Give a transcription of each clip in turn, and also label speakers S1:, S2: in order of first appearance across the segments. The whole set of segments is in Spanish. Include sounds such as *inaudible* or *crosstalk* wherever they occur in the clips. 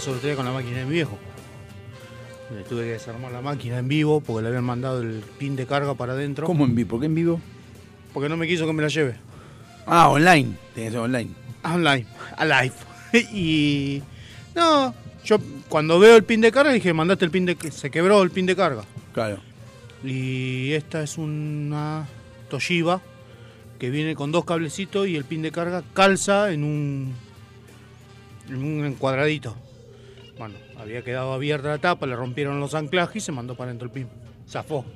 S1: Pasó el otro día con la máquina de mi viejo. Le tuve que desarmar la máquina en vivo porque le habían mandado el pin de carga para adentro.
S2: ¿Cómo en vivo? ¿Por qué en vivo?
S1: Porque no me quiso que me la lleve.
S2: Ah, online. Tiene que ser online.
S1: Online, alive. *laughs* y. No, yo cuando veo el pin de carga dije, mandaste el pin de. Se quebró el pin de carga.
S2: Claro.
S1: Y esta es una Toshiba que viene con dos cablecitos y el pin de carga calza en un. en un encuadradito. Bueno, había quedado abierta la tapa, le rompieron los anclajes y se mandó para adentro el pin. Zafó.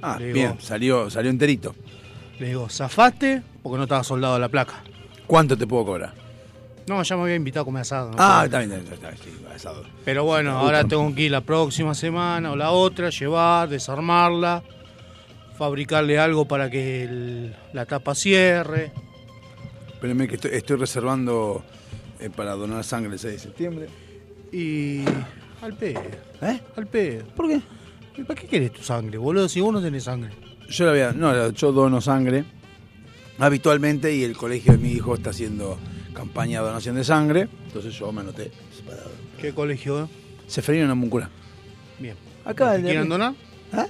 S2: Ah,
S1: Le digo-
S2: bien. Salió, salió enterito.
S1: Le digo, zafaste porque no estaba soldado a la placa.
S2: ¿Cuánto te puedo cobrar?
S1: No, ya me había invitado a comer asado. no
S2: ah, está bien, está bien, sí, asado.
S1: Pero bueno, ahora tengo que ir la próxima semana o la otra, llevar, desarmarla, fabricarle algo para que el- la tapa cierre.
S2: Espérenme que estoy, estoy reservando eh, para donar sangre el 6 de septiembre.
S1: Y. al pedo.
S2: ¿Eh?
S1: Al pedo.
S2: ¿Por qué?
S1: ¿Y ¿Para qué querés tu sangre, boludo? Si vos no tenés sangre.
S2: Yo la había, no, yo dono sangre habitualmente y el colegio de mi hijo está haciendo campaña de donación de sangre, entonces yo me anoté.
S1: ¿Qué colegio?
S2: Seferino Namuncurá.
S1: Bien.
S2: Acá,
S1: ¿Te quieren donar?
S2: ¿Ah?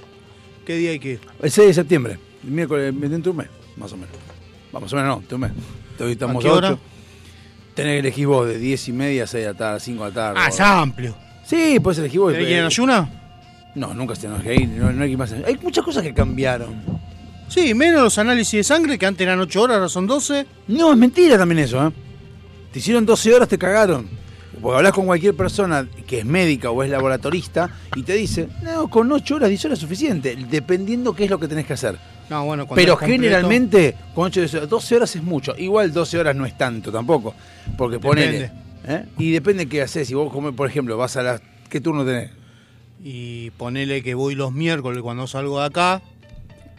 S1: ¿Qué día hay que ir?
S2: El 6 de septiembre, el miércoles, dentro de un mes, más o menos. Vamos, más o menos no, de un mes. Hoy estamos
S1: ¿A qué hora?
S2: ocho. Tenés que elegir vos de 10 y media a 6 de la tarde, 5 de la tarde.
S1: Ah, es amplio.
S2: Sí, puedes elegir vos.
S1: ¿Tenés que ir en ayuna?
S2: No, nunca se nos ir, no, no hay que ir más. Hay muchas cosas que cambiaron.
S1: Sí, menos los análisis de sangre que antes eran 8 horas, ahora son 12.
S2: No, es mentira también eso, ¿eh? Te hicieron 12 horas, te cagaron. Porque hablas con cualquier persona que es médica o es laboratorista y te dice, no, con 8 horas, 10 horas es suficiente, dependiendo qué es lo que tenés que hacer.
S1: No, bueno,
S2: Pero
S1: completo-
S2: generalmente, con 8 horas, 12 horas es mucho. Igual 12 horas no es tanto tampoco. Porque ponele. ¿eh? Y depende qué haces. Si vos, comes, por ejemplo, vas a las. ¿Qué turno tenés?
S1: Y ponele que voy los miércoles cuando salgo de acá.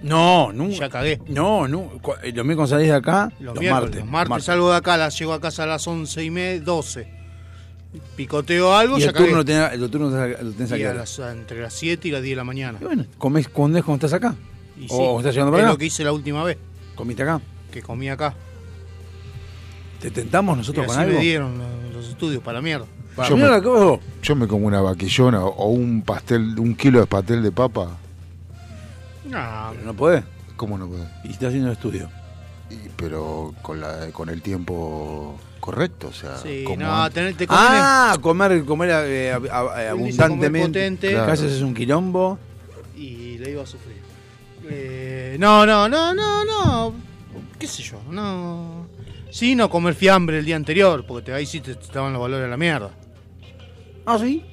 S2: No, nunca.
S1: Ya cagué.
S2: No, no. Eh, Los miércoles salís de acá.
S1: Los,
S2: Los,
S1: miércoles,
S2: martes.
S1: los martes, salgo de acá, las llego a casa a las 11 y media, 12. Picoteo algo,
S2: Y
S1: ya
S2: el turno, lo tenés, turno lo tenés
S1: Y
S2: aquí.
S1: a las- entre las 7 y las 10 de la mañana.
S2: Y bueno, comés cuando es cuando estás acá.
S1: Y
S2: o
S1: sí,
S2: estás llegando para
S1: es
S2: acá.
S1: lo que hice la última vez,
S2: Comiste acá.
S1: que comí acá.
S2: ¿Te tentamos
S1: Y
S2: nosotros con
S1: así
S2: algo?
S1: me dieron los, los estudios para la mierda.
S2: Para
S3: Yo
S2: mierda,
S3: me-. Yo me como una vaquillona o un pastel, un kilo de pastel de papa.
S1: No,
S2: Pero no podés.
S3: ¿Cómo no puedo?
S2: Y estás haciendo el estudio.
S3: Y- pero con la con el tiempo correcto, o sea,
S1: sí,
S3: como
S1: no,
S3: antes.
S1: tener, te conviene-
S2: Ah, comer, comer eh, eh,
S1: comer
S2: abundantemente.
S1: potente.
S3: Claro.
S2: Casi es un quilombo.
S1: y le iba a sufrir. Eh, no, no, no, no, no. ¿Qué sé yo? No. Sí, no comer fiambre el día anterior, porque te, ahí sí te, te estaban los valores a la mierda.
S2: Ah, sí.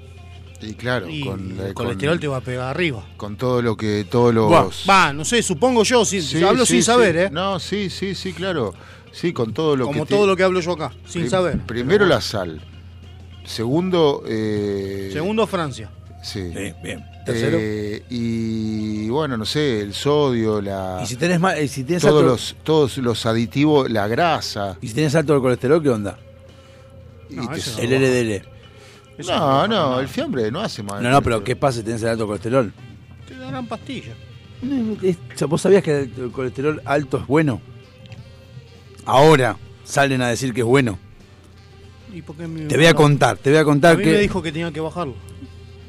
S3: Y claro,
S1: y
S3: con, la-
S1: el colesterol
S3: con,
S1: te va a pegar arriba.
S3: con todo lo que todos los
S1: Va, no sé, supongo yo, sin,
S3: Sí,
S1: hablo
S3: sí,
S1: sin
S3: sí.
S1: saber, ¿eh?
S3: No, sí, sí, sí, claro. Sí, con todo lo
S1: Como
S3: que
S1: todo
S3: ti-
S1: lo que hablo yo acá, sin
S3: Prim-
S1: saber.
S3: Primero la sal. Segundo, eh.
S1: Segundo, Francia.
S3: sí.
S2: Sí, bien. Tercero.
S3: Eh, y bueno, no sé, el sodio, la
S2: y si tenés más, eh, si tenés
S3: todos
S2: alto,
S3: los todos los aditivos, la grasa.
S2: y si tenés alto el colesterol, ¿qué onda?
S3: y
S1: No,
S3: te-
S2: El. LDL.
S1: Eso
S3: no, no, el fiambre no hace mal.
S2: No, no, pero ¿qué pasa si tenés el alto colesterol?
S1: Te darán pastillas.
S2: ¿Vos sabías que el colesterol alto es bueno? Ahora salen a decir que es bueno.
S1: ¿Y por qué mi-
S2: Te voy a contar, te voy a
S1: A
S2: contar
S1: mí
S2: que.
S1: me dijo que tenía que bajarlo.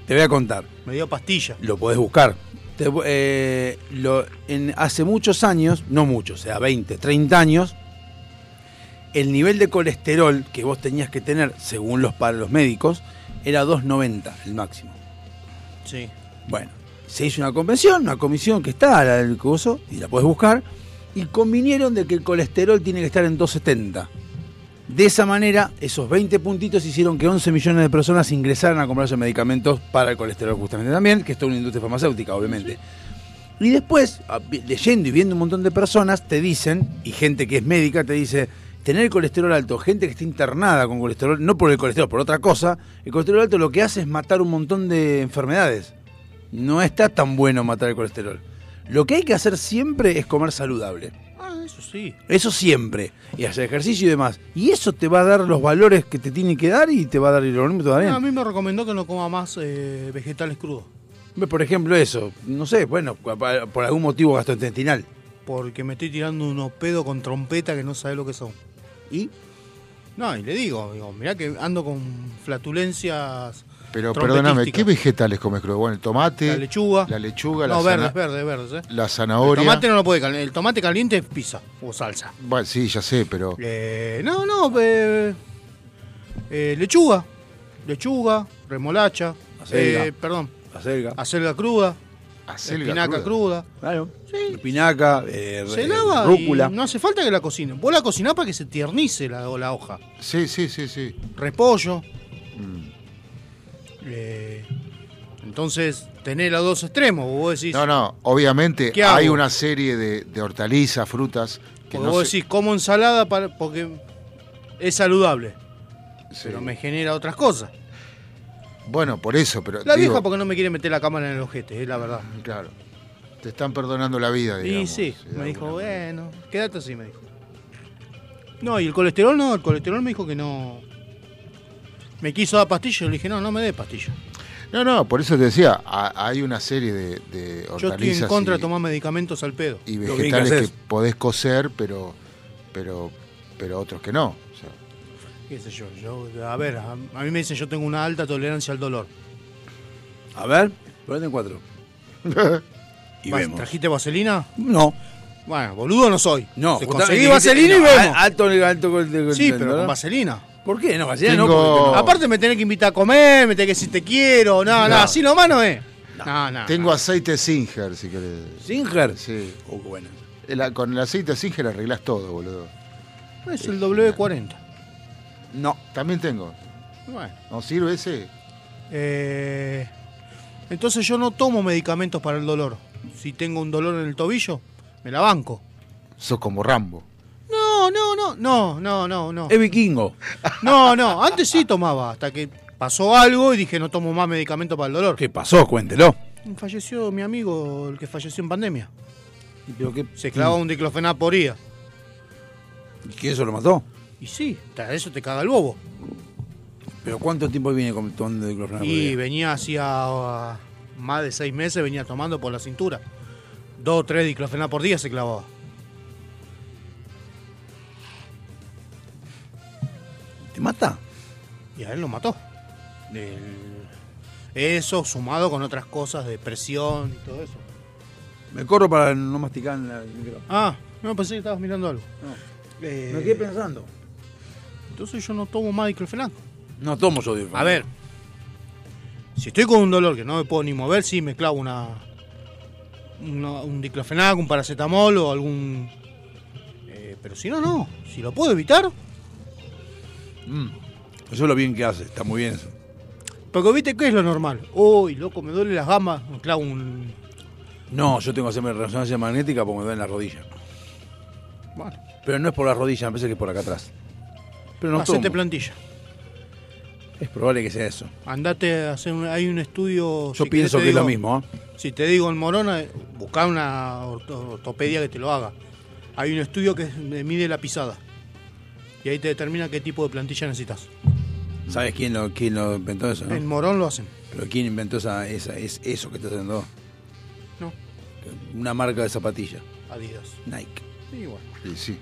S2: Te voy a contar.
S1: Me dio pastilla.
S2: Lo podés buscar. Te- eh, lo- en, hace muchos años, no muchos, o sea, 20, 30 años, el nivel de colesterol que vos tenías que tener, según los para los médicos, era 290 el máximo.
S1: Sí.
S2: Bueno, se hizo una convención, una comisión que está, la del coso, y la puedes buscar, y convinieron de que el colesterol tiene que estar en 270. De esa manera, esos 20 puntitos hicieron que 11 millones de personas ingresaran a comprarse medicamentos para el colesterol justamente también, que es una industria farmacéutica, obviamente. Y después, a- vi- leyendo y viendo un montón de personas, te dicen, y gente que es médica te dice, tener colesterol alto, gente que está internada con colesterol, no por el colesterol, por otra cosa, el colesterol alto lo que hace es matar un montón de enfermedades. No está tan bueno matar el colesterol. Lo que hay que hacer siempre es comer saludable.
S1: Ah, eso sí.
S2: Eso siempre. Y hacer ejercicio y demás. Y eso te va a dar los valores que te tiene que dar y te va a dar el organismo todavía.
S1: No, a mí me recomendó que no coma más eh, vegetales crudos.
S2: Por ejemplo, eso. No sé, bueno, por algún motivo gastrointestinal.
S1: Porque me estoy tirando unos pedos con trompeta que no sabe lo que son.
S2: ¿Y?
S1: No, y le digo, digo, mirá que ando con flatulencias.
S4: Pero perdóname, ¿qué vegetales comes crudo? Bueno, el tomate,
S1: La lechuga.
S4: la lechuga, la,
S1: no,
S4: zana-
S1: verdes, verdes, verdes, eh.
S4: la
S1: El
S4: zanahoria.
S1: tomate no lo puede calentar. El tomate caliente es pizza o salsa.
S4: Bueno, sí, ya sé, pero
S1: Eh, no, no, eh, eh, lechuga. Lechuga, remolacha.
S2: Acelga.
S1: eh, perdón,
S2: Acelga.
S1: acelga cruda,
S4: acelga
S1: espinaca cruda.
S2: Claro.
S1: Sí.
S2: Espinaca, eh,
S1: Se
S2: eh,
S1: lava
S2: rúcula.
S1: y no hace falta que la cocinen. Vos la cocinás para que se tiernice la, la hoja.
S4: Sí, sí, sí, sí.
S1: Repollo.
S4: Mm.
S1: Eh, entonces, tenés los dos extremos. Vos decís,
S4: No, no, obviamente
S1: ¿Qué
S4: hay una serie de, de hortalizas, frutas que no
S1: vos
S4: se-
S1: decís, como ensalada para, porque es saludable.
S4: sí.
S1: Pero me genera otras cosas.
S4: Bueno, por eso, pero
S1: La
S4: digo,
S1: vieja porque no me quiere meter la cámara en el ojete, es la verdad.
S4: claro. Te están perdonando la vida,
S1: Y
S4: digamos.
S1: sí,
S4: de
S1: me dijo,
S4: manera.
S1: bueno, quédate así, me dijo. No, y el colesterol no, el colesterol me dijo que no. Me quiso dar pastillas, le dije, no, no me dé pastillas.
S4: No, no, por eso te decía, ha- hay una serie de, de
S1: Yo estoy en contra
S4: y,
S1: de tomar medicamentos al pedo.
S4: y
S2: que
S4: vegetales que, podés cocer, pero, pero, pero otros que no. O sea,
S1: qué sé yo, yo a ver, a, a mí me dicen yo tengo una alta tolerancia al dolor.
S2: A ver, ponete en cuatro. *laughs* y
S1: Vas-
S2: vemos.
S1: ¿Trajiste vaselina?
S2: No,
S1: Bueno, boludo no soy.
S2: no.
S1: Conseguí vaselina y vemos.
S2: Alto, alto con el- con
S1: sí,
S2: el
S1: pero con vaselina.
S2: ¿Por qué? No, vaselina no.
S4: Tengo-
S2: porque no.
S1: Aparte me tenés que invitar a comer, me tenés que decir te quiero, no, no,
S4: No.
S1: así nomás no es. No, no.
S4: Tengo aceite Singer, si querés.
S2: Singer.
S4: Sí.
S2: Oh, bueno.
S4: El- con el aceite Singer arreglás todo, boludo.
S1: Es el W40.
S2: No.
S4: También tengo.
S1: Bueno.
S4: ¿No sirve ese?
S1: Eh, entonces yo no tomo medicamentos para el dolor. Si tengo un dolor en el tobillo, me la banco.
S4: Sos como Rambo.
S1: No, no, no, no.
S2: Es vikingo.
S1: No, no, antes sí tomaba, hasta que pasó algo y dije no tomo más medicamentos para el dolor.
S2: ¿Qué pasó? Cuéntelo.
S1: Falleció mi amigo, el que falleció en pandemia.
S2: ¿Pero qué?
S1: Se clavó un diclofenac por día.
S2: ¿Y qué eso lo mató?
S1: Y sí, ta- eso te caga el bobo.
S2: ¿Pero cuánto tiempo viene con- tomando diclofenac por
S1: Y venía hacía ah, más de seis meses, venía tomando por la cintura. Dos o tres diclofenac por día se clavaba.
S2: Mata?
S1: Y a él lo mató. El- Eso sumado con otras cosas de presión y todo eso.
S2: Me corro para no masticar en la- el micrófono.
S1: Ah, no pensé que estabas mirando algo.
S2: No.
S1: Eh,
S2: Me quedé pensando.
S1: entonces yo no tomo más diclofenac.
S2: No tomo yo diclofenac.
S1: A ver, si estoy con un dolor que no me puedo ni mover, sí me clavo una, una- un diclofenac, un paracetamol o algún... eh, pero si no, no. Si lo puedo evitar,
S2: Mm. Eso es lo bien que hace. Está muy bien eso.
S1: porque viste qué es lo normal. Uy, loco, me duele las gamas, me clavo un...
S2: No, yo tengo que hacerme resonancia magnética porque me duele en la rodilla.
S1: Bueno,
S2: Pero no es por la rodilla, me parece que es por acá atrás. Pero no
S1: hacete
S2: tomo.
S1: plantilla.
S2: Es probable que sea eso.
S1: Andate a hacer un, hay un estudio.
S2: Yo
S1: si
S2: pienso que es lo mismo. ¿eh?
S1: Si te digo en Morona, buscá una orto- ortopedia que te lo haga. Hay un estudio que me mide la pisada. Y ahí te determina qué tipo de plantilla necesitas.
S2: ¿Sabes quién lo, quién lo inventó eso? no?
S1: En Morón lo hacen.
S2: Pero quién inventó esa, esa, es eso que está haciendo.
S1: No,
S2: Una marca de zapatilla.
S1: Adidas.
S2: Nike.
S1: Y bueno.
S4: Sí, sí.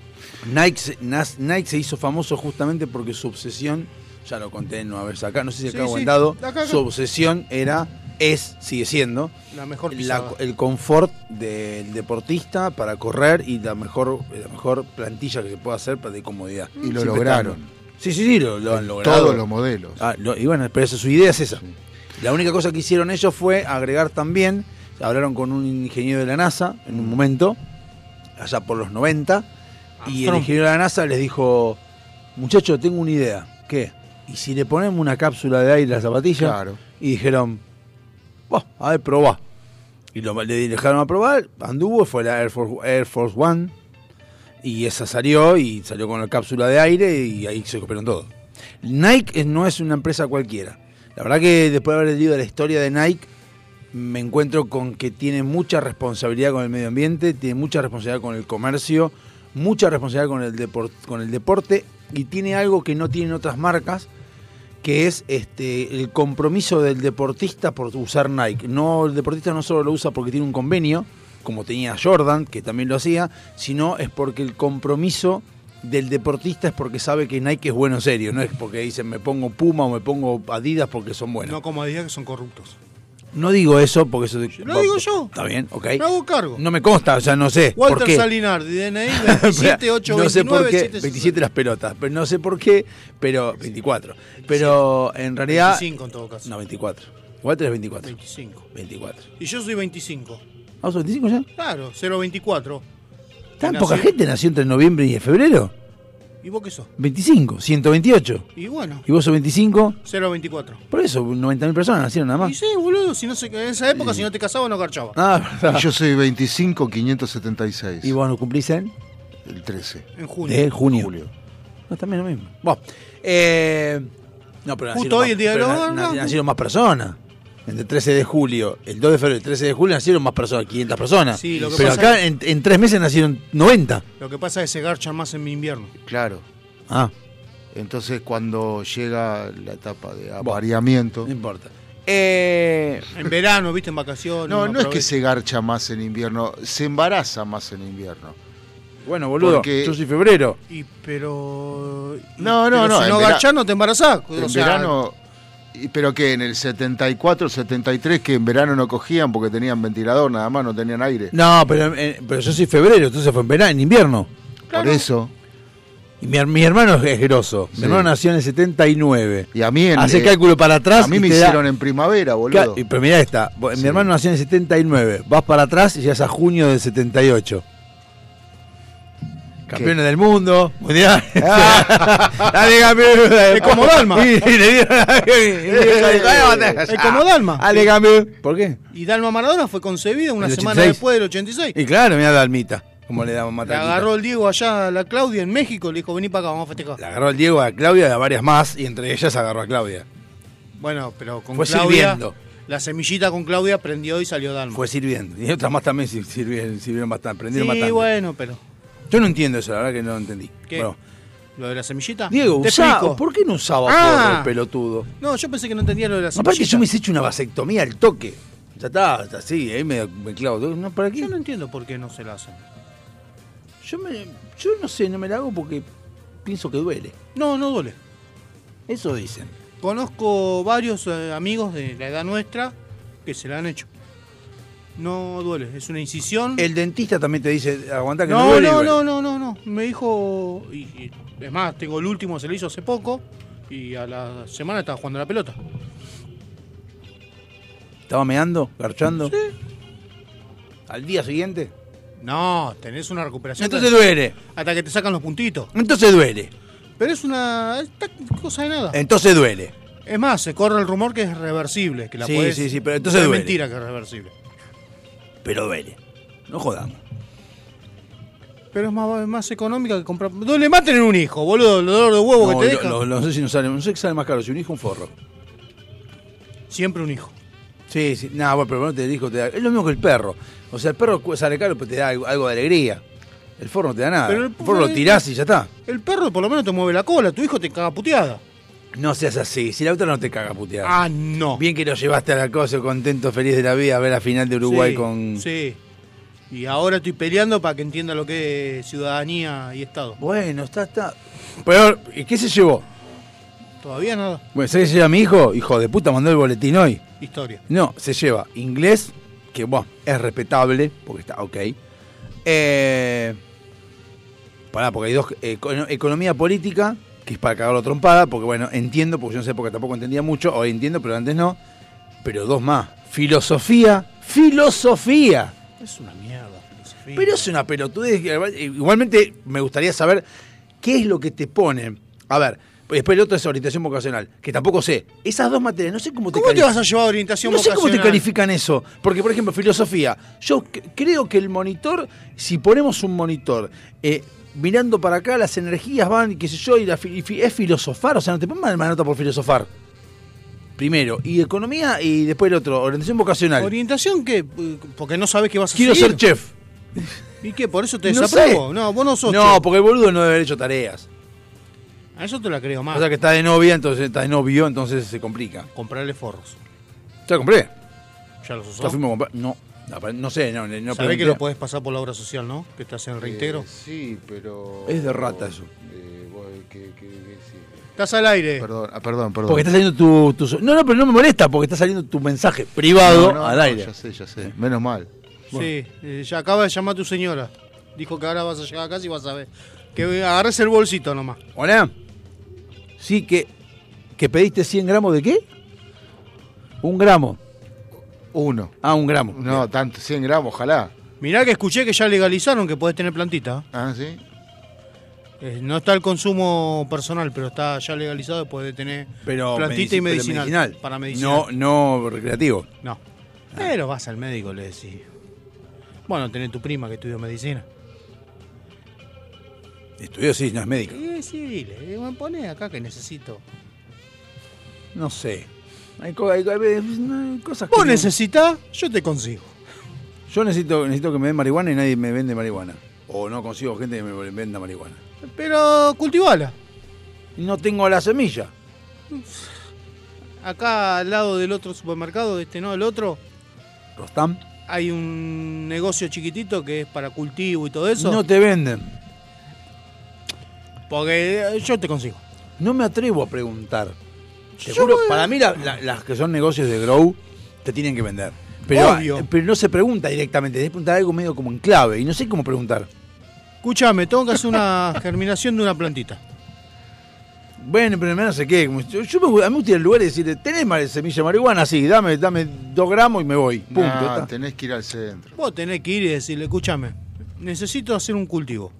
S2: Nike, se- Nas- Nike se hizo famoso justamente porque su obsesión, ya lo conté en no haber sacado, no sé si acá
S1: Sí,
S2: o
S1: sí.
S2: en dado,
S1: Acá, acá.
S2: su obsesión era, es, sigue siendo,
S1: La mejor
S2: la- el confort del deportista para correr y la mejor, la mejor plantilla que se pueda hacer para de comodidad.
S4: Y lo
S2: Siempre
S4: lograron.
S2: están- Sí, sí, sí, lo, lo han logrado.
S4: Todos los modelos.
S2: Ah, lo- y bueno, pero eso, su idea es esa. La única cosa que hicieron ellos fue agregar también, hablaron con un ingeniero de la NASA en un momento, allá por los 90, y el ingeniero de la NASA les dijo, muchachos, tengo una idea. ¿Qué? ¿Y si le ponemos una cápsula de aire a la zapatilla?
S4: Claro.
S2: Y dijeron, "Bah, a ver, probá. Y lo, le dejaron a probar, anduvo, fue la Air Force, One, y esa salió, y salió con la cápsula de aire, y ahí se copiaron todo. Nike no es una empresa cualquiera. La verdad que después de haber leído la historia de Nike, me encuentro con que tiene mucha responsabilidad con el medio ambiente, tiene mucha responsabilidad con el comercio, mucha responsabilidad con el, con el deporte, y tiene algo que no tienen otras marcas, que es este el compromiso del deportista por usar Nike. No, el deportista no solo lo usa porque tiene un convenio, como tenía Jordan, que también lo hacía, sino es porque el compromiso del deportista es porque sabe que Nike es bueno en serio, no es porque dicen me pongo Puma o me pongo Adidas porque son buenos.
S1: No como Adidas que son corruptos.
S2: No digo eso porque eso...
S1: Lo digo yo.
S2: Está bien, ok.
S1: Me hago cargo.
S2: No me consta, o sea, no sé. por
S1: Walter
S2: qué.
S1: Salinardi, DNI 27 8
S2: no sé por
S1: 29
S2: qué,
S1: 7,
S2: 27 las pelotas, pero no sé por qué, pero 24. Pero en realidad
S1: 25 en todo caso.
S2: no 24. Walter es 24.
S1: 25.
S2: 24.
S1: Y yo soy 25.
S2: ¿Vamos a 25 ya?
S1: Claro, 024.
S2: ¿Tan poca gente nació entre noviembre y febrero?
S1: ¿Y vos qué sos?
S2: 25, 128.
S1: Y bueno,
S2: Y vos sos 25,
S1: 024.
S2: por eso 90.000 personas nacieron nada
S1: Y
S2: más.
S1: sí, boludo, si no se, en esa época si no te casabas no garchaba.
S2: Ah, verdad.
S4: Y yo soy 25 576.
S2: Y vos no cumplís en
S4: El 13.
S1: En junio.
S2: de junio.
S4: Julio.
S2: No, también lo mismo. Bueno, eh, no, pero
S1: Justo
S2: nacieron
S1: hoy
S2: más-
S1: el día de
S2: na- nacieron más personas. Entre el 13 de julio, el 2 de febrero y el 13 de julio nacieron más personas, 500 personas.
S1: Sí, lo que
S2: pero
S1: pasa
S2: acá en, en tres meses nacieron 90.
S1: Lo que pasa es que se garchan más en mi invierno.
S4: Claro.
S2: Ah,
S4: Entonces cuando llega la etapa de apareamiento...
S2: no importa. Eh,
S1: En verano, viste, en vacaciones.
S4: No, no es que se garcha más en invierno, se embaraza más en invierno.
S2: bueno, boludo,
S4: Porque-
S2: yo soy febrero.
S1: Y pero. y-
S4: No, no,
S1: pero
S4: no,
S1: Si
S4: en
S1: no garchás, no te embarazás.
S4: En
S1: o sea,
S4: verano, pero que en el 74, 73, que en verano no cogían porque tenían ventilador, nada más, no tenían aire.
S2: No, pero, eh, pero yo soy febrero, entonces fue en verano, en invierno.
S4: Por eso.
S2: Y mi, mi hermano es grosso. Mi hermano nació en el 79.
S4: Y a mí en,
S2: Hace
S4: eh,
S2: cálculo para atrás.
S4: a mí me
S2: da-
S4: hicieron en primavera, boludo.
S2: Y- pero mirá esta,
S4: Sí.
S2: mi hermano nació en el 79, vas para atrás y ya es a junio del 78. Campeones del mundo, mundial. *laughs* *laughs* Dale, campeón.
S1: Es como Dalma. Es como Dalma.
S2: Dale, campeón. ¿Por qué?
S1: Y Dalma Maradona fue concebida una
S2: ¿El
S1: semana
S2: 86?
S1: después del 86.
S2: Y claro, mira Dalmita, como le damos
S1: Le
S2: matar.
S1: agarró el Diego allá a la Claudia en México, le dijo, vení para acá, vamos a festejar.
S2: Le agarró el Diego a Claudia y a varias más, y entre ellas agarró a Claudia.
S1: Bueno, pero con
S2: Fue
S1: Claudia,
S2: sirviendo.
S1: la semillita con Claudia prendió y salió Dalma.
S2: Fue sirviendo. Y otras más también sir- sirvieron, sirvieron bastante, aprendieron
S1: sí,
S2: bastante.
S1: bueno, pero...
S2: Yo no entiendo eso, la verdad que no lo entendí.
S1: ¿Qué?
S2: Bueno,
S1: ¿Lo de la semillita?
S2: Diego, usá-. ¿por qué no usaba
S1: Ah.
S2: porro, el pelotudo?
S1: No, yo pensé que no entendía lo de la semillita.
S2: Aparte yo me hice hecho una vasectomía al toque. Ya está, está así, ahí me, me clavo. No, ¿para qué?
S1: Yo no entiendo por qué no se la hacen.
S2: Yo, me- yo no sé, no me la hago porque pienso que duele.
S1: No, no duele.
S2: Eso dicen.
S1: Conozco varios eh, amigos de la edad nuestra que se la han hecho. No duele, es una incisión.
S2: El dentista también te dice, aguanta que no,
S1: no,
S2: duele.
S1: no, no, no, no, no. Me dijo. Y, y- es más, tengo el último, se lo hizo hace poco. Y a la semana estaba jugando a la pelota.
S2: ¿Estaba meando, garchando? Sí. ¿Al día siguiente?
S1: No, tenés una recuperación.
S2: Entonces duele.
S1: hasta que te sacan los puntitos.
S2: Entonces duele.
S1: Pero es una. esta cosa de nada.
S2: Entonces duele.
S1: Es más, se corre el rumor que es reversible. Que la
S2: Sí,
S1: podés-
S2: sí, sí, pero entonces
S1: es
S2: duele.
S1: mentira que es reversible.
S2: Pero duele. No jodamos.
S1: Pero es más, más económica que comprar. Duele más tener un hijo, boludo. El dolor de huevo
S2: No,
S1: que te deja.
S2: no sé si nos sale, no sé qué sale más caro, si un hijo un forro.
S1: Siempre un hijo.
S2: Sí, sí. No, bueno, pero no te dijo, te da- es lo mismo que el perro. O sea, el perro sale caro, pero te da algo, algo de alegría. El forro no te da nada.
S1: Pero
S2: el,
S1: el-
S2: forro lo tirás y ya está.
S1: El perro por lo menos te mueve la cola. Tu hijo te caga puteada.
S2: No seas así. Si la otra no te caga putear.
S1: Ah, no.
S2: Bien que lo llevaste a la cosa, contento, feliz de la vida, a ver la final de Uruguay
S1: Sí,
S2: con.
S1: Sí. Y ahora estoy peleando para que entienda lo que es ciudadanía y Estado.
S2: Bueno, está, está. Peor, ¿y qué se llevó?
S1: Todavía nada.
S2: Bueno, ¿sabes qué se lleva mi hijo? Hijo de puta, mandó el boletín hoy.
S1: Historia.
S2: No, se lleva inglés, que bueno, es respetable, porque está ok. Eh, pará, porque hay dos. eh, econo- economía política, que es para cagarlo trompada, porque bueno, entiendo, porque yo no sé, porque tampoco entendía mucho, hoy entiendo, pero antes no. Pero dos más. Filosofía, filosofía.
S1: Es una mierda. filosofía.
S2: Pero es una pelotudez. Igualmente me gustaría saber qué es lo que te pone. A ver, después el otro es orientación vocacional, que tampoco sé. Esas dos materias, no sé cómo te
S1: ¿Cómo te vas a llevar a orientación
S2: No sé cómo te
S1: vocacional?
S2: califican eso. Porque, por ejemplo, filosofía. Yo creo que el monitor, si ponemos un monitor eh, mirando para acá, las energías van, y qué sé yo, y, la es filosofar. O sea, no te pongan mala nota por filosofar. Primero. Y economía, y después el otro, orientación vocacional.
S1: ¿Orientación qué? Porque no sabes qué vas a
S2: Quiero
S1: seguir.
S2: ser chef.
S1: ¿Y qué? ¿Por eso te
S2: No
S1: desapruebo?
S2: sé.
S1: No, vos no sos
S2: No,
S1: chef.
S2: porque el boludo no debe haber hecho tareas.
S1: A eso te la creo más.
S2: O sea que está de novia, entonces está de novio, entonces se complica.
S1: Comprarle forros.
S2: ¿Ya compré?
S1: ¿Ya los usó?
S2: ¿Ya fuimos a comprar? No. No, sé, no, no
S1: Sabés que lo podés pasar por la obra social, ¿no? Que estás en el reintegro.
S3: Eh, sí, pero.
S2: Es de rata eso.
S3: Eh, vos, que- que- que sí.
S1: Estás al aire.
S3: Perdón, ah, perdón, perdón.
S2: Porque está saliendo tu, tu- No, no, pero no me molesta porque está saliendo tu mensaje privado
S3: No, no,
S2: al
S3: no,
S2: aire.
S3: Ya sé, ya sé. Menos mal.
S1: Sí, eh, ya acaba de llamar tu señora. Dijo que ahora vas a llegar a casa y vas a ver. Que agarres el bolsito nomás.
S2: Hola. Sí, que, que pediste 100 gramos de qué? Un gramo.
S3: Uno.
S2: Ah, un gramo.
S3: No, tanto, 100 gramos, ojalá.
S1: Mirá que escuché que ya legalizaron que podés tener plantita.
S3: Ah, sí.
S1: Eh, no está el consumo personal, pero está ya legalizado puede tener
S2: Pero
S1: plantita y
S2: pero
S1: medicinal. Para medicinal.
S2: No, no recreativo.
S1: No. Pero vas al médico, le decís. Bueno, tenés tu prima que estudió medicina.
S2: Estudió sí, no es médico.
S1: Sí, sí, le digo, poné acá que necesito.
S2: No sé. Hay, co- hay- hay- hay cosas que.
S1: Vos
S2: no-
S1: necesitas, yo te consigo.
S2: Yo necesito, necesito que me den marihuana y nadie me vende marihuana. O no consigo gente que me venda marihuana.
S1: Pero cultivala.
S2: Y no tengo la semilla.
S1: Acá al lado del otro supermercado, este no, el otro,
S2: Rostam.
S1: hay un negocio chiquitito que es para cultivo y todo eso.
S2: No te venden.
S1: Porque eh, yo te consigo.
S2: No me atrevo a preguntar.
S1: A-
S2: para mí la- la- las que son negocios de grow te tienen que vender. Pero,
S1: Obvio.
S2: pero no se pregunta directamente, debes preguntar algo medio como en clave y no sé cómo preguntar.
S1: Escuchame, tengo que hacer una *laughs* germinación de una plantita.
S2: Bueno, pero no sé qué. Yo, yo me, a mí me gusta ir al lugar y decirle, ¿tenés semilla de marihuana? Sí, dame, dame dos gramos y me voy. Punto.
S3: Tenés que ir al centro.
S1: Vos tenés que ir y decirle, escúchame, necesito hacer un cultivo.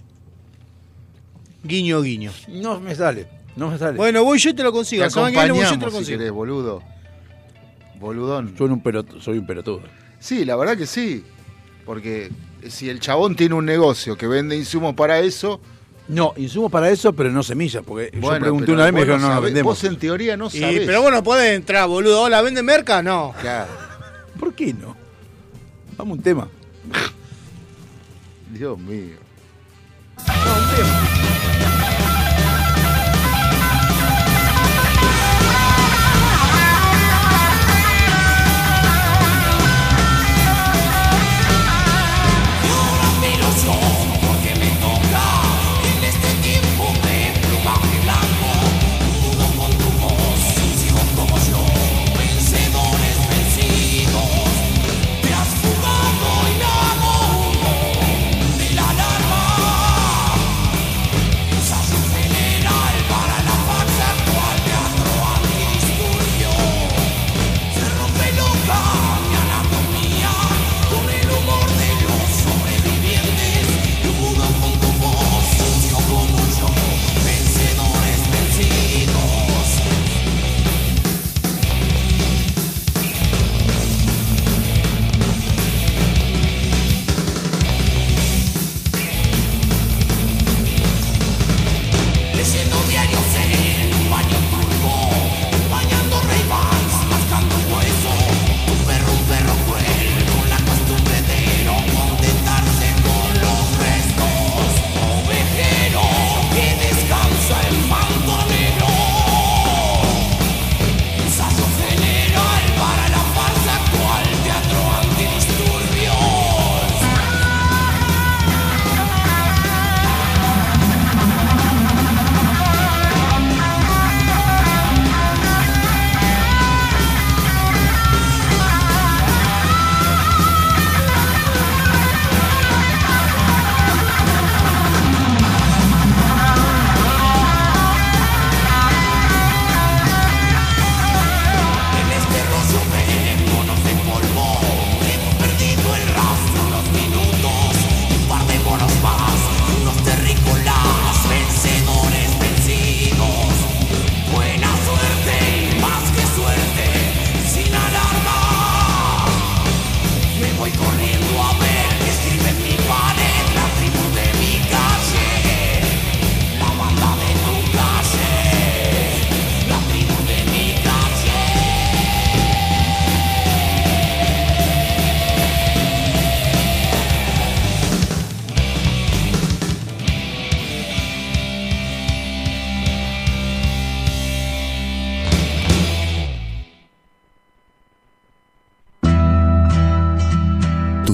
S1: Guiño, guiño.
S2: No me sale, no me sale.
S1: Bueno, voy yo y te lo
S3: Te
S1: consigo. La que viene voy yo y te lo
S3: acompañamos si
S1: consigo.
S3: querés, boludo. Boludón.
S2: Soy un, pelot- soy un pelotudo.
S3: Sí, la verdad que sí. Porque si el chabón tiene un negocio que vende insumos para eso,
S2: No, insumos para eso, pero no semillas, porque yo
S3: bueno,
S2: pregunté
S3: pero
S2: una vez y me
S3: vos
S2: dijeron, no, no,
S3: sabés-
S2: vendemos.
S3: Vos en teoría no
S1: Y,
S3: sabés.
S1: pero bueno, podés entrar, boludo. Hola, ¿vende merca? No.
S3: Claro. *laughs*
S2: ¿Por qué no? Vamos a un tema. *laughs*
S3: Dios mío.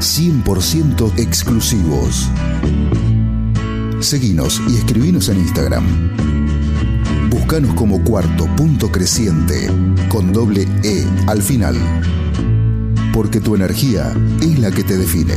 S3: 100% exclusivos. Seguinos y escribinos en Instagram. Buscanos como cuarto punto creciente con doble E al final. Porque tu energía es la que te define.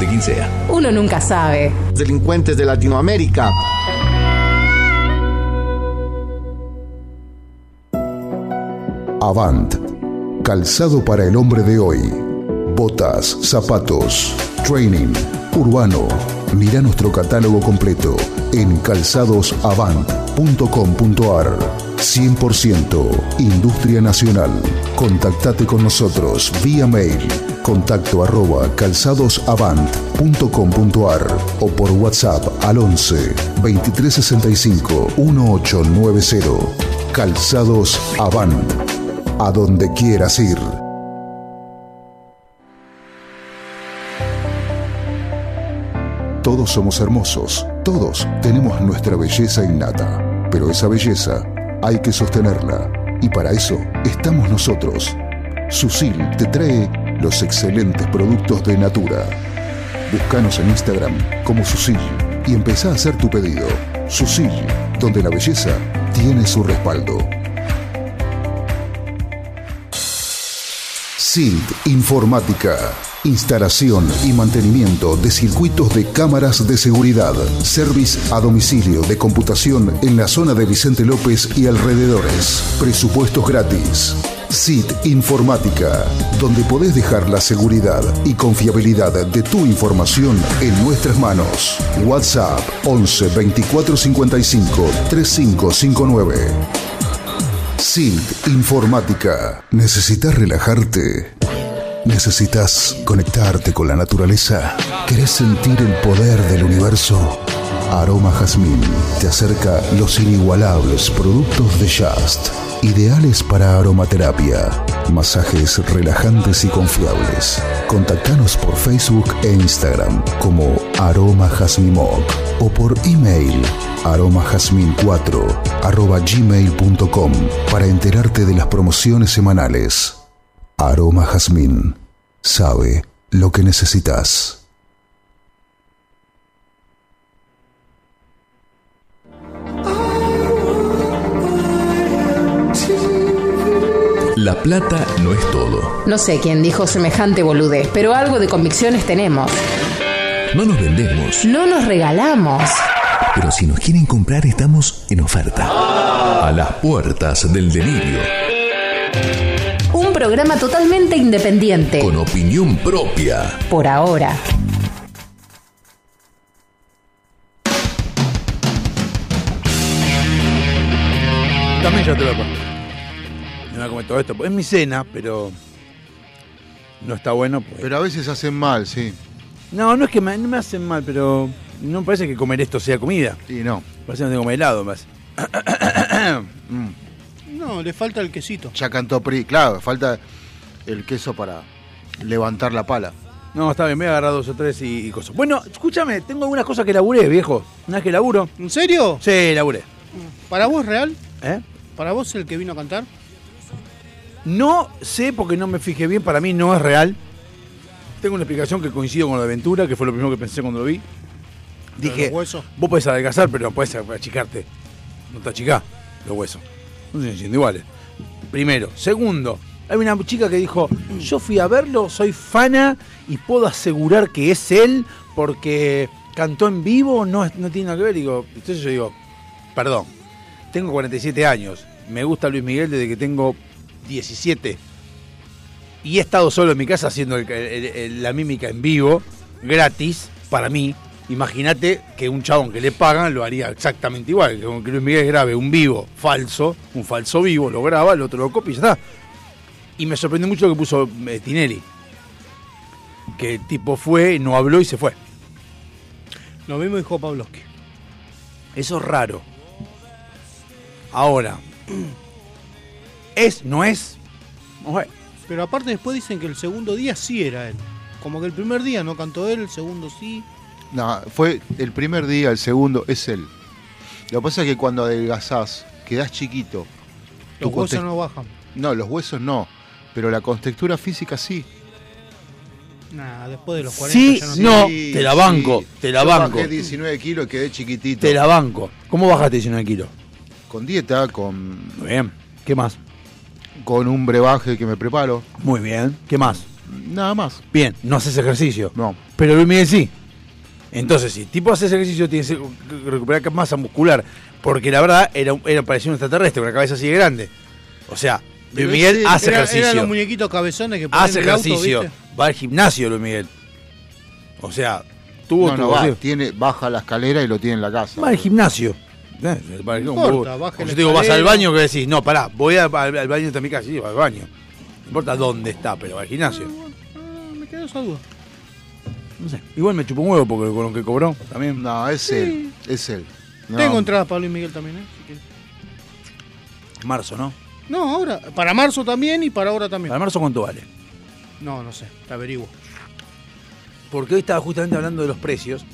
S5: de quien sea.
S6: Uno nunca sabe.
S7: delincuentes de Latinoamérica.
S3: Avant. Calzado para el hombre de hoy. Botas, zapatos, training, urbano. Mira nuestro catálogo completo en calzadosavant.com.ar. 100% Industria Nacional. Contactate con nosotros vía mail contacto arroba calzadosavant.com.ar o por WhatsApp al 11 2365 1890. Calzados Avant. A donde quieras ir. Todos somos hermosos, todos tenemos nuestra belleza innata, pero esa belleza hay que sostenerla y para eso estamos nosotros. Susil te trae los excelentes productos de Natura. Búscanos en Instagram como Susil y empezá a hacer tu pedido. Susil, donde la belleza tiene su respaldo. SILT Informática. Instalación y mantenimiento de circuitos de cámaras de seguridad. Service a domicilio de computación en la zona de Vicente López y alrededores. Presupuestos gratis. SIT Informática, donde podés dejar la seguridad y confiabilidad de tu información en nuestras manos. WhatsApp 11 24 55 3559. SILT Informática. ¿Necesitas relajarte? ¿Necesitas conectarte con la naturaleza? ¿Querés sentir el poder del universo? Aroma Jazmín te acerca los inigualables productos de Just, ideales para aromaterapia, masajes relajantes y confiables. Contactanos por Facebook e Instagram como Aroma Jazmimoc o por email aromajazmin4 arroba gmail.com para enterarte de las promociones semanales. Aroma Jazmín sabe lo que necesitas.
S5: La plata no es todo.
S6: No sé quién dijo semejante boludez, pero algo de convicciones tenemos.
S5: No nos vendemos,
S6: No nos regalamos.
S5: pero si nos quieren comprar estamos en oferta. A las puertas del delirio,
S6: Un programa totalmente independiente.
S5: con opinión propia.
S6: Por ahora.
S2: También ya te lo. A comer todo esto. Es mi cena, pero no está bueno. pues.
S8: Pero a veces hacen mal, sí.
S2: No, no es que me, no me hacen mal, pero no me parece que comer esto sea comida.
S8: Y no.
S2: Parece que no comer helado más. *coughs*
S8: Mm.
S1: No, le falta el quesito.
S8: Ya cantó Pri. Claro, falta el queso para levantar la pala.
S2: No, está bien, me voy a agarrar dos o tres y, y cosas. Bueno, escúchame, tengo algunas cosas que laburé, viejo. Una vez que laburo.
S1: ¿En serio?
S2: Sí, laburé.
S1: ¿Para vos real?
S2: ¿Eh?
S1: ¿Para vos el que vino a cantar?
S2: No sé porque no me fijé bien, para mí no es real. Tengo una explicación que coincido con la aventura, que fue lo primero que pensé cuando lo vi. Dije, vos podés adelgazar, pero no podés achicarte. No te achicás los huesos. No se sienten iguales. Primero. Segundo, Hay una chica que dijo, yo fui a verlo, soy fana y puedo asegurar que es él porque cantó en vivo, no, no tiene nada que ver. Digo, entonces yo digo, perdón, tengo 47 años, me gusta Luis Miguel desde que tengo 17 y he estado solo en mi casa haciendo el- el- el- la mímica en vivo, gratis, para mí. Imagínate que un chabón que le pagan lo haría exactamente igual, que Luis Miguel grabe un vivo falso, un falso vivo, lo graba, el otro lo copia y ya está. Y me sorprendió mucho lo que puso eh, Tinelli. Que el tipo fue, no habló y se fue.
S1: Lo mismo dijo Pavlovsky.
S2: Eso es raro. Ahora, ¿es, no es? Ver.
S1: Pero aparte después dicen que el segundo día sí era él. Como que el primer día no cantó él, el segundo sí.
S3: No, fue el primer día, el segundo, es él. Lo que pasa es que cuando adelgazás, quedás chiquito.
S1: Los huesos
S3: conte-
S1: no bajan.
S3: No, los huesos no. Pero la contextura física sí.
S1: Nah, después de los 40
S2: Sí,
S1: ya no,
S2: no. te la banco, te la
S3: Yo
S2: banco.
S3: Bajé 19 kilos y quedé chiquitito.
S2: Te la banco. ¿Cómo bajaste 19 kilos?
S3: Con dieta, con,
S2: Muy bien. ¿Qué más?
S3: Con un brebaje que me preparo.
S2: Muy bien. ¿Qué más?
S3: Nada más.
S2: Bien, no haces ejercicio.
S3: No.
S2: Pero Luis Miguel sí. Entonces, si el tipo hace ejercicio, tiene que recuperar masa muscular. Porque la verdad era, era parecía un extraterrestre, con la cabeza así de grande. O sea, Luis
S3: Pero
S2: Miguel
S3: ese
S2: hace
S1: Era-
S2: ejercicio.
S1: Eran los muñequitos cabezones que
S2: hace
S1: el auto,
S2: ejercicio.
S1: ¿viste?
S2: va al gimnasio Luis Miguel. O sea, tuvo
S3: No, no va. Tiene, baja la escalera y lo tiene en la casa.
S2: Va al gimnasio. Eh,
S1: No importa,
S2: yo te digo, vas al baño que decís, no, pará, voy a- al, al baño de mi casa, sí, va al baño. No importa dónde está, pero va al gimnasio.
S1: Ah, me quedó esa duda.
S2: No sé. Igual me chupó un huevo porque con lo que cobró también.
S3: No, es él. Es él. No.
S1: Tengo entradas para Luis Miguel también, ¿eh? Si quieres.
S2: Marzo, ¿no?
S1: No, ahora. Para marzo también y para ahora también.
S2: ¿Para marzo cuánto vale?
S1: No, no sé. Te averiguo.
S2: Porque hoy estaba justamente hablando de los precios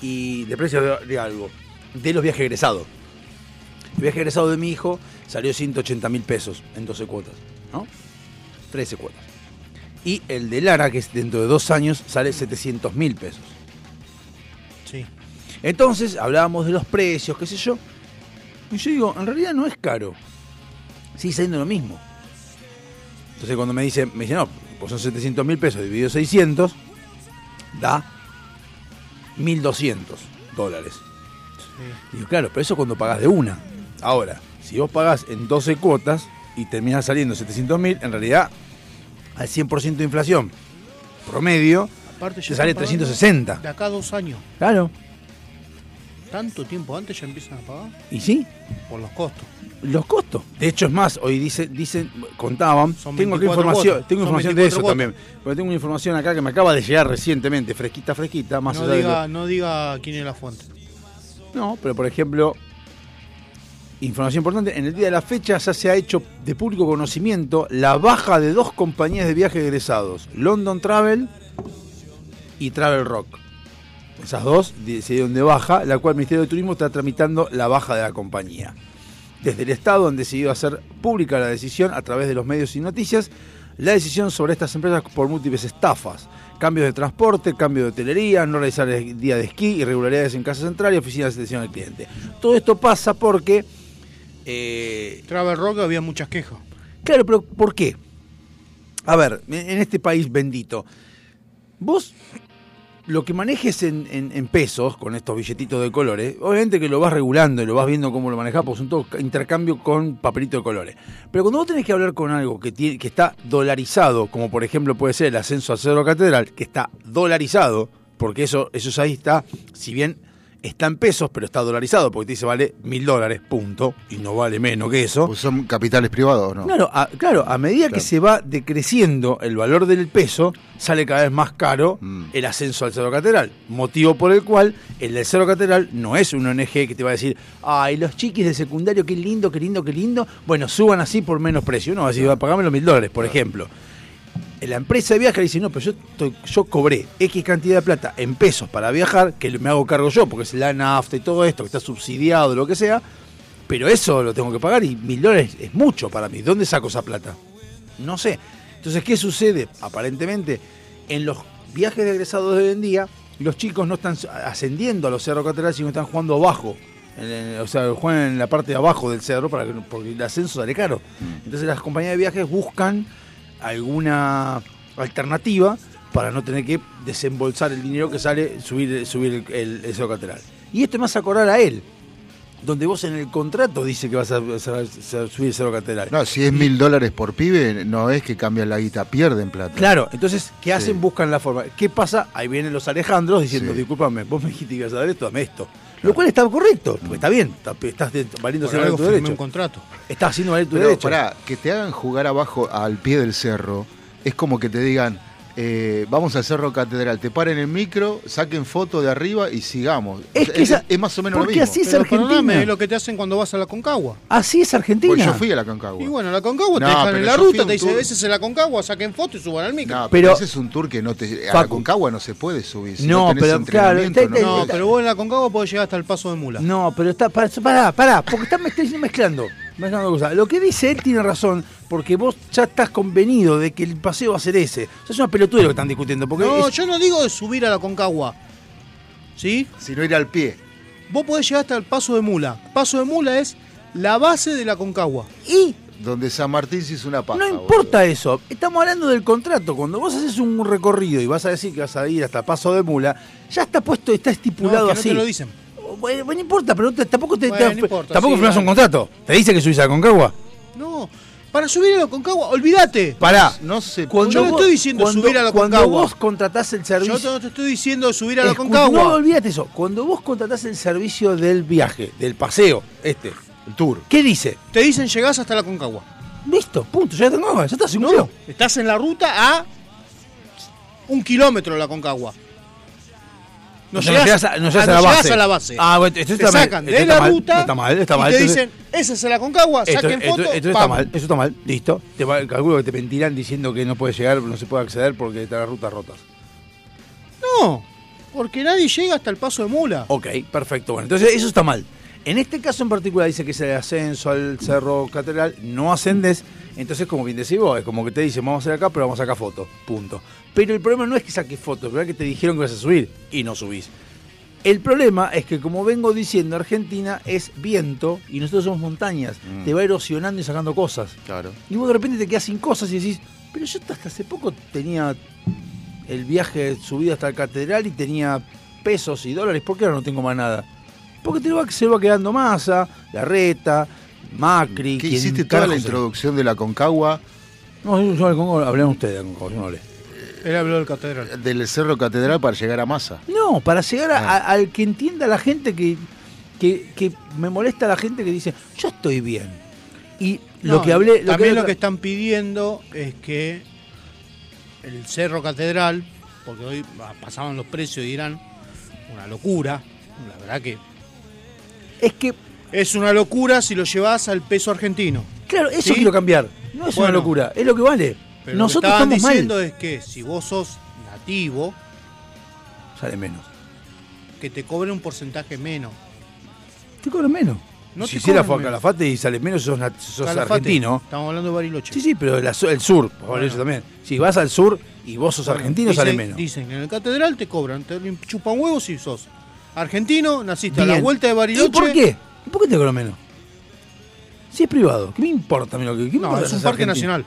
S2: y de precios de, de algo, de los viajes egresados. El viaje egresado de mi hijo salió 180 mil pesos en 12 cuotas, ¿no? 13 cuotas. Y el de Lara, que es dentro de dos años, sale 700 mil pesos.
S1: Sí.
S2: Entonces hablábamos de los precios, qué sé yo. Y yo digo, en realidad no es caro. Sigue saliendo lo mismo. Entonces cuando me dice, me dice, no, pues son 700 mil pesos dividido 600, da 1200 dólares.
S1: Sí.
S2: Digo, claro, pero eso cuando pagás de una. Ahora, si vos pagás en 12 cuotas y terminás saliendo 700 mil, en realidad, al 100% de inflación promedio,
S1: Aparte
S2: te sale
S1: están pagando
S2: 360.
S1: De acá a dos años.
S2: Claro.
S1: Tanto tiempo antes ya empiezan a pagar
S2: ¿Y sí?
S1: por los costos.
S2: Los costos. De hecho, es más, hoy dice, dicen, contaban, tengo aquí
S1: 24
S2: información, tengo
S1: Son
S2: información de
S1: 24
S2: eso también. Porque tengo una información acá que me acaba de llegar recientemente, fresquita, fresquita, más
S1: No
S2: allá de lo-
S1: diga, no diga quién es la fuente.
S2: No, pero por ejemplo, información importante, en el día de la fecha ya se ha hecho de público conocimiento la baja de dos compañías de viaje egresados, London Travel y Travel Rock. Esas dos decidieron de baja, la cual el Ministerio de Turismo está tramitando la baja de la compañía. Desde el Estado han decidido hacer pública la decisión a través de los medios y noticias, la decisión sobre estas empresas por múltiples estafas, cambios de transporte, cambio de hotelería, no realizar el día de esquí, irregularidades en casa central y oficinas de atención al cliente. Todo esto pasa porque... eh,
S1: Travel Rock había muchas quejas.
S2: Claro, pero ¿por qué? A ver, en en este país bendito, vos lo que manejes en, pesos, con estos billetitos de colores, obviamente que lo vas regulando y lo vas viendo cómo lo manejás, porque son todo ca- intercambio con papelito de colores. Pero cuando vos tenés que hablar con algo que, tiene, que está dolarizado, como por ejemplo puede ser el ascenso al Cerro Catedral, que está dolarizado, porque eso, eso ahí está, si bien está en pesos, pero está dolarizado, porque te dice vale mil dólares, punto, y no vale menos que eso.
S3: Pues son capitales privados, ¿no?
S2: Claro, a, claro, a medida que se va decreciendo el valor del peso, sale cada vez más caro
S3: Mm.
S2: el ascenso al Cerro Catedral. Motivo por el cual el del Cerro Catedral no es un ONG que te va a decir, ay, los chiquis de secundario, qué lindo, qué lindo, qué lindo. Bueno, suban así por menos precio. No, así va a pagarme los mil dólares, por ejemplo. La empresa de viaje dice, no, pero yo, yo cobré X cantidad de plata en pesos para viajar, que me hago cargo yo, porque es la nafta y todo esto, que está subsidiado, lo que sea, pero eso lo tengo que pagar y mil dólares es mucho para mí. ¿Dónde saco esa plata? No sé. Entonces, ¿qué sucede? Aparentemente, en los viajes de egresados de hoy en día, los chicos no están ascendiendo a los Cerro Catedral, sino están jugando abajo o sea, juegan en la parte de abajo del cerro para que, porque el ascenso sale caro. Entonces las compañías de viajes buscan alguna alternativa para no tener que desembolsar el dinero que sale subir, subir el, el- catedral. Y esto me hace acordar a él, donde vos en el contrato dice que vas a, subir el cerro catedral.
S3: No, si es mil dólares por pibe, no es que cambian la guita, pierden plata.
S2: Claro, entonces, ¿qué hacen?
S3: Sí.
S2: Buscan la forma. ¿Qué pasa? Ahí vienen los Alejandros diciendo,
S3: Sí.
S2: discúlpame, vos me dijiste que ibas a dar esto, dame esto. Lo cual está correcto, porque está bien, está- estás de- valiendo
S1: algo
S2: tu derecho.
S1: un contrato.
S2: Estás haciendo valer tu
S3: Pero
S2: derecho.
S3: pará, que te hagan jugar abajo al pie del cerro, es como que te digan, eh, vamos al Cerro Catedral, te paren el micro, saquen foto de arriba y sigamos.
S2: Es esa-
S3: más o menos lo
S2: porque
S3: mismo.
S2: así es
S1: Pero
S2: Argentina.
S1: perdóname, es lo que te hacen cuando vas a la Concagua.
S2: Así es Argentina.
S3: Pues yo fui a la Concagua.
S1: Y bueno, la Concagua
S3: No,
S1: te dejan en la ruta,
S3: a
S1: te dicen,
S3: tour.
S1: ese es la Concagua, saquen foto y suban al micro.
S3: No,
S2: Pero-
S3: pero ese es un tour que no te. A
S2: Facu.
S3: la Concagua no se puede subir. Si
S2: No,
S3: no, tenés
S2: pero, claro,
S3: no
S2: te- te-
S1: no,
S3: podés.
S1: pero vos en la Concagua podés llegar hasta el paso de mula.
S2: No, pero está. Pará, pará, pará, porque estás mezclando, mezclando, mezclando cosas. Lo que dice él tiene razón, porque vos ya estás convenido de que el paseo va a ser ese. O sea, es una pelotuda lo que están discutiendo. Porque
S1: No,
S2: es-
S1: yo no digo de subir a la Concagua. ¿Sí?
S3: Si no ir al pie.
S1: Vos podés llegar hasta el paso de mula. Paso de mula es la base de la Concagua.
S2: y
S3: Donde San Martín se hizo una paja.
S2: No importa eso, estamos hablando del contrato. Cuando vos haces un recorrido y vas a decir que vas a ir hasta Paso de Mula, ya está puesto, está
S1: No,
S2: estipulado
S1: que no
S2: así.
S1: te lo dicen.
S2: Bueno, no importa, pero te- tampoco te,
S1: Bueno,
S2: te-
S1: no importa,
S2: tampoco
S1: sí,
S2: firmás un
S1: dale.
S2: contrato. ¿Te dice que subís a la Concagua?
S1: No, para subir a la Concagua, olvídate.
S2: Pará.
S3: No se
S2: Cuando
S1: Yo no estoy diciendo
S2: cuando-
S1: subir a la
S2: Cuando
S1: Concagua.
S2: vos contratás el servicio.
S1: Yo no te estoy diciendo subir a la Concagua.
S2: No, olvídate eso. Cuando vos contratás el servicio del viaje, del paseo, este,
S3: El tour.
S2: ¿qué dice?
S1: Te dicen llegás hasta la Concagua.
S2: Listo, punto, ya tengo, ya está, se
S1: No, estás en la ruta a un kilómetro de la Concagua. No
S2: O sea,
S1: llegás,
S2: a, no
S1: ah,
S2: llegás
S1: no
S2: a la base.
S1: a la base.
S2: Ah, bueno, esto
S1: te
S2: está mal,
S1: sacan de la
S2: mal,
S1: ruta
S2: Está mal, está
S1: y te dicen, esa es la Concagua,
S2: Esto,
S1: saquen
S2: esto-
S1: foto,
S2: esto está mal, eso está mal, listo. Te va- calculo que te mentirán diciendo que no puedes llegar, no se puede acceder porque están las rutas rotas.
S1: No, porque nadie llega hasta el paso de mula.
S2: Ok, perfecto. Bueno, entonces eso está mal. En este caso en particular dice que es el ascenso al Cerro Catedral, no ascendes, entonces como bien decís vos, es como que te dicen vamos a hacer acá, pero vamos a sacar foto, punto. Pero el problema no es que saques fotos, el problema es que te dijeron que vas a subir y no subís. El problema es que como vengo diciendo, Argentina es viento y nosotros somos montañas,
S3: Mm.
S2: te va erosionando y sacando cosas.
S3: Claro.
S2: Y vos de repente te quedas sin cosas y decís, pero yo hasta hace poco tenía el viaje subido hasta la catedral y tenía pesos y dólares, ¿por qué ahora no tengo más nada? Porque te va, se va quedando masa, la reta, Macri,
S3: ¿Qué
S2: quien
S3: hiciste toda la introducción de la Concagua
S2: No, yo, yo, ¿cómo hablan ustedes de Concagua? Yo no hablé.
S1: Él habló del catedral.
S3: del Cerro Catedral para llegar a Masa?
S2: No, para llegar a-
S3: Ah.
S2: a- al que entienda la gente que, que, que me molesta la gente que dice, yo estoy bien. Y lo que hablé... Lo
S1: también
S2: que,
S1: lo que están pidiendo es que el Cerro Catedral, porque hoy pasaban los precios y dirán una locura, la verdad que
S2: Es que,
S1: es una locura si lo llevas al peso argentino.
S2: claro, eso
S1: ¿Sí?
S2: quiero cambiar. No es una
S1: Bueno.
S2: locura, es lo que vale.
S1: Pero
S2: Nosotros
S1: lo que
S2: estamos
S1: diciendo
S2: mal.
S1: es que si vos sos nativo,
S2: Sale menos.
S1: que te cobren un porcentaje menos.
S2: Te cobran menos.
S1: No
S2: si hiciera a Calafate y sale menos, sos, nat- sos
S1: Calafate,
S2: argentino.
S1: Estamos hablando de Bariloche.
S2: Sí, sí, pero la- el sur, por eso también. Si vas al sur y vos sos
S1: Bueno,
S2: argentino,
S1: dicen-
S2: sale menos.
S1: Dicen que en el catedral te cobran, te chupan huevos si sos argentino, naciste a la vuelta de Bariloche.
S2: ¿Y por qué? ¿Y por qué te cobran menos? Si es privado, ¿qué me importa a mí lo que qué me
S1: No,
S2: importa
S1: es un parque
S2: argentino?
S1: nacional.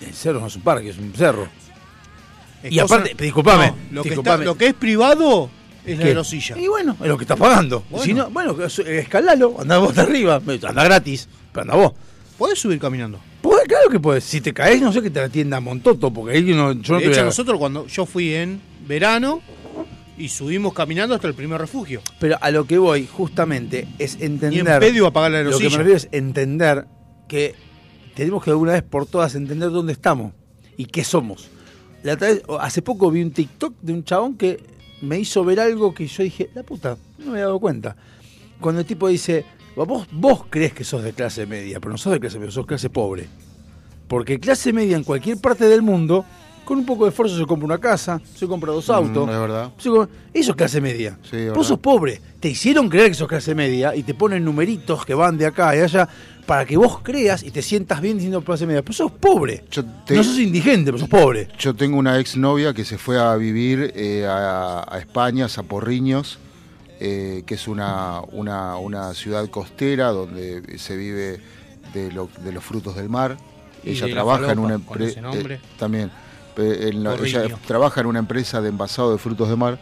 S2: El cerro no es un parque, es un cerro.
S1: Es
S2: Y
S1: cosa-
S2: aparte, disculpame,
S1: No, lo, que
S2: disculpame.
S1: está- lo que es privado es la
S2: ¿Qué?
S1: los sillas.
S2: Y bueno, es lo que estás pagando.
S1: Bueno.
S2: Si no, bueno, es- escalalo, andá vos de arriba, anda gratis, pero anda vos.
S1: Podés subir caminando.
S2: Podés, claro que podés. Si te caes, no sé que te atienda Montoto, porque ahí no, yo no
S1: de
S2: te voy
S1: hecho,
S2: a-
S1: nosotros cuando yo fui en verano y subimos caminando hasta el primer refugio.
S2: Pero a lo que voy, justamente, es
S1: Y en
S2: entender.
S1: pedio a pagar la
S2: Lo que me refiero es entender que tenemos que de alguna vez por todas entender dónde estamos y qué somos. La vez- hace poco vi un TikTok de un chabón que me hizo ver algo que yo dije, la puta, no me había dado cuenta. Cuando el tipo dice, vos, vos crees que sos de clase media, pero no sos de clase media, sos clase pobre. Porque clase media en cualquier parte del mundo, con un poco de esfuerzo se compra una casa, se compra dos autos.
S3: Mm, es verdad.
S2: compra- Eso es clase media.
S3: Sí, es
S2: Vos
S3: verdad.
S2: sos pobre. Te hicieron creer que sos clase media y te ponen numeritos que van de acá y allá para que vos creas y te sientas bien diciendo clase media. Pero sos pobre.
S3: Yo te-
S2: No sos indigente, pero sos pobre.
S3: Yo tengo una exnovia que se fue a vivir eh, a, a España, a Zaporriños, eh, que es una, una, una ciudad costera donde se vive de, lo- de los frutos del mar. Ella trabaja en una empresa.
S1: nombre.
S3: también. Eh, en la- ella trabaja en una empresa de envasado de frutos de mar.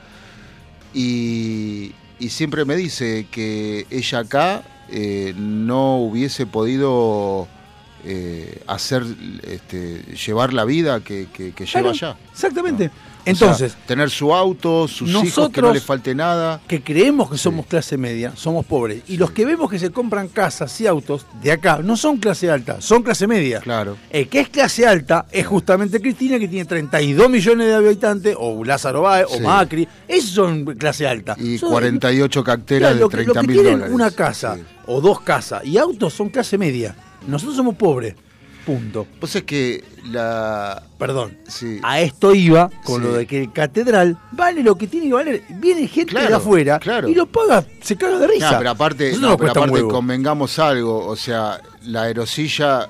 S3: Y, y siempre me dice que ella acá eh, no hubiese podido eh, hacer, este, llevar la vida que, que- que lleva
S2: Claro,
S3: allá.
S2: Exactamente. Entonces,
S3: sea, tener su auto, sus hijos, que no
S2: nosotros-
S3: le falte nada.
S2: que creemos que somos clase media, somos pobres. Y los que vemos que se compran casas y autos de acá no son clase alta, son clase media.
S3: Claro.
S2: El que es clase alta es justamente Cristina, que tiene 32 millones de habitantes, o Lázaro Báez,
S3: Sí.
S2: o Macri. Esos son clase alta.
S3: Y
S2: Son-
S3: 48 carteras
S2: Claro,
S3: de
S2: lo que- lo
S3: 30
S2: que
S3: mil dólares.
S2: una casa o dos casas y autos son clase media. Nosotros somos pobres. Punto.
S3: Pues es que la.
S2: Perdón.
S3: Sí.
S2: A esto iba con
S3: Sí.
S2: lo de que el catedral vale lo que tiene que valer. Viene gente de afuera
S3: claro.
S2: y lo paga, se caga de risa.
S3: No, pero aparte, no, pero aparte convengamos algo, o sea, la aerosilla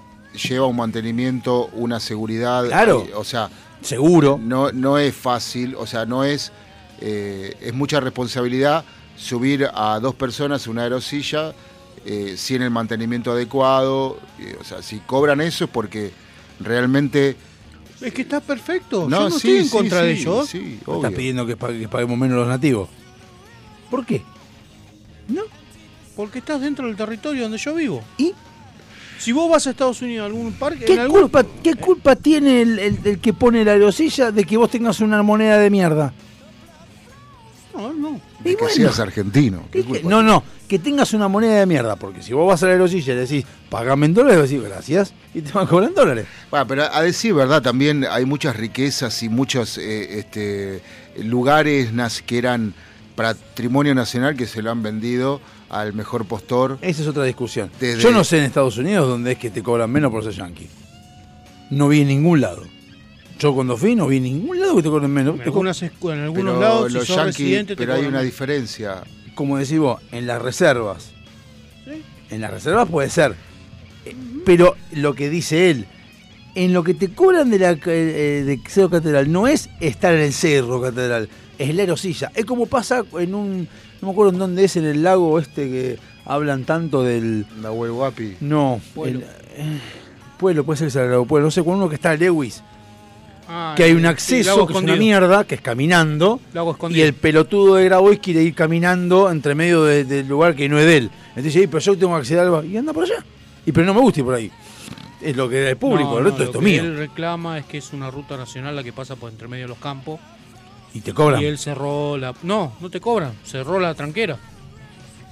S3: lleva un mantenimiento, una seguridad,
S2: Claro.
S3: eh, o sea,
S2: Seguro.
S3: no, no es fácil, o sea, no es, eh, es mucha responsabilidad subir a dos personas una aerosilla eh, sin el mantenimiento adecuado, eh, o sea, si cobran eso es porque realmente...
S1: Es que está perfecto.
S3: No,
S1: Yo no
S3: sí,
S1: estoy en
S3: sí,
S1: contra
S3: sí,
S1: de ellos.
S3: sí,
S2: ¿Me
S3: obvio.
S2: estás pidiendo que, pa- que paguemos menos los nativos? ¿Por qué? ¿No?
S1: Porque estás dentro del territorio donde yo vivo.
S2: ¿Y
S1: Si vos vas a Estados Unidos a algún parque,
S2: qué
S1: en algún-
S2: culpa, qué culpa tiene el, el- el que pone la aerosilla de que vos tengas una moneda de mierda?
S1: No, no.
S2: Y
S3: que
S2: bueno.
S3: seas argentino.
S2: ¿Qué-
S3: ¿Qué
S2: qué?
S3: culpa
S2: No, no, que tengas una moneda de mierda, porque si vos vas a la aerosilla y le decís, pagame en dólares, decís gracias, y te van a cobrar en dólares.
S3: Bueno, pero a decir verdad, también hay muchas riquezas y muchos eh, este, lugares nas- que eran patrimonio nacional que se lo han vendido al mejor postor.
S2: Esa es otra discusión.
S3: Desde-
S2: Yo no sé en Estados Unidos dónde es que te cobran menos por ser yankee. No vi en ningún lado. Yo cuando fui no vi ningún lado que te cobren menos.
S1: En algunas algunos
S3: Pero
S1: lados, si sos te
S3: pero hay una diferencia.
S2: como decís vos, en las reservas.
S1: Sí.
S2: En las reservas puede ser. Eh, Pero lo que dice él, en lo que te cobran de la eh, de Cerro Catedral no es estar en el Cerro Catedral, es la aerosilla. Es como pasa en un. No me acuerdo en dónde es, en el lago este que hablan tanto del.
S3: Nahuel Guapi.
S2: No,
S1: Pueblo.
S2: el- eh, pueblo, puede ser que sea el lago Pueblo, no sé, con uno que está Lewis,
S1: Ah,
S2: que hay un acceso que es una mierda, que es caminando,
S1: Lago
S2: y el pelotudo de Grabois quiere ir caminando entre medio de- del lugar que no es de él. Entonces dice, "Ey, pero yo tengo que acceder al bar", y anda por allá. Y pero no me gusta ir por ahí. Es lo que es público,
S1: No,
S2: el
S1: no,
S2: resto es
S1: lo
S2: esto
S1: que
S2: mío.
S1: Él reclama es que es una ruta nacional la que pasa por entre medio de los campos.
S2: Y te cobran
S1: Y él cerró la. No, no te cobran. Cerró la tranquera.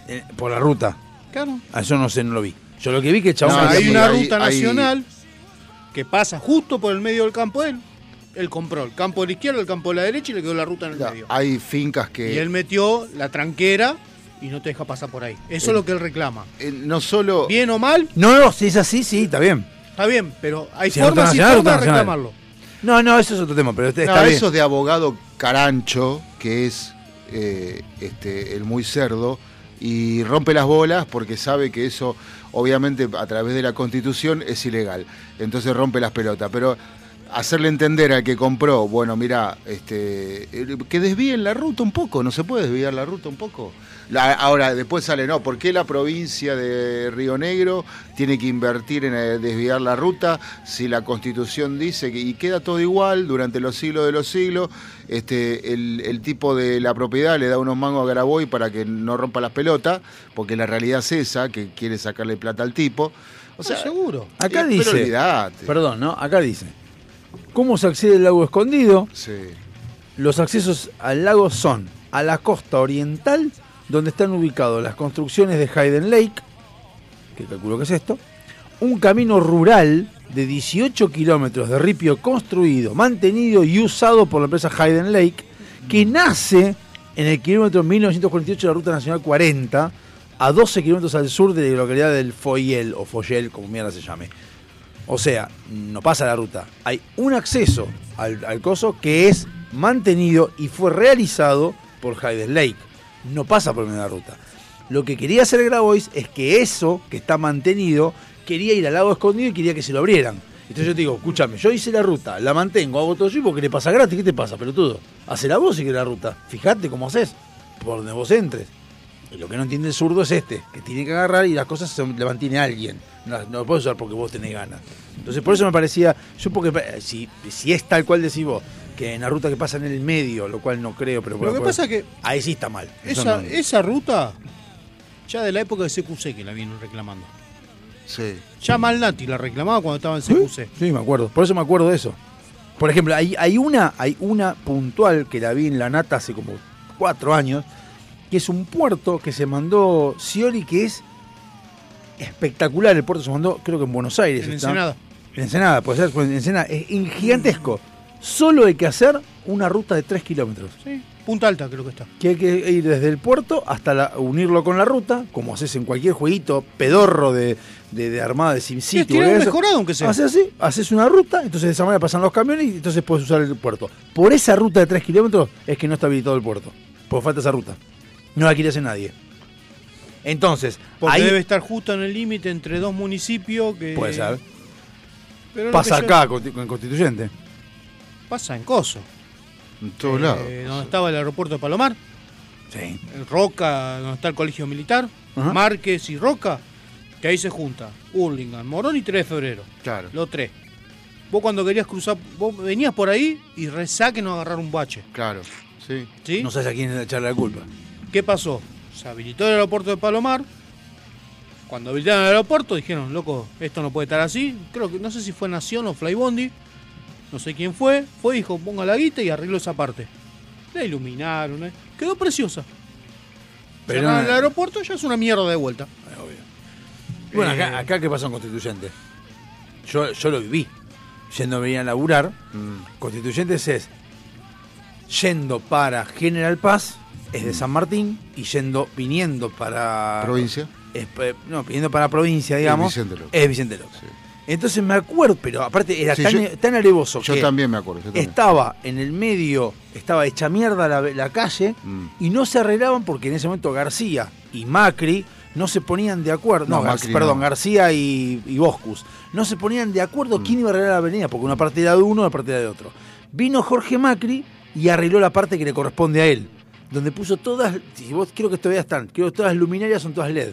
S2: eh, por la ruta.
S1: Claro.
S2: A eso no sé, no lo vi. Yo lo que vi que el chabón
S3: No,
S1: hay una ruta nacional que pasa justo por el medio del campo de él. Él compró el campo de la izquierda, el campo de la derecha y le quedó la ruta en el
S3: Ya,
S1: medio.
S3: Hay fincas que
S1: Y él metió la tranquera y no te deja pasar por ahí. Eso es lo que él reclama.
S3: eh, no solo...
S1: Bien o mal,
S2: No, no, si es así, sí, está bien.
S1: está bien, pero hay
S2: Si
S1: formas y formas de reclamarlo.
S2: No, no, eso es otro tema, pero este
S3: No,
S2: está bien.
S3: eso es de abogado carancho, que es eh, este, el muy cerdo, y rompe las bolas porque sabe que eso, obviamente, a través de la constitución es ilegal. Entonces rompe las pelotas. Pero hacerle entender al que compró, bueno, mira, este, eh, que desvíen la ruta un poco, ¿no se puede desviar la ruta un poco? La- ahora, después sale, no, ¿por qué la provincia de Río Negro tiene que invertir en eh, desviar la ruta si la constitución dice que, y queda todo igual durante los siglos de los siglos? Este, el, el tipo de la propiedad le da unos mangos a Graboy para que no rompa las pelotas, porque la realidad es esa, que quiere sacarle plata al tipo. O sea,
S1: seguro.
S2: Acá
S3: eh,
S2: dice.
S3: Pero.
S2: Perdón, ¿no? Acá dice. ¿Cómo se accede al lago escondido?
S3: Sí.
S2: Los accesos al lago son a la costa oriental, donde están ubicados las construcciones de Hayden Lake, que calculo que es esto, un camino rural de 18 kilómetros de ripio construido, mantenido y usado por la empresa Hayden Lake, que nace en el kilómetro 1948 de la Ruta Nacional 40, a 12 kilómetros al sur de la localidad del Foyel, o Foyel, como mierda se llame. O sea, no pasa la ruta. Hay un acceso al, coso que es mantenido y fue realizado por Hayden Lake. No pasa por medio de la ruta. Lo que quería hacer Grabois es que eso que está mantenido quería ir al lago escondido y quería que se lo abrieran. Entonces yo te digo, escúchame, yo hice la ruta, la mantengo, hago todo yo porque le pasa gratis. ¿Qué te pasa, pelotudo? Hacela vos si querés la ruta. Fíjate cómo haces, por donde vos entres. Y lo que no entiende el zurdo es este, que tiene que agarrar y las cosas se le mantiene alguien. No, no lo puedes usar porque vos tenés ganas. Entonces por eso me parecía, yo porque eh, si, si es tal cual decís vos, que en la ruta que pasa en el medio, lo cual no creo, pero
S1: Lo que pasa que
S2: ahí sí está mal.
S1: Esa,
S2: no-
S1: esa ruta, ya de la época de CQC que la vienen reclamando.
S3: Sí.
S1: Ya Malnati la reclamaba cuando estaba en CQC.
S2: Sí, me acuerdo. Por eso me acuerdo de eso. Por ejemplo, hay, hay una, hay una puntual que la vi en la nata hace como cuatro años, que es un puerto que se mandó Scioli, que es espectacular. El puerto se mandó, creo que en Buenos Aires.
S1: En
S2: está.
S1: Ensenada.
S2: En Ensenada, puede ser, pues, en Ensenada. Es gigantesco. Solo hay que hacer una ruta de 3 kilómetros.
S1: Sí, Punta Alta creo que está.
S2: Que hay que ir desde el puerto hasta la- unirlo con la ruta, como haces en cualquier jueguito pedorro de, de, de armada de
S1: Sí,
S2: SimCity. eso.
S1: mejorado aunque sea.
S2: Haces así, haces una ruta, entonces de esa manera pasan los camiones y entonces puedes usar el puerto. Por esa ruta de 3 kilómetros es que no está habilitado el puerto. Porque falta esa ruta. No la quiere hacer nadie. Entonces,
S1: Porque
S2: ahí
S1: debe estar justo en el límite entre dos municipios que...
S2: puede ser.
S1: Pero
S2: Pasa
S1: que yo-
S2: acá con en Constituyente.
S1: Pasa en Coso.
S3: En todos
S1: eh,
S3: lados.
S1: Donde estaba el aeropuerto de Palomar.
S2: Sí.
S1: en Roca, donde está el colegio militar.
S2: Ajá.
S1: Márquez y Roca. Que ahí se junta. Hurlingham, Morón y 3 de febrero.
S3: Claro.
S1: Los tres. Vos cuando querías cruzar, vos venías por ahí y rezá que no agarrar un bache.
S3: Claro. Sí.
S1: ¿Sí?
S2: No sabes a quién echarle la culpa.
S1: ¿Qué pasó? Se habilitó el aeropuerto de Palomar. Cuando habilitaron el aeropuerto dijeron, loco, esto no puede estar así. Creo que no sé si fue Nación o Flybondi. No sé quién fue. Fue, dijo, ponga la guita y arregló esa parte. La iluminaron. ¿eh? Quedó preciosa.
S2: Pero no-
S1: el aeropuerto ya es una mierda de vuelta.
S2: Bueno,
S1: Eh,
S2: acá, acá ¿qué pasó en Constituyente? Yo, yo lo viví. Yendo a venir a laburar.
S3: Mm.
S2: Constituyentes es yendo para General Paz, es de San Martín, y yendo, viniendo para.
S3: Provincia.
S2: es, eh, no, viniendo para provincia, digamos.
S3: Vicente López.
S2: Es Vicente López.
S3: Sí.
S2: Entonces me acuerdo, pero aparte era
S3: Sí,
S2: tan,
S3: yo-
S2: tan alevoso
S3: Yo
S2: que
S3: también me acuerdo. yo también.
S2: estaba en el medio, estaba hecha mierda la, la calle
S3: Mm.
S2: y no se arreglaban porque en ese momento García y Macri no se ponían de acuerdo. No,
S3: No,
S2: Gar-
S3: Macri
S2: perdón,
S3: no.
S2: García y, y Boscus. No se ponían de acuerdo
S3: Mm.
S2: quién iba a arreglar la avenida, porque una parte era de uno, una parte era de otro. Vino Jorge Macri y arregló la parte que le corresponde a él. Donde puso todas, si vos quiero que todavía están, quiero que todas las luminarias son todas LED.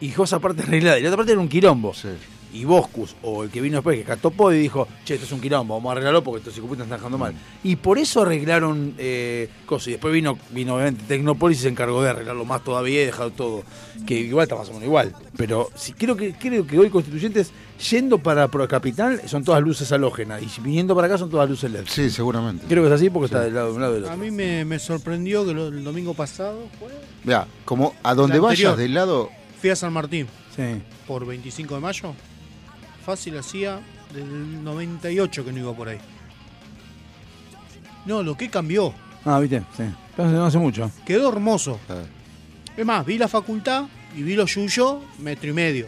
S2: Y dejó esa parte arreglada. Y la otra parte era un quilombo.
S3: Sí.
S2: Y Boscus, o el que vino después, que Catopod, y dijo, che, esto es un quilombo, vamos a arreglarlo porque estos circuitos están dejando mal. Y por eso arreglaron eh, cosas. Y después vino, vino obviamente Tecnópolis y se encargó de arreglarlo más todavía y dejar todo. Que igual está más o menos igual. Pero sí, creo que creo que hoy constituyentes, yendo para Pro Capital, son todas luces halógenas. Y viniendo para acá son todas luces LED.
S3: Sí, seguramente.
S2: Creo que es así porque está del lado de un lado del
S1: A
S2: otro.
S1: mí me, me sorprendió que lo- el domingo pasado fue...
S3: Vea, como a donde vayas del lado.
S1: Fui a San Martín
S2: Sí.
S1: por 25 de mayo. Fácil hacía del 98 que no iba por ahí. No, lo que cambió.
S2: Ah, viste, sí. No hace mucho.
S1: Quedó hermoso.
S3: eh,
S1: Es más, vi la facultad y vi los Yuyo metro y medio.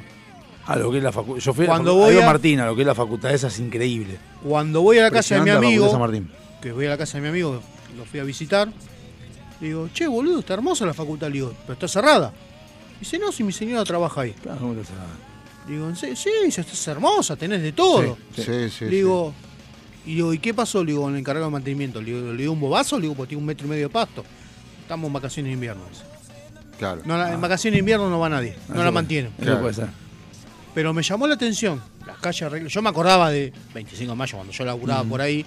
S2: Ah, lo que es la facultad. Yo fui
S1: Cuando
S2: a la facu-
S1: voy a-
S2: Martina, lo que es la facultad esa es increíble.
S1: Cuando voy a la casa de mi amigo, que voy a la casa de mi amigo, lo fui a visitar, le digo, che, boludo, está hermosa la facultad. Le digo, pero está cerrada. Dice, no, si mi señora trabaja ahí.
S2: Claro, ¿cómo te sabes?
S1: Digo, "Sí, sí, estás hermosa, tenés de todo.
S3: Sí, sí.
S1: digo, y digo, ¿y qué pasó? Le digo, con el encargado de mantenimiento. Le digo, ¿le digo un bobazo? Le digo, porque tiene un metro y medio de pasto. Estamos en vacaciones de invierno.
S3: Claro.
S1: No, la- En vacaciones de invierno no va nadie, no
S2: Eso
S1: la mantienen.
S3: Claro.
S2: puede ser.
S1: Pero me llamó la atención. Las calles arregladas. Yo me acordaba de 25 de mayo, cuando yo laburaba por ahí.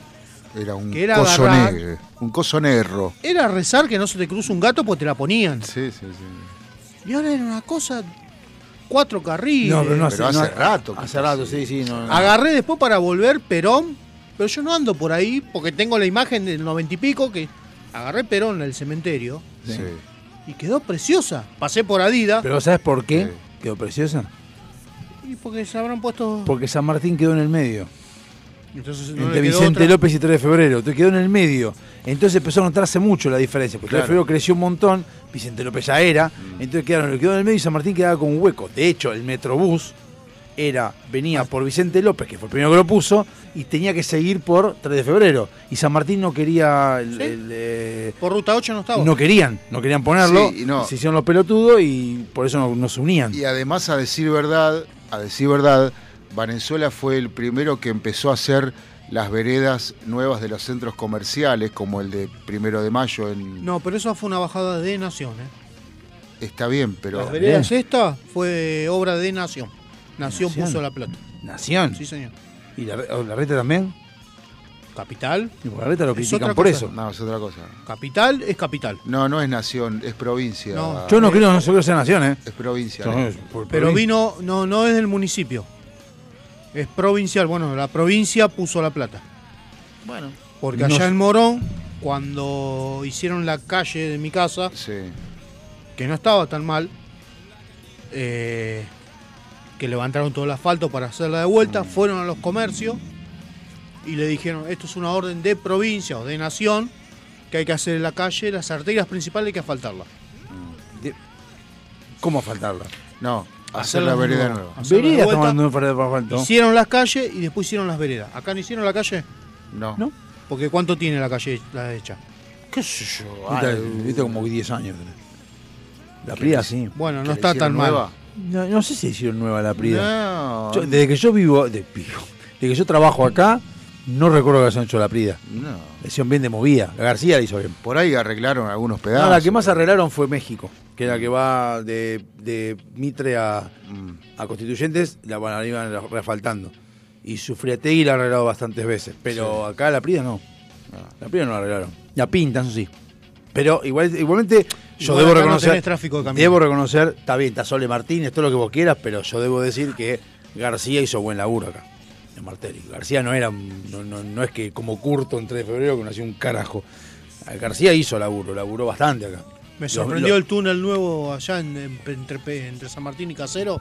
S3: Era un
S1: que era
S3: coso
S1: agarrar-
S3: negro. Un coso negro.
S1: Era rezar que no se te cruce un gato porque te la ponían.
S3: Sí, sí, sí.
S1: Y ahora era una cosa. Cuatro carriles.
S2: No, pero no hace,
S3: Pero hace
S2: no-
S3: rato
S2: Hace rato, sí, sí. No, no.
S1: Agarré después para volver Perón. Pero yo no ando por ahí porque tengo la imagen del noventa y pico que agarré Perón en el cementerio.
S2: Sí.
S1: y quedó preciosa. Pasé por Adidas
S2: Pero ¿sabes por qué?
S3: Sí.
S2: Quedó preciosa.
S1: y porque se habrán puesto.
S2: Porque San Martín quedó en el medio.
S1: Entonces no
S2: entre Vicente
S1: otra.
S2: López y 3 de febrero. Te quedó en el medio. Entonces empezó a notarse mucho la diferencia. Porque 3 de febrero creció un montón. Vicente López ya era. Entonces quedaron, quedó en el medio y San Martín quedaba con un hueco. De hecho, el Metrobús era, venía por Vicente López, que fue el primero que lo puso, y tenía que seguir por 3 de febrero. Y San Martín no quería. el-
S1: Sí.
S2: el, eh,
S1: Por ruta 8 no estaba.
S2: no querían, no querían ponerlo.
S3: Sí, y no.
S2: Se hicieron los pelotudos y por eso no, no se unían.
S3: Y además, a decir verdad, a decir verdad, Valenzuela fue el primero que empezó a hacer las veredas nuevas de los centros comerciales, como el de Primero de Mayo en...
S1: No, pero eso fue una bajada de Nación. ¿eh?
S3: está bien, pero
S1: Las veredas esta fue obra de Nación. Nación,
S2: Nación.
S1: puso la plata.
S2: Nación.
S1: Sí, señor.
S2: ¿Y la, reta también?
S1: Capital.
S2: Y porque la reta lo critican por
S1: cosa.
S2: eso.
S3: no, es otra cosa.
S1: Capital es capital.
S3: No, no es nación, es provincia.
S1: No.
S2: Yo no creo, no sé que sea nación, ¿eh?
S3: Es provincia.
S2: Por-
S1: Pero
S2: por-
S1: vino, no, no es del municipio. Es provincial. Bueno, la provincia puso la plata.
S2: Bueno.
S1: Porque
S2: No
S1: allá
S2: sé.
S1: en Morón, cuando hicieron la calle de mi casa,
S3: Sí.
S1: que no estaba tan mal, eh, que levantaron todo el asfalto para hacerla de vuelta, fueron a los comercios y le dijeron, esto es una orden de provincia o de nación, que hay que hacer en la calle, las arterias principales hay que asfaltarla.
S2: ¿Cómo faltarla?
S3: No, hacer la
S1: de
S3: vereda
S1: nuevo.
S3: nueva.
S2: Vereda dando un de asfalto.
S1: Hicieron las calles y después hicieron las veredas. ¿Acá no hicieron la calle?
S3: No.
S2: ¿No?
S1: Porque ¿cuánto tiene la calle la hecha?
S2: ¿Qué sé yo? Viste, viste como 10 años. La Prida sí.
S1: Bueno,
S3: ¿Que
S1: no está tan mal.
S2: No, no sé si hicieron nueva la Prida.
S3: No.
S2: Yo- desde que yo vivo, de, vivo, desde que yo trabajo acá, no recuerdo que hayan hecho la Prida.
S3: no.
S2: Le hicieron bien de movida. La García la hizo bien.
S3: Por ahí arreglaron algunos
S2: No,
S3: pedazos.
S2: la que más arreglaron fue México, que es la que va de, de Mitre a,
S3: Mm.
S2: a Constituyentes, la van la iban refaltando. Y Sufriategui la ha arreglado bastantes veces, pero acá la Prida no. La Prida no la arreglaron. La pintan, eso sí. Pero igual, igualmente yo
S1: Igual
S2: debo
S1: no
S2: reconocer,
S1: tenés tráfico de camión.
S2: debo reconocer, está bien, está Sole Martínez, todo lo que vos quieras, pero yo debo decir que García hizo buen laburo acá, en Martelli. García no era, un- no, no, no es que como Curto en 3 de febrero que no hacía un carajo. García hizo laburo, laburó bastante acá.
S1: Me
S2: Los-
S1: sorprendió
S2: los-
S1: el túnel nuevo allá en- en- entre, entre San Martín y Casero.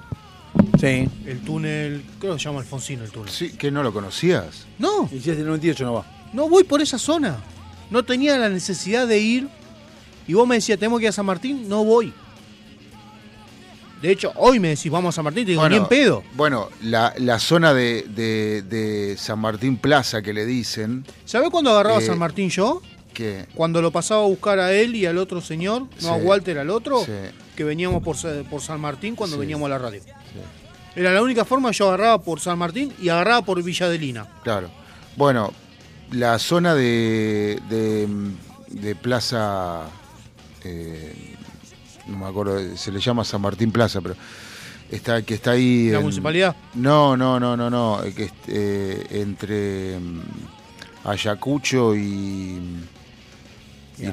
S2: Sí.
S1: El túnel, creo que se llama Alfonsino el túnel.
S3: Sí, que no lo conocías.
S1: No,
S2: Y si es del 98 no va.
S1: no voy por esa zona. No tenía la necesidad de ir. Y vos me decías, tenemos que ir a San Martín, no voy. De hecho, hoy me decís, vamos a San Martín, te digo, ni en pedo.
S3: Bueno, la, la zona de, de- de San Martín Plaza que le dicen
S1: ¿Sabés cuándo agarraba a
S3: Eh,
S1: San Martín yo?
S3: que
S1: Cuando lo pasaba a buscar a él y al otro señor, no a
S3: Sí.
S1: Walter, al otro,
S3: Sí.
S1: que veníamos por, por San Martín cuando
S3: Sí.
S1: veníamos a la radio. Era la única forma, yo agarraba por San Martín y agarraba por Villa Adelina.
S3: Claro. Bueno, la zona de, de, de Plaza, eh, no me acuerdo, se le llama San Martín Plaza, pero está que está ahí.
S1: ¿La
S3: en-
S1: municipalidad?
S3: No, no, no, no, no, que es, eh, entre mm, Ayacucho y.
S1: Y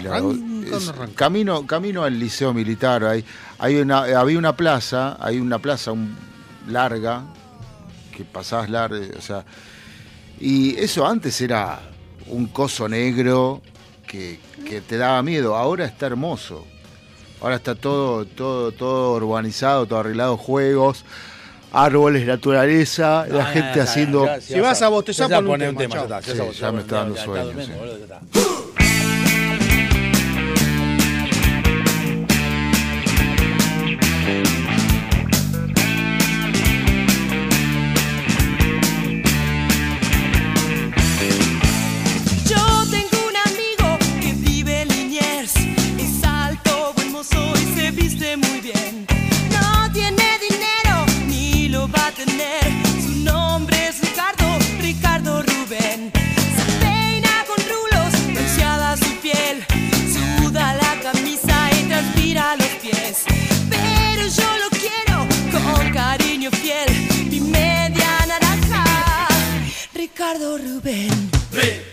S3: es-
S1: arranca?
S3: camino, camino al liceo militar, hay, hay una, había una plaza, hay una plaza un- larga, que pasabas larga, o sea, y eso antes era un coso negro que, que te daba miedo, ahora está hermoso. Ahora está todo, todo, todo urbanizado, todo arreglado, juegos, árboles, naturaleza, la gente haciendo.
S1: Si vas a bostezar, pon un
S2: poné un
S1: tema,
S2: ya está,
S3: Sí,
S2: ya
S3: ya
S2: está,
S3: me está dando
S2: ya
S3: sueño,
S9: big.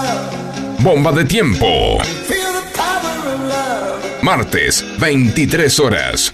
S10: Bomba de tiempo. Martes, 23 horas.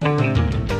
S10: Thank you.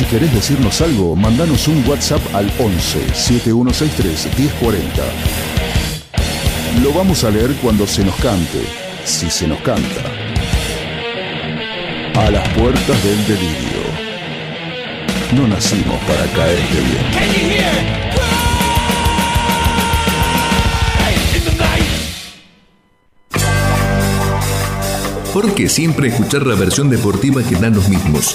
S4: Si querés decirnos algo, mandanos un WhatsApp al 11 7163 1040. Lo vamos a leer cuando se nos cante, si se nos canta. A las puertas del delirio. No nacimos para caerte bien.
S5: ¿Por qué siempre escuchar la versión deportiva que dan los mismos?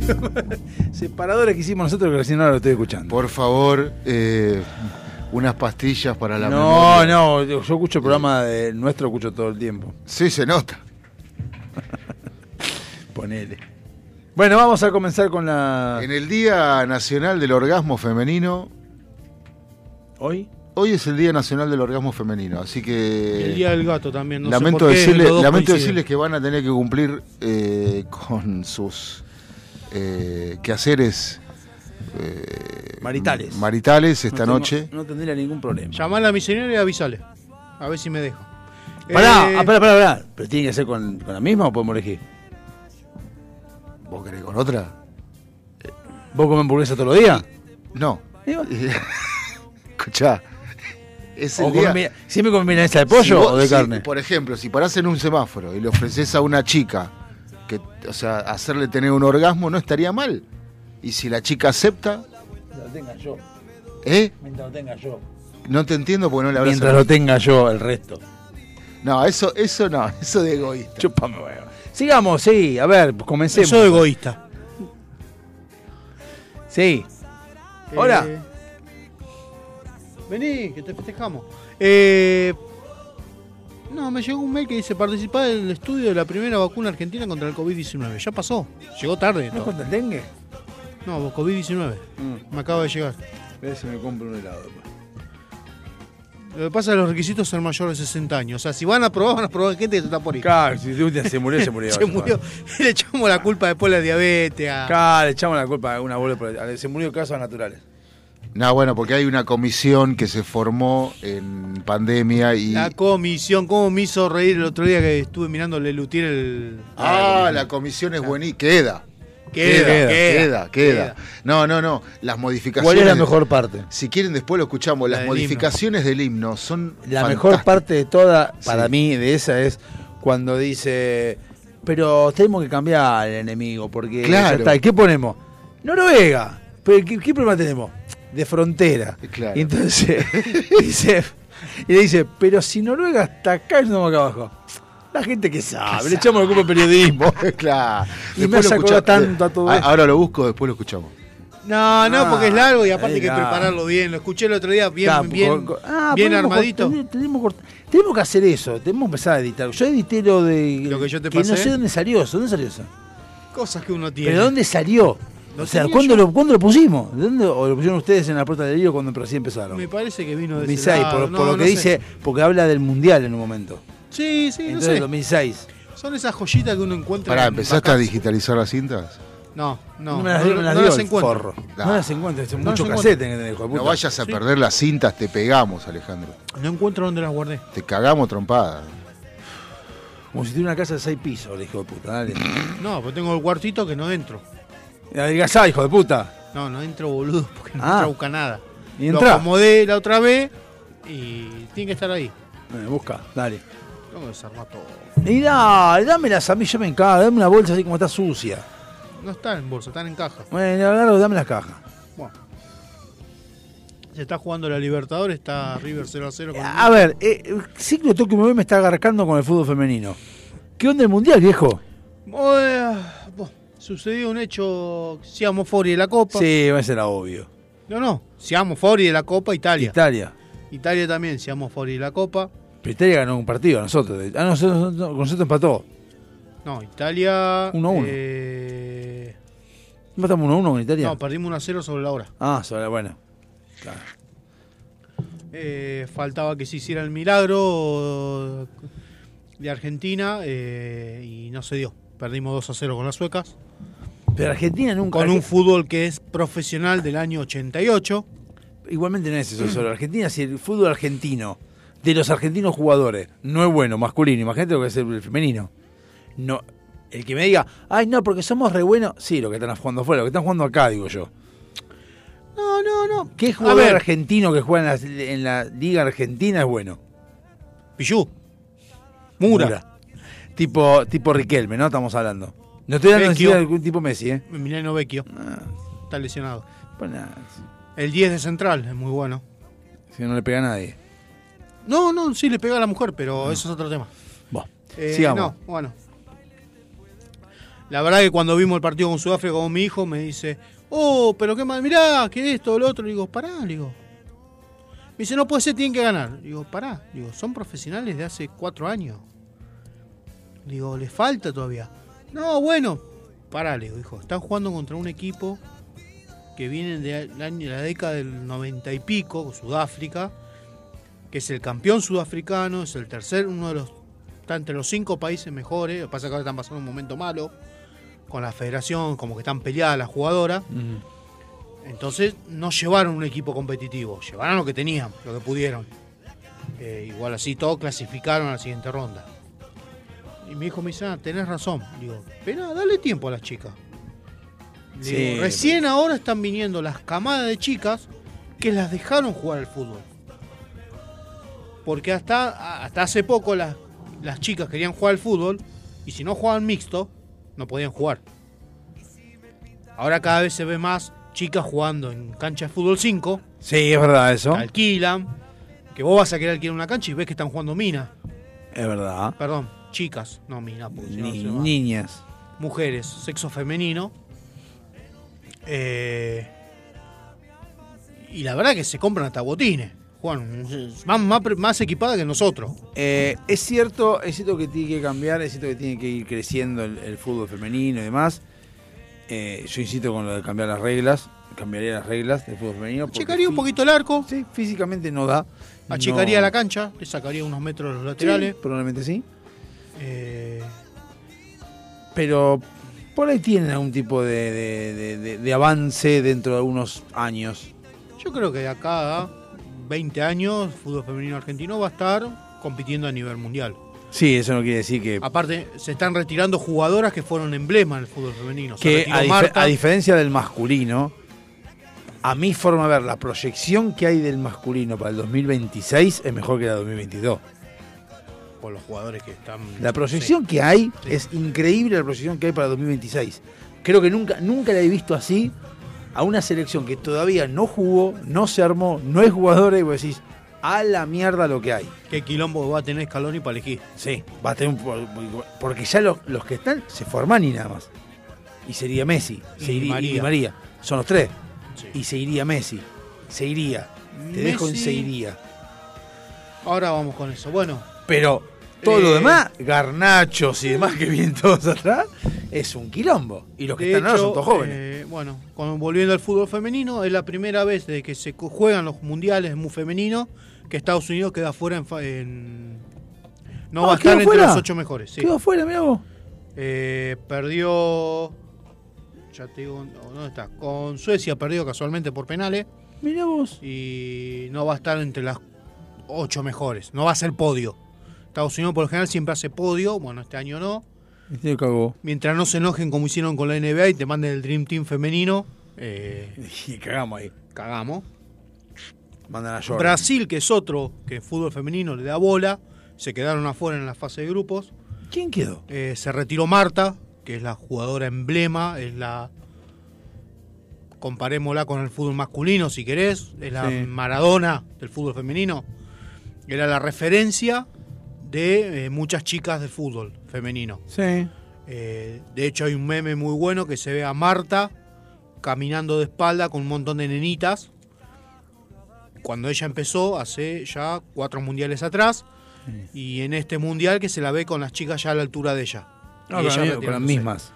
S5: *laughs*
S2: Separadores que hicimos nosotros que recién ahora lo estoy escuchando.
S3: Por favor, eh, unas pastillas para la
S2: No,
S3: memoria.
S2: no, yo yo escucho el programa de nuestro, escucho todo el tiempo.
S3: Sí, se nota. *laughs*
S2: Ponele. Bueno, vamos a comenzar con la.
S3: En el Día Nacional del Orgasmo Femenino.
S2: ¿Hoy?
S3: Hoy es el Día Nacional del Orgasmo Femenino, así que.
S1: El día del gato también. No sé
S3: lamento
S1: por qué
S3: decirle- lamento
S1: coinciden.
S3: decirles que van a tener que cumplir eh, con sus eh, quehaceres eh,
S2: Maritales.
S3: maritales esta
S2: No tengo-
S3: noche.
S2: No tendría ningún problema.
S1: Llamale a mi señora y avisale. A ver si me dejo.
S2: Pará,
S1: Eh,
S2: ah, pará, pará, pará. ¿Pero tiene que ser con, con la misma o podemos elegir?
S3: ¿Vos querés con otra?
S2: ¿Vos comés hamburguesa todos los días?
S3: No. *laughs* Escuchá. Es el
S2: ¿O
S3: día-
S2: comés- ¿Siempre comés milanesa de pollo
S3: Si vos-
S2: o de
S3: si,
S2: carne?
S3: Por ejemplo, si parás en un semáforo y le ofreces a una chica que, o sea, hacerle tener un orgasmo no estaría mal. Y si la chica acepta,
S2: Mientras lo tenga yo.
S3: ¿eh?
S2: Mientras lo tenga yo.
S3: No te entiendo porque no le hablas
S2: Mientras lo tenga yo, el resto.
S3: No, eso, eso no, *laughs* eso de egoísta.
S2: Chupame, huevo. Sigamos, sí, a ver, comencemos.
S1: Eso egoísta.
S2: Sí. Hola.
S1: Eh, vení, que te festejamos. Eh, no, me llegó un mail que dice participar del estudio de la primera vacuna argentina contra el COVID-19. Ya pasó. Llegó tarde.
S2: ¿No
S1: todo.
S2: contra el dengue?
S1: No, COVID-19. Me acaba de llegar.
S2: A ver si me compro un helado. pues.
S1: Lo que pasa es que los requisitos son mayores de 60 años. O sea, si van a probar, van a probar gente que se está por ir.
S2: Claro, si se murió, se murió.
S1: se murió. *laughs* *laughs* Le echamos la culpa después a la diabetes. a-
S2: Claro, le echamos la culpa a una bola. por- Se murió de causas naturales.
S3: No, bueno, porque hay una comisión que se formó en pandemia y.
S1: La comisión, ¿cómo me hizo reír el otro día que estuve mirando Lelutier el.
S3: Ah, la comisión es buenísima. Queda.
S1: Queda,
S3: queda,
S1: queda,
S3: queda, queda. No, no, no. Las modificaciones.
S2: ¿Cuál es la mejor parte?
S3: Si quieren, después lo escuchamos.
S2: La
S3: Las
S2: del
S3: modificaciones del himno son.
S2: La
S3: fantásticas.
S2: mejor parte de toda, para mí, de esa es cuando dice, pero tenemos que cambiar el enemigo, porque ya
S3: Claro.
S2: está. ¿Y qué ponemos? Noruega. ¿Pero qué, qué problema tenemos? De frontera.
S3: Claro.
S2: Y entonces *laughs* dice, y le dice, pero si Noruega está acá, yo estamos acá abajo. La gente que sabe, le echamos el culpa al periodismo. *laughs*
S3: claro.
S2: Y me
S3: Después
S2: hace
S3: lo
S2: tanto a todo
S3: Ah,
S2: esto.
S3: Ahora lo busco, después lo escuchamos.
S1: No, no,
S2: Ah,
S1: porque es largo y aparte hay que prepararlo bien. Lo escuché el otro día bien,
S2: Claro,
S1: bien,
S2: ah,
S1: bien
S2: ponemos
S1: armadito.
S2: tenemos, tenemos que hacer eso, tenemos que empezar a editar. Yo edité lo de.
S1: Lo que yo te
S2: no
S1: pasé.
S2: sé dónde salió eso, ¿dónde salió eso?
S1: Cosas que uno tiene.
S2: ¿Pero dónde salió? O sea, ¿cuándo lo, ¿cuándo lo pusimos? ¿De dónde, ¿O lo pusieron ustedes en la puerta del lío cuando recién empezaron?
S1: Me parece que vino de ese
S2: 2006,
S1: lado.
S2: por,
S1: No,
S2: por lo
S1: no
S2: que
S1: sé.
S2: dice, porque habla del mundial en un momento.
S1: Sí, sí, no
S2: Entonces,
S1: sé.
S2: 2006.
S1: Son esas joyitas que uno encuentra.
S3: Pará,
S1: en
S3: ¿empezaste a digitalizar las cintas?
S1: No, no.
S2: No me las dio, me las
S1: no
S2: dio
S1: las
S2: el
S1: encuentro.
S2: forro. No las encuentro, es
S1: No
S2: mucho cassette en el.
S3: No vayas a
S1: Sí.
S3: perder las cintas, te pegamos, Alejandro.
S1: No encuentro dónde las guardé.
S3: Te cagamos trompada.
S2: Como si tuviera una casa de seis pisos, el hijo de puta. Dale.
S1: No, pero tengo el cuartito que no entro.
S2: Adelgazá, hijo de puta.
S1: No, no entro boludo porque no
S2: Ah.
S1: entro a buscar nada.
S2: Y
S1: Lo
S2: entrá.
S1: acomodé la otra vez y tiene que estar ahí.
S2: Busca, dale.
S1: Tengo que desarmar todo.
S2: Y dale, dámelas a mí, yo me encargo. Dame una bolsa así como está sucia.
S1: No están en bolsa, están en caja.
S2: Bueno, agarro, dame las cajas.
S1: Bueno. Se está jugando la Libertadores, está River 0 a 0 con
S2: A ver, eh, el ciclo toque me está agarcando con el fútbol femenino. ¿Qué onda el mundial, viejo?
S1: Bueno, sucedió un hecho Siamo Fori de la Copa.
S2: Sí, va a ser obvio.
S1: No, no, Siamo Fori de la Copa Italia.
S2: Italia.
S1: Italia también, Siamo Fori de la Copa.
S2: Pero Italia ganó un partido a nosotros. Ah, no, nosotros, nosotros- empató.
S1: No, Italia.
S2: 1-1.
S1: eh,
S2: Empatamos 1-1 con Italia.
S1: no, perdimos 1 a 0 sobre la hora.
S2: Ah, sobre, bueno. Claro.
S1: Eh, faltaba que se hiciera el milagro de Argentina eh, y no se dio. Perdimos 2 a 0 con las suecas.
S2: Pero Argentina nunca.
S1: Con un fútbol que es profesional del año 88.
S2: Igualmente no es eso solo. Argentina, si el fútbol argentino, de los argentinos jugadores, no es bueno, masculino, imagínate lo que es el, femenino. No, el que me diga, ay no, porque somos re buenos, sí, lo que están jugando afuera, lo que están jugando acá, digo yo.
S1: No, no, no.
S2: ¿Qué jugador
S1: ver.
S2: argentino que juega en la, en la liga argentina es bueno?
S1: Pichu. Mura.
S2: Tipo, tipo Riquelme, ¿no? Estamos hablando. No estoy hablando
S1: Vecchio.
S2: de algún tipo Messi, ¿eh?
S1: Emiliano Vecchio.
S2: Ah.
S1: Está lesionado.
S2: Pues nada,
S1: El 10 de central es muy bueno.
S2: si no le pega a nadie.
S1: No, no, sí le pega a la mujer, pero eso es otro tema.
S2: Bueno,
S1: Eh,
S2: sigamos.
S1: No, bueno. La verdad que cuando vimos el partido con Sudáfrica con mi hijo me dice, oh, pero qué mal, mirá, que esto, lo otro. Le digo, pará, le digo. Me dice, no puede ser, tienen que ganar. Le digo, pará, le digo, son profesionales de hace cuatro años. Le digo, les falta todavía. No, bueno, pará, le digo, hijo, están jugando contra un equipo que viene de la, la década del noventa y pico, Sudáfrica, que es el campeón sudafricano, es el tercer, uno de los, está entre los cinco países mejores, lo que pasa es que ahora están pasando un momento malo, con la federación, como que están peleadas las jugadoras, entonces no llevaron un equipo competitivo, llevaron lo que tenían, lo que pudieron. Eh, igual así todos clasificaron a la siguiente ronda. Y mi hijo me dice, ah, tenés razón. Digo, pero dale tiempo a las chicas.
S2: Sí,
S1: digo, recién ahora están viniendo las camadas de chicas que las dejaron jugar al fútbol. Porque hasta, hasta hace poco las, las chicas querían jugar al fútbol y si no jugaban mixto, no podían jugar. Ahora cada vez se ve más chicas jugando en cancha de fútbol 5,
S2: Sí, es verdad eso.
S1: que alquilan, que vos vas a querer alquilar una cancha y ves que están jugando mina.
S2: Es verdad.
S1: Perdón, chicas, no mina, porque si no
S2: niñas.
S1: mujeres, sexo femenino. Eh, y la verdad que se compran hasta botines. Juan, más, más, más equipada que nosotros.
S2: Eh, es cierto, es cierto que tiene que cambiar, es cierto que tiene que ir creciendo el, el fútbol femenino y demás. Eh, yo insisto con lo de cambiar las reglas, cambiaría las reglas del fútbol femenino.
S1: Achicaría un poquito el arco,
S2: Sí, físicamente no da.
S1: achicaría
S2: No-
S1: la cancha, le sacaría unos metros los
S2: Sí,
S1: laterales.
S2: probablemente sí.
S1: Eh,
S2: Pero por ahí tienen algún tipo de, de- de- de- de avance dentro de algunos años.
S1: yo creo que de acá a 20 años, fútbol femenino argentino va a estar compitiendo a nivel mundial.
S2: Sí, eso no quiere decir que,
S1: Aparte, se están retirando jugadoras que fueron emblema en el fútbol femenino.
S2: Que a,
S1: Marta.
S2: a diferencia del masculino, a mi forma de ver, la proyección que hay del masculino para el 2026 es mejor que la del 2022.
S1: Los jugadores que están.
S2: La proyección que hay
S1: Sí.
S2: es increíble la proyección que hay para 2026. Creo que nunca, nunca la he visto así a una selección que todavía no jugó, no se armó, no hay jugadores y vos decís, a la mierda lo que hay.
S1: ¿Qué quilombo va a tener Scaloni para elegir?
S2: Sí, va a tener un po- porque ya los, los que están se forman y nada más. Y sería Messi, se
S1: Y
S2: iría-
S1: María.
S2: y María. Son los tres.
S1: Sí.
S2: Y se iría Messi. Se iría. Te dejo en se iría.
S1: Ahora vamos con eso. Bueno,
S2: Pero todo lo demás, garnachos y demás que vienen todos atrás, es un quilombo. Y los que están ahora son todos jóvenes.
S1: eh, bueno, con- volviendo al fútbol femenino, es la primera vez desde que se juegan los mundiales muy femenino que Estados Unidos queda fuera en. no
S2: Ah,
S1: va a
S2: ¿quedó
S1: estar entre
S2: fuera?
S1: los ocho mejores. sí.
S2: Quedó afuera, mirá vos.
S1: Eh, perdió. Ya te digo, ¿dónde está? Con Suecia perdió casualmente por penales.
S2: Mirá vos.
S1: Y no va a estar entre las ocho mejores. No va a ser podio. Estados Unidos por lo general siempre hace podio. Bueno, este año no.
S2: Este cagó.
S1: Mientras no se enojen como hicieron con la NBA y te manden el Dream Team femenino. eh, *laughs*
S2: Y cagamos ahí.
S1: cagamos.
S2: Mandan a Jordan.
S1: Brasil, que es otro que fútbol femenino le da bola. Se quedaron afuera en la fase de grupos.
S2: ¿Quién quedó?
S1: Eh, se retiró Marta, que es la jugadora emblema, es la. Comparémosla con el fútbol masculino, si querés. Es la
S2: Sí.
S1: Maradona del fútbol femenino. Era la referencia de eh, muchas chicas de fútbol femenino.
S2: Sí.
S1: Eh, de hecho, hay un meme muy bueno que se ve a Marta caminando de espalda con un montón de nenitas. Cuando ella empezó, hace ya cuatro mundiales atrás. Y en este mundial que se la ve con las chicas ya a la altura de ella.
S2: No,
S1: Y
S2: con,
S1: ella
S2: la- con las mismas.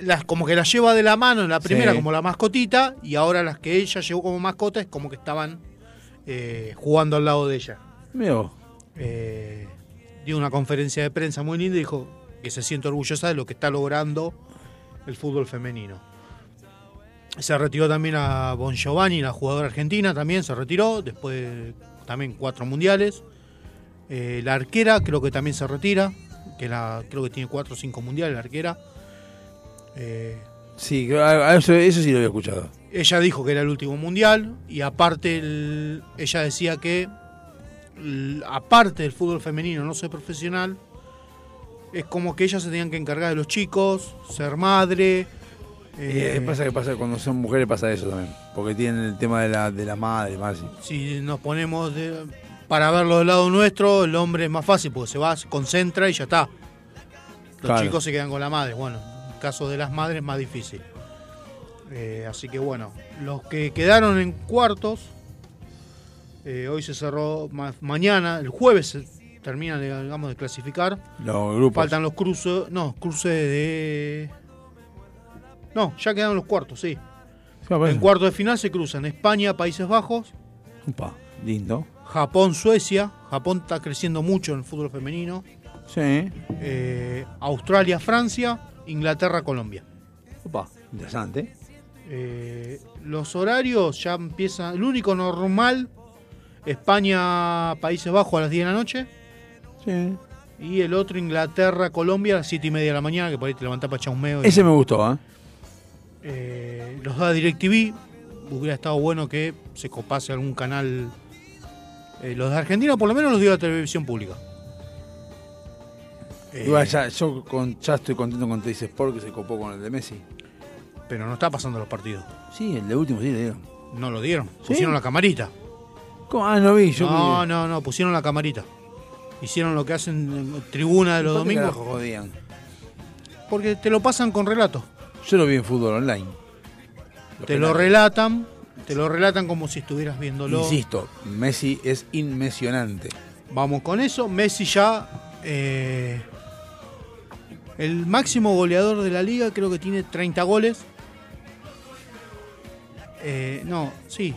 S1: Las, como que las lleva de la mano en la primera
S2: Sí.
S1: como la mascotita y ahora las que ella llevó como mascota es como que estaban eh, jugando al lado de ella.
S2: Vos.
S1: Eh, dio una conferencia de prensa muy linda y dijo que se siente orgullosa de lo que está logrando el fútbol femenino. Se retiró también a Bon Giovanni, la jugadora argentina, también se retiró, después de también cuatro mundiales. Eh, la arquera creo que también se retira, que la, creo que tiene cuatro o cinco mundiales la arquera. Eh,
S2: Sí, eso, eso sí lo había escuchado.
S1: ella dijo que era el último mundial y aparte el- ella decía que aparte del fútbol femenino no ser profesional es como que ellas se tenían que encargar de los chicos ser madre eh,
S2: Eh, pasa que pasa cuando son mujeres pasa eso también. Porque tienen el tema de la, de la madre, más.
S1: si nos ponemos de- para verlo del lado nuestro el hombre es más fácil porque se va se concentra y ya está los
S2: Claro.
S1: chicos se quedan con la madre bueno en el caso de las madres es más difícil Eh, así que bueno los que quedaron en cuartos eh, hoy se cerró ma- mañana el jueves se termina de, digamos de clasificar
S2: Los grupos.
S1: faltan los cruces no cruces de no ya quedaron los cuartos sí en cuartos de final se cruzan España Países Bajos
S2: Upa, lindo.
S1: Japón, Suecia. Japón está creciendo mucho en el fútbol femenino.
S2: Sí.
S1: Eh, Australia, Francia. Inglaterra, Colombia.
S2: Upa, interesante.
S1: Eh, los horarios ya empiezan. El único normal, España, Países Bajos a las 10 de la noche.
S2: Sí.
S1: Y el otro, Inglaterra, Colombia a las 7 y media de la mañana, que por ahí te levantás para echar un meo. y-
S2: Ese me gustó, ¿eh?
S1: Eh, los da DirecTV. Hubiera estado bueno que se copase algún canal. Eh, los de Argentina, por lo menos, los dio la televisión pública. Eh,
S2: Igual ya, yo con, ya estoy contento con Teis Sport que se copó con el de Messi.
S1: Pero no está pasando los partidos.
S2: Sí, el de último sí le dieron.
S1: No lo dieron.
S2: ¿Sí?
S1: Pusieron la camarita.
S2: ¿Cómo? Ah, no vi. Yo
S1: no,
S2: vi-
S1: no, no, pusieron la camarita. Hicieron lo que hacen en tribuna de los
S2: ¿Por qué
S1: domingos.
S2: carajo jodían?
S1: Porque te lo pasan con relato.
S2: Yo lo vi en fútbol online. Los
S1: Te lo
S2: penales.
S1: relatan. Te lo relatan como si estuvieras viéndolo.
S2: Insisto, Messi es inmesionante.
S1: Vamos con eso. Messi ya. eh, el máximo goleador de la liga, creo que tiene 30 goles. Eh, no, sí.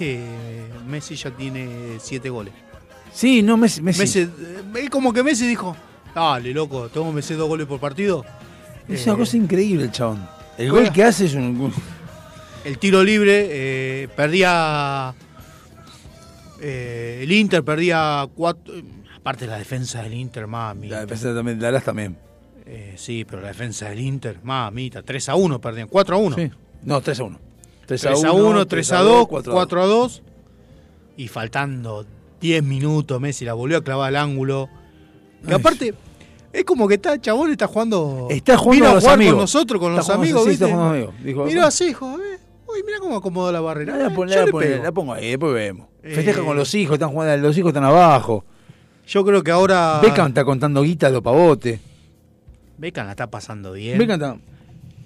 S1: Eh, Messi ya tiene 7 goles.
S2: Sí, no, Messi. Messi.
S1: Messi, eh, es como que Messi dijo: Dale, loco, tengo Messi dos goles por partido.
S2: es
S1: Eh,
S2: una cosa increíble el chabón. El gol que hace es un.
S1: El tiro libre, eh, perdía. eh, el Inter perdía cuatro. Aparte la defensa del Inter, mami.
S2: La defensa también, Dallas también.
S1: Eh, sí, pero la defensa del Inter, mamita, 3 a 1 perdían, 4 a 1.
S2: Sí. No, 3 a 1. 3
S1: 3 a 1, 3 a 2, 4 a 2. Y faltando 10 minutos, Messi la volvió a clavar al ángulo. Que aparte, es como que está, chabón está jugando.
S2: Está jugando
S1: a
S2: los
S1: jugar
S2: amigos.
S1: con nosotros, con
S2: Está
S1: los amigos,
S2: sí,
S1: ¿viste?
S2: amigos. Dijo,
S1: Miró así, hijo, eh. Uy, mira cómo acomodó la barrera.
S2: La,
S1: Eh,
S2: pon- la pon- la pongo ahí, después vemos.
S1: Eh,
S2: Festeja con los hijos, están jugando, los hijos están abajo.
S1: Yo creo que ahora.
S2: Beckham está contando guita de los pavotes.
S1: Beckham la está pasando bien.
S2: Beckham está-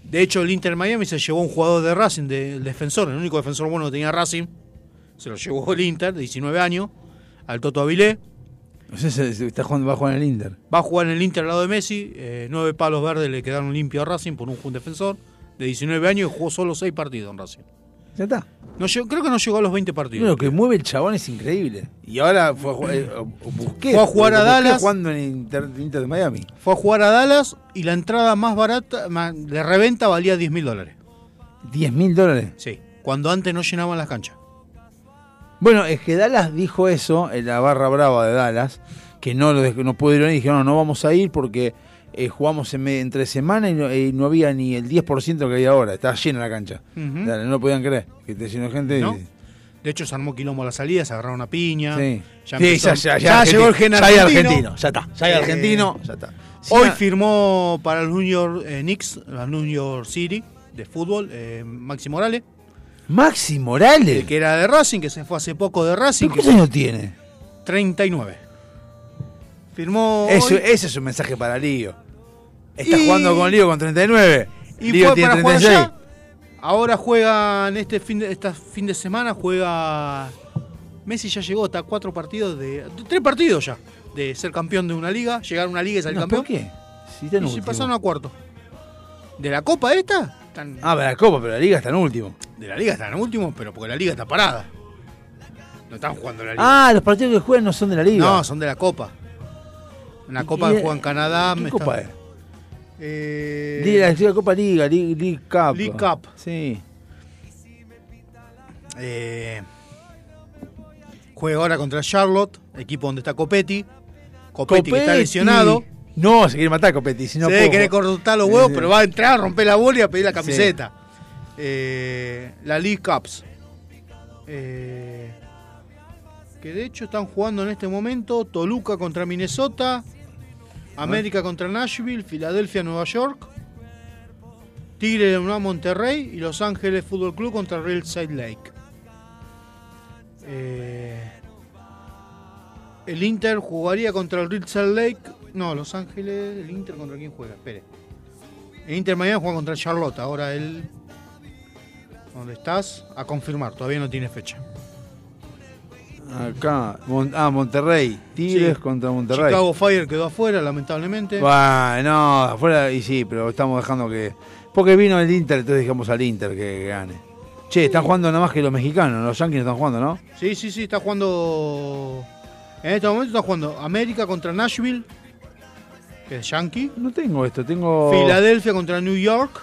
S1: De hecho, el Inter Miami se llevó un jugador de Racing, de- el defensor, el único defensor bueno que tenía Racing. Se lo llevó el Inter, de 19 años, al Toto Avilé.
S2: No sé si si está jugando, va a jugar en el Inter.
S1: Va a jugar en el Inter al lado de Messi. eh, nueve palos verdes le quedaron limpios a Racing por un, un defensor de 19 años y jugó solo 6 partidos en Racing.
S2: Ya está.
S1: No creo que no llegó a los 20 partidos.
S2: Lo que mueve el chabón es increíble. Y ahora fue a jugar, eh, Busquets,
S1: Fue a jugar a Dallas.
S2: jugando en Inter, Inter de Miami.
S1: Fue a jugar a Dallas y la entrada más barata más- de reventa valía 10 mil dólares.
S2: 10 mil dólares.
S1: Sí. Cuando antes no llenaban las canchas.
S2: Bueno, es que Dallas dijo eso, en la barra brava de Dallas, que no, lo no pudieron ir, dijeron, no, no vamos a ir porque eh, jugamos en entre semana y no, no había ni el 10% que hay ahora, estaba llena la cancha. Dale, no lo podían creer, que gente.
S1: De hecho, se armó quilombo a la salida, se agarraron una piña.
S2: Sí.
S1: Ya,
S2: Sí,
S1: empezó-
S2: ya- ya- ya
S1: ya llegó el gen argentino.
S2: argentino, ya está, ya hay
S1: Eh,
S2: argentino, ya está.
S1: Hoy firmó para el New York eh, Knicks, la New York City de fútbol, eh, Maxi Morales.
S2: Maxi Morales.
S1: El que era de Racing, que se fue hace poco de Racing.
S2: ¿Cuántos años tiene?
S1: 39. Firmó.
S2: Eso,
S1: hoy
S2: ese es un mensaje para Lío. Está
S1: Y-
S2: jugando con Lío con 39.
S1: y
S2: Lío
S1: fue
S2: tiene
S1: para jugar
S2: 36.
S1: allá. Ahora juegan este fin de, esta fin de semana, juega. Messi ya llegó, está a cuatro partidos de. Tres partidos ya. De ser campeón de una liga, llegar a una liga y salir
S2: No,
S1: campeón.
S2: ¿Por qué? Si está en
S1: Y si pasaron a cuarto. ¿De la Copa esta? Están-
S2: Ah, para la Copa, pero la Liga está en último.
S1: De la liga están en último, pero porque la liga está parada. No están jugando la liga.
S2: Ah, los partidos que juegan no son de la Liga.
S1: no, son de la Copa. Una Copa
S2: y-
S1: que juega en Canadá.
S2: ¿Qué
S1: me
S2: Copa
S1: está-
S2: es?
S1: Eh,
S2: Liga, la Copa Liga, League, League Cup.
S1: League Cup.
S2: Sí.
S1: eh, juega ahora contra Charlotte, equipo donde está Copetti. Copetti, que está lesionado.
S2: No, se quiere matar a Copetti. Si no
S1: quiere cortar los huevos,
S2: Sí.
S1: pero va a entrar, romper la bola y a pedir la camiseta. Eh, la League Cups. Eh, que de hecho están jugando en este momento Toluca contra Minnesota, América contra Nashville, Filadelfia, Nueva York, Tigre de Nueva Monterrey y Los Ángeles Fútbol Club contra Real Salt Lake. Eh, el Inter jugaría contra el Real Salt Lake. No, Los Ángeles, el Inter contra quién juega, espere. El Inter Miami juega contra Charlotte. Ahora el. ¿Dónde estás? A confirmar, todavía no tiene fecha.
S2: Acá. Mon- ah, Monterrey. Tigres
S1: Sí.
S2: contra Monterrey.
S1: Chicago Fire quedó afuera, lamentablemente.
S2: Bueno, no, afuera. Y sí, pero estamos dejando que. Porque vino el Inter, entonces dejamos al Inter que, que gane. Che, están jugando nada más que los mexicanos. Los Yankees están jugando, ¿no?
S1: Sí, sí, sí, está jugando. En este momento está jugando América contra Nashville, que es Yankee.
S2: No tengo esto, tengo.
S1: Filadelfia contra New York.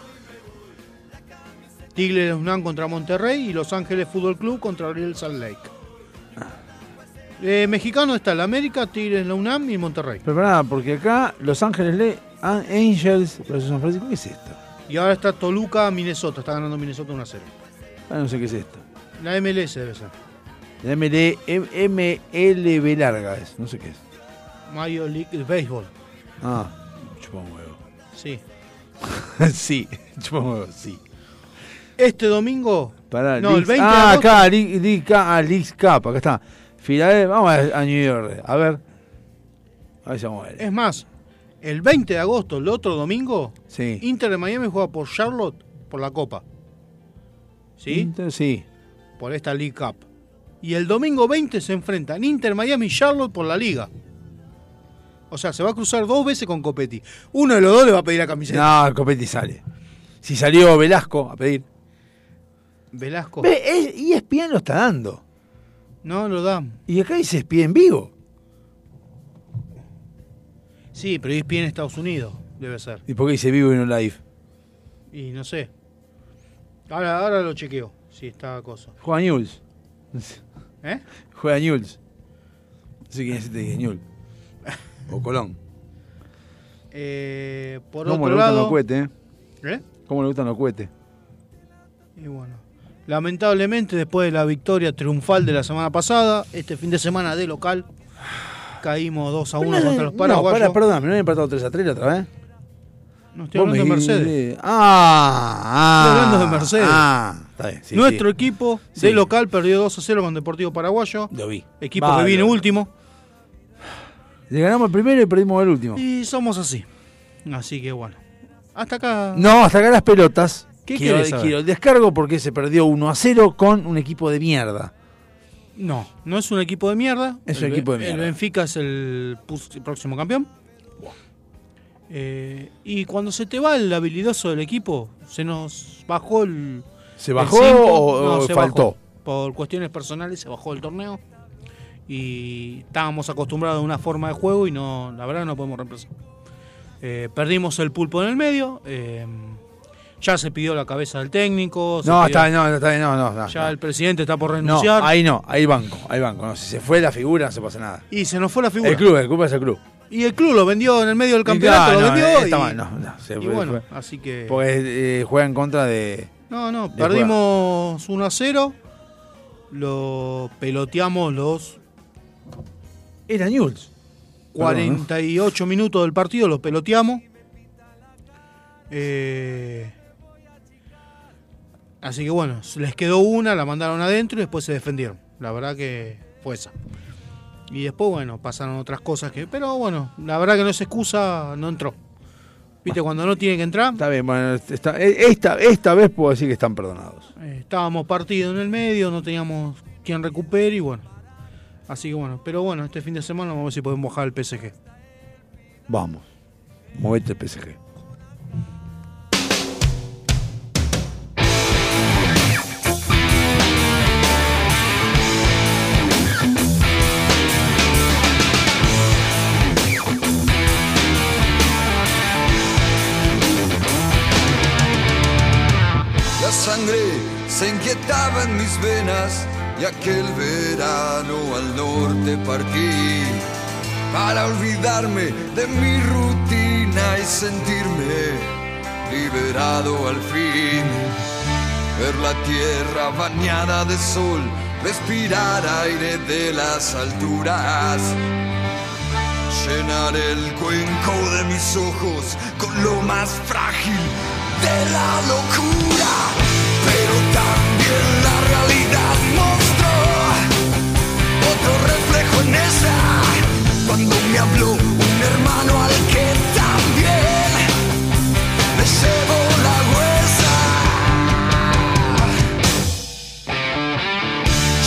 S1: Tigres UNAM contra Monterrey y Los Ángeles Fútbol Club contra Real Salt Lake. Eh, mexicano está el América, Tigres la UNAM y Monterrey.
S2: Pero pará, porque acá Los Ángeles Le An- Angels versus San Francisco. ¿Qué es esto?
S1: Y ahora está Toluca, Minnesota. Está ganando Minnesota 1 a 0.
S2: Ah, no sé qué es esto.
S1: La MLS debe ser.
S2: La ML, M- MLB larga es, no sé qué es.
S1: Major League Béisbol.
S2: Ah, chupa un huevo.
S1: Sí. *laughs*
S2: sí, chupa un huevo, sí.
S1: Este domingo.
S2: Pará,
S1: no, el
S2: Leagues-
S1: 20 de
S2: ah,
S1: agosto.
S2: acá, League, League Cup, ah, Cup, acá está. Filadelfia, vamos a, New York, a ver. A ver si vamos a ver.
S1: Es más, el 20 de agosto, el otro domingo,
S2: Sí.
S1: Inter de Miami juega por Charlotte por la Copa. ¿Sí?
S2: Inter, sí.
S1: Por esta League Cup. Y el domingo 20 se enfrentan Inter Miami y Charlotte por la Liga. O sea, se va a cruzar dos veces con Copetti. Uno de los dos le va a pedir la camiseta.
S2: No, Copetti sale. Si salió Velasco a pedir.
S1: Velasco.
S2: Ve, es- ESPN lo está dando.
S1: No lo dan.
S2: Y acá dice ESPN en vivo.
S1: Sí, pero ESPN en Estados Unidos, debe ser.
S2: ¿Y por qué dice vivo y no live?
S1: Y no sé. Ahora, ahora lo chequeo, si está cosa.
S2: Juega Newell's. *laughs*
S1: ¿Eh?
S2: Juega Newell's. No sé quién es este Newell. O Colón.
S1: Eh, por
S2: ¿Cómo
S1: otro
S2: le gustan
S1: lado.
S2: los cohetes, eh?
S1: ¿Eh?
S2: ¿Cómo le gustan los cohetes?
S1: Y bueno. Lamentablemente, después de la victoria triunfal de la semana pasada, este fin de semana de local, caímos 2 a 1
S2: Pero no-
S1: contra los
S2: no,
S1: paraguayos.
S2: para, perdón, ¿me no han empatado 3 a 3 la otra vez?
S1: No estoy hablando de
S2: me-
S1: Mercedes.
S2: Ah, ah.
S1: Estoy hablando de Mercedes.
S2: Ah, está bien. sí,
S1: Nuestro
S2: sí.
S1: equipo
S2: Sí.
S1: de local perdió 2 a 0 con Deportivo Paraguayo.
S2: Lo vi.
S1: Equipo
S2: Va,
S1: que viene último.
S2: Le ganamos el primero y perdimos el último.
S1: Y somos así. Así que bueno. Hasta acá.
S2: No, hasta acá las pelotas.
S1: ¿Qué
S2: quiero, quiero el descargo porque se perdió 1 a 0 con un equipo de mierda.
S1: No, no es un equipo de mierda.
S2: Es un equipo de mierda.
S1: El Benfica es el próximo campeón. Eh, y cuando se te va el habilidoso del equipo, se nos bajó el.
S2: ¿Se bajó o- o
S1: se
S2: faltó?
S1: bajó. Por cuestiones personales se bajó el torneo. Y estábamos acostumbrados a una forma de juego y no, la verdad no podemos reemplazar. Eh, perdimos el pulpo en el medio. eh, ya se pidió la cabeza del técnico.
S2: No, está no, está no, no, no.
S1: Ya el presidente está por
S2: No,
S1: renunciar.
S2: ahí no, ahí banco, ahí banco. No, si se fue la figura no se pasa nada.
S1: Y se nos fue la figura.
S2: El club, el club es el club.
S1: Y el club lo vendió en el medio del campeonato, lo
S2: no,
S1: vendió.
S2: eh, está
S1: y,
S2: mal, no, no, se
S1: y bueno,
S2: fue-
S1: así que.
S2: Porque eh, juega en contra de.
S1: no, no,
S2: de
S1: perdimos 1 a 0. Lo peloteamos los
S2: Era Newell's.
S1: 48 minutos del partido, los peloteamos. Eh, así que bueno, les quedó una, la mandaron adentro y después se defendieron. La verdad que fue esa. Y después, bueno, pasaron otras cosas que. Pero bueno, la verdad que no es excusa, no entró. ¿Viste? Cuando no tiene que entrar.
S2: Está bien, bueno, eh, esta, esta vez puedo decir que están perdonados.
S1: Eh, estábamos partidos en el medio, no teníamos quien recupere y bueno. Así que bueno, pero bueno, este fin de semana vamos a ver si podemos bajar el PSG.
S2: Vamos. Movete el PSG.
S11: Se inquietaba en mis venas y aquel verano al norte partí para olvidarme de mi rutina y sentirme liberado al fin. Ver la tierra bañada de sol, respirar aire de las alturas. Llenar el cuenco de mis ojos con lo más frágil de la locura. Pero también la realidad mostró otro reflejo en esa. Cuando me habló un hermano al que también le llevo la huesa.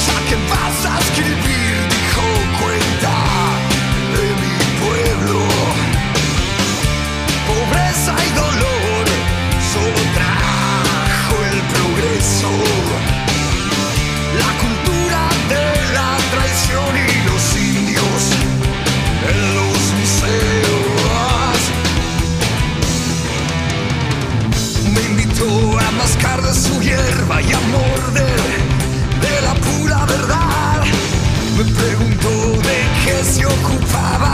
S11: Ya que vas a escribir, dijo cuenta preguntó de qué se ocupaba.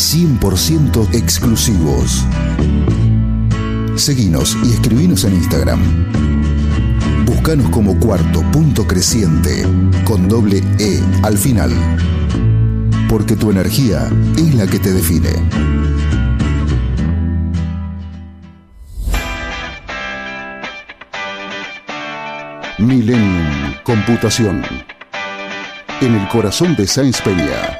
S3: 100% exclusivos. Seguinos y escribinos en Instagram. Búscanos como cuarto punto creciente con doble E al final. Porque tu energía es la que te define. Millennium Computación. En el corazón de Sáenz Peña.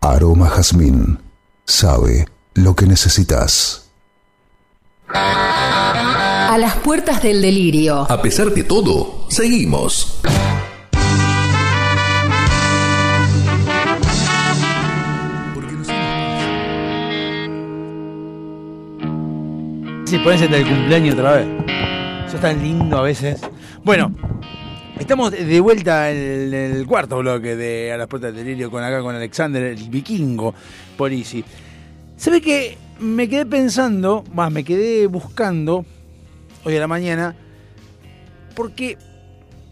S3: Aroma Jazmín sabe lo que necesitas.
S6: A las puertas del delirio.
S5: A pesar de todo, seguimos.
S2: Si pones del cumpleaños otra vez. Eso es tan lindo a veces. Bueno, estamos de vuelta en el cuarto bloque de A las puertas del delirio con acá con Alexander, el vikingo Polisi. ¿Sabe que me quedé pensando, más me quedé buscando hoy a la mañana, porque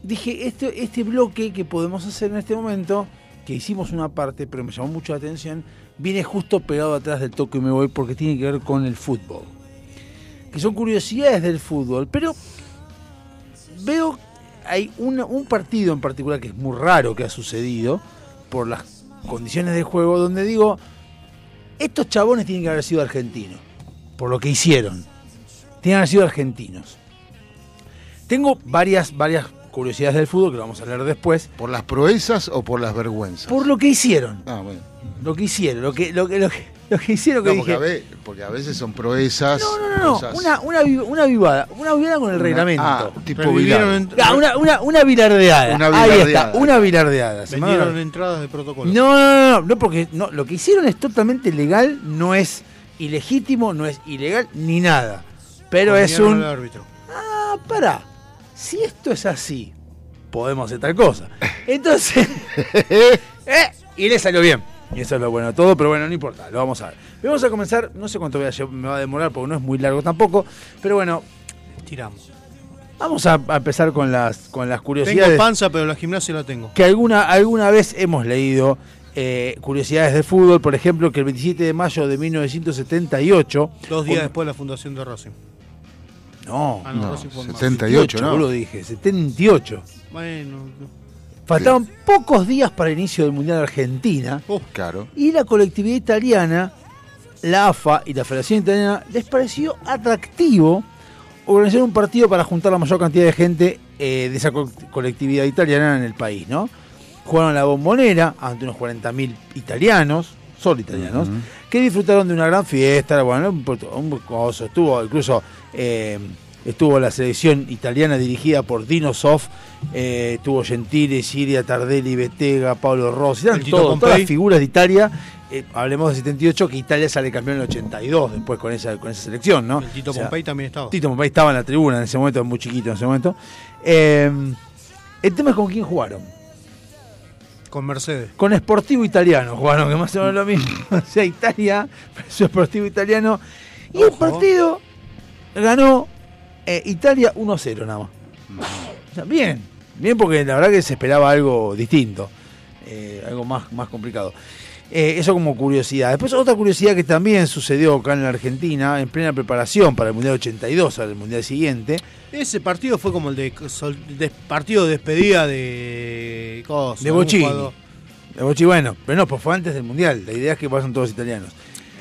S2: dije, este, este bloque que podemos hacer en este momento, que hicimos una parte, pero me llamó mucho la atención, viene justo pegado atrás del toque y me voy porque tiene que ver con el fútbol. Que son curiosidades del fútbol, pero veo hay una- un partido en particular que es muy raro que ha sucedido por las condiciones de juego donde digo, estos chabones tienen que haber sido argentinos, por lo que hicieron. Tienen que haber sido argentinos. Tengo varias, varias curiosidades del fútbol que lo vamos a leer después.
S3: ¿Por las proezas o por las vergüenzas?
S2: Por lo que hicieron.
S3: Ah, bueno.
S2: Lo que hicieron, lo que, lo que, lo que, lo que hicieron que
S3: No, porque,
S2: dije.
S3: a ve- porque a veces son proezas.
S2: No, no, no,
S3: cosas-
S2: una, una, una vivada, una vivada con el
S3: Una-
S2: reglamento.
S3: ah, tipo
S1: Revivieron
S3: Vilar.
S2: Ah, una, una, una bilardeada.
S3: Una
S2: Ahí
S3: bilardeada.
S2: está, una bilardeada.
S1: Vendieron entradas de protocolo.
S2: No, no, no, no, no, porque no, lo que hicieron es totalmente legal, no es ilegítimo, no es ilegal ni nada. Pero es un.
S1: árbitro.
S2: Ah, pará. Si esto es así, podemos hacer tal cosa. Entonces. *laughs* *laughs* eh, y le salió bien. Y eso es lo bueno de todo, pero bueno, no importa, lo vamos a ver. Vamos a comenzar, no sé cuánto voy a lle- me va a demorar porque no es muy largo tampoco, pero bueno,
S1: Tiramos.
S2: vamos a, a empezar con las, con las
S1: Tengo
S2: curiosidades
S1: panza, pero la gimnasia la tengo.
S2: que alguna, alguna vez hemos leído eh, curiosidades de fútbol, por ejemplo, que el 27 de mayo de 1978.
S1: Dos días
S2: con-
S1: después de la fundación de Racing.
S2: No,
S1: Ah, no,
S3: No,
S1: Racing fue más.
S3: 78, ¿no?
S2: boludo, dije, 78.
S1: Bueno, no.
S2: Faltaban pocos días para el inicio del Mundial de Argentina
S3: Claro.
S2: y la colectividad italiana, la AFA y la Federación Italiana les pareció atractivo organizar un partido para juntar la mayor cantidad de gente eh, de esa co- colectividad italiana en el país, ¿no? Jugaron la bombonera ante unos 40.000 italianos, solo italianos, que disfrutaron de una gran fiesta, bueno, un, un coso, estuvo incluso eh, estuvo la selección italiana dirigida por Dino Sof, eh, estuvo Gentile, Siria, Tardelli, Betega, Pablo Rossi, eran
S1: El Tito
S2: todo-
S1: Pompei.
S2: todas las figuras de Italia. eh, hablemos de 78, que Italia sale campeón en el 82, después con esa, con esa selección, ¿no?
S1: El Tito
S2: O sea,
S1: Pompey también estaba.
S2: Tito Pompey estaba en la tribuna en ese momento, muy chiquito en ese momento. Eh, el tema es con quién jugaron.
S1: Con Mercedes.
S2: Con Sportivo Italiano jugaron, que más o menos lo mismo. *laughs* o sea, Italia, su Sportivo Italiano. Y el partido ganó eh, Italia 1-0 nada más. O sea, bien, bien porque la verdad que se esperaba algo distinto, eh, algo más, más complicado. Eh, eso como curiosidad. Después otra curiosidad que también sucedió acá en la Argentina, en plena preparación para el Mundial 82, al Mundial siguiente.
S1: Ese partido fue como el de, sol- de- partido de despedida de. cosa,
S2: De Bochini. De Bochi, bueno, pero no, pues fue antes del Mundial. La idea es que pasan todos italianos.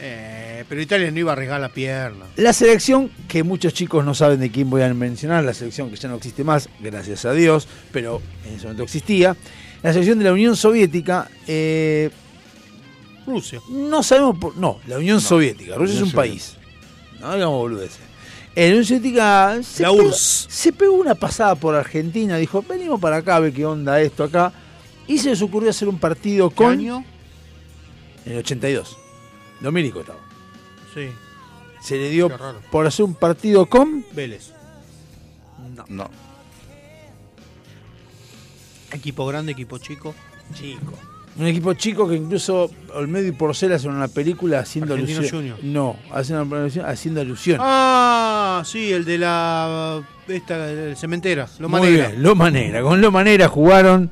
S1: Eh, pero Italia no iba a arriesgar la pierna.
S2: La selección, que muchos chicos no saben de quién voy a mencionar, la selección que ya no existe más, gracias a Dios, pero en ese momento existía. La selección de la Unión Soviética, eh,
S1: Rusia.
S2: no sabemos por. No, la Unión Soviética. Rusia es un país. No digamos boludeces. La Unión Soviética se,
S1: La
S2: pegó,
S1: URSS.
S2: se pegó una pasada por Argentina, dijo, venimos para acá a ver qué onda esto acá. Y se les ocurrió hacer un partido
S1: ¿Qué
S2: con.
S1: año?
S2: En el 82. Domínico estaba.
S1: Sí.
S2: Se le dio por hacer un partido con.
S1: Vélez.
S3: No.
S1: Equipo grande, equipo chico.
S2: Chico. Un equipo chico que incluso Olmedo y Porcel hacen una película haciendo
S1: Argentino
S2: alusión.
S1: Junior.
S2: No, hacen una alusión, haciendo alusión.
S1: Ah, sí, el de la. Esta, el cementera. Lo
S2: Muy
S1: Negra.
S2: bien, Loma Negra. Con Loma Negra jugaron.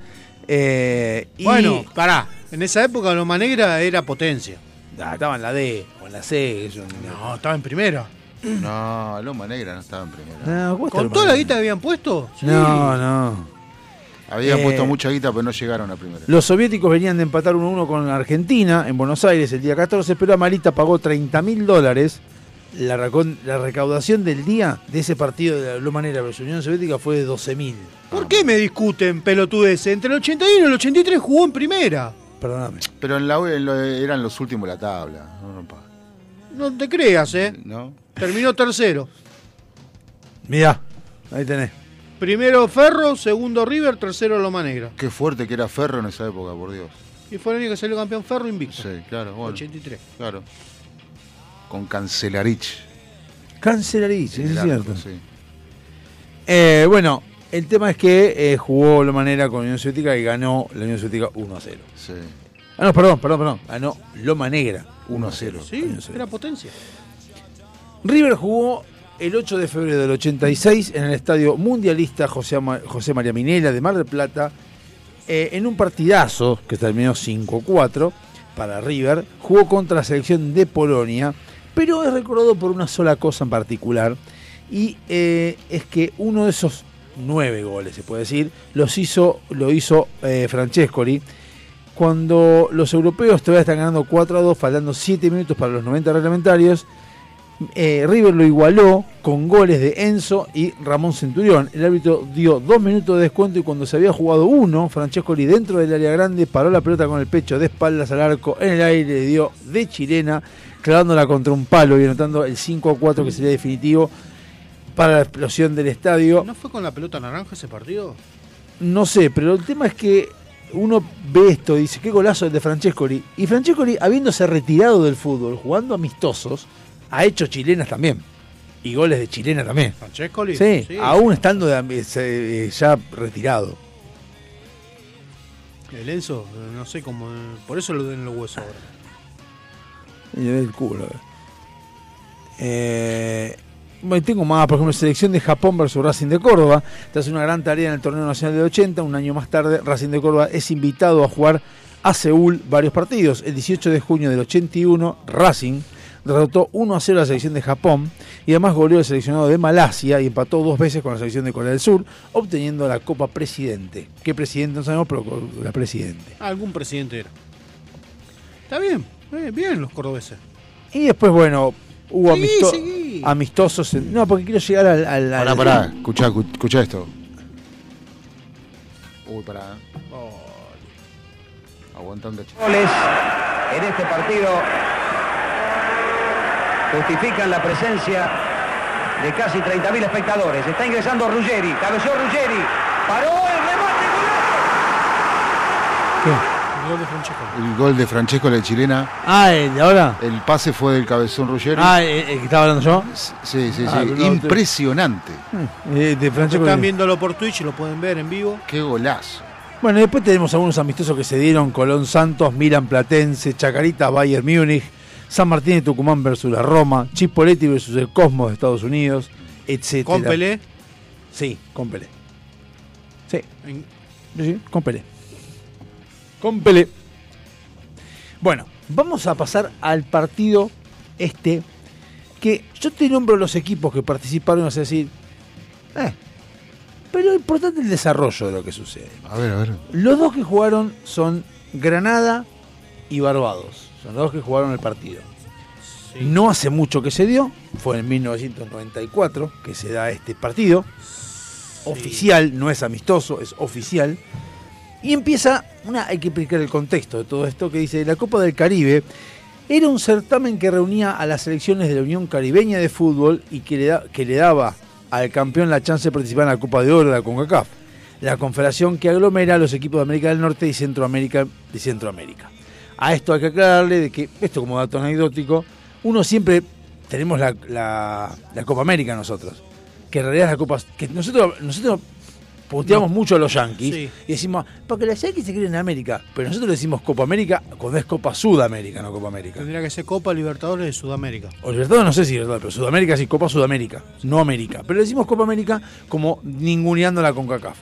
S2: eh, y
S1: Bueno, pará. En esa época Loma Negra era potencia.
S2: Ah, estaba en la D o en la C. Eso,
S1: No, estaba en primera.
S3: No, Loma Negra no estaba en primera.
S2: no, ¿cómo está
S1: ¿Con toda la guita que habían puesto? Sí.
S2: No, no.
S3: Habían
S2: Eh,
S3: puesto mucha guita, pero no llegaron a primera.
S2: Los soviéticos venían de empatar 1-1 con Argentina en Buenos Aires el día 14, pero Amarita pagó 30 mil dólares. La, recaudación del día de ese partido de la Loma Negra versus Unión Soviética fue de 12 mil.
S1: ¿Por qué me discuten pelotudes? Entre el 81 y el 83 jugó en primera.
S2: Perdóname.
S3: Pero en la U en lo- eran los últimos de la tabla. No, no, pa-
S1: No te creas, ¿eh?
S3: ¿no?
S1: Terminó tercero.
S2: Mirá, ahí tenés.
S1: Primero Ferro, segundo River, tercero Loma Negra.
S3: Qué fuerte que era Ferro en esa época, por Dios.
S1: Y fue el único que salió campeón Ferro invicto.
S3: Sí, claro, bueno.
S1: 83.
S3: Claro. Con Cancelarich.
S2: Cancelarich, es cierto.
S3: arco, sí.
S2: Eh, bueno, el tema es que eh, jugó Loma Negra con Unión Soviética y ganó la Unión Soviética 1 a 0.
S3: Sí.
S2: Ah, no, perdón, perdón, perdón. Ganó Loma Negra 1 a 0.
S1: Sí, era potencia.
S2: River jugó el 8 de febrero del 86 en el estadio mundialista José María Minela de Mar del Plata, eh, en un partidazo que terminó 5-4, para River, jugó contra la selección de Polonia, pero es recordado por una sola cosa en particular, y eh, es que uno de esos nueve goles, se puede decir, los hizo, lo hizo eh, Francescoli, cuando los europeos todavía están ganando 4 a 2, faltando 7 minutos para los 90 reglamentarios, eh, River lo igualó con goles de Enzo y Ramón Centurión. El árbitro dio dos minutos de descuento y cuando se había jugado uno, Francescoli dentro del área grande paró la pelota con el pecho de espaldas al arco en el aire, le dio de chilena, clavándola contra un palo y anotando el 5 a 4 que sería definitivo para la explosión del estadio.
S1: ¿No fue con la pelota naranja ese partido?
S2: No sé, pero el tema es que uno ve esto y dice, qué golazo el de Francescoli. Y Francescoli, habiéndose retirado del fútbol, jugando amistosos, ha hecho chilenas también. Y goles de chilena también.
S1: ¿Francescoli?
S2: Sí, aún estando de- eh, ya retirado.
S1: El Enzo, eh, no sé cómo. eh, Por eso lo den los huesos ahora.
S2: Y el culo. Eh, tengo más, por ejemplo, selección de Japón versus Racing de Córdoba. Tras una gran tarea en el torneo nacional de 80, un año más tarde, Racing de Córdoba es invitado a jugar a Seúl varios partidos. El 18 de junio del 81, Racing derrotó 1 a 0 a la selección de Japón y además goleó al seleccionado de Malasia y empató dos veces con la selección de Corea del Sur, obteniendo la Copa Presidente. ¿Qué presidente? No sabemos, pero la Presidente.
S1: Algún presidente era. Está bien, eh, bien los cordobeses.
S2: Y después, bueno, hubo
S1: Seguí,
S2: amisto-
S1: seguí.
S2: amistosos. en- no, porque quiero llegar al. al, al-
S3: Pará, pará, escuchá, escu- escuchá esto. Uy, pará. Aguanta un cachito.
S12: goles en este partido justifican la presencia de casi 30.000 espectadores. Está ingresando Ruggeri, cabeció Ruggeri, paró el remate.
S1: El gol de Francesco.
S3: El gol de Francesco la chilena.
S2: Ah, ¿el de ahora?
S3: El pase fue del cabezón Ruggeri.
S2: Ah, ¿el, el que estaba hablando yo?
S3: Sí, sí, sí.
S2: Ah, no,
S3: Impresionante.
S2: Eh, de Francesco.
S1: Están viéndolo por Twitch, lo pueden ver en vivo.
S3: Qué golazo.
S2: Bueno, y después tenemos algunos amistosos que se dieron: Colón Santos, Milan Platense, Chacarita, Bayern Múnich, San Martín de Tucumán versus la Roma, Chipoletti versus el Cosmos de Estados Unidos, etc.
S1: ¿Con Pelé?
S2: Sí, con Pelé. Sí, sí, sí, con Pelé. Con Pelé. Bueno, vamos a pasar al partido este que yo te nombro los equipos que participaron, es decir, eh, pero lo importante es el desarrollo de lo que sucede.
S3: A ver, a ver.
S2: Los dos que jugaron son Granada y Barbados. Son los dos que jugaron el partido. No hace mucho que se dio, fue en 1994 que se da este partido. Oficial, no es amistoso, es oficial. Y empieza, una, hay que explicar el contexto de todo esto, que dice, la Copa del Caribe era un certamen que reunía a las selecciones de la Unión Caribeña de Fútbol y que le, que le daba al campeón la chance de participar en la Copa de Oro de la CONCACAF, la confederación que aglomera a los equipos de América del Norte y Centroamérica de Centroamérica. A esto hay que aclararle de que, esto como dato anecdótico, uno siempre tenemos la, la- la Copa América nosotros, que en realidad es la Copa, que nosotros, nosotros puteamos
S1: No.
S2: mucho a los
S1: Sí.
S2: y decimos, porque los Yankees se creen en América, pero nosotros decimos Copa América cuando es Copa Sudamérica, no Copa América.
S1: Tendría que ser Copa Libertadores de Sudamérica.
S2: O Libertadores no sé si Libertadores, pero Sudamérica sí, Copa Sudamérica, no América. Pero le decimos Copa América como ninguneándola con CACAF.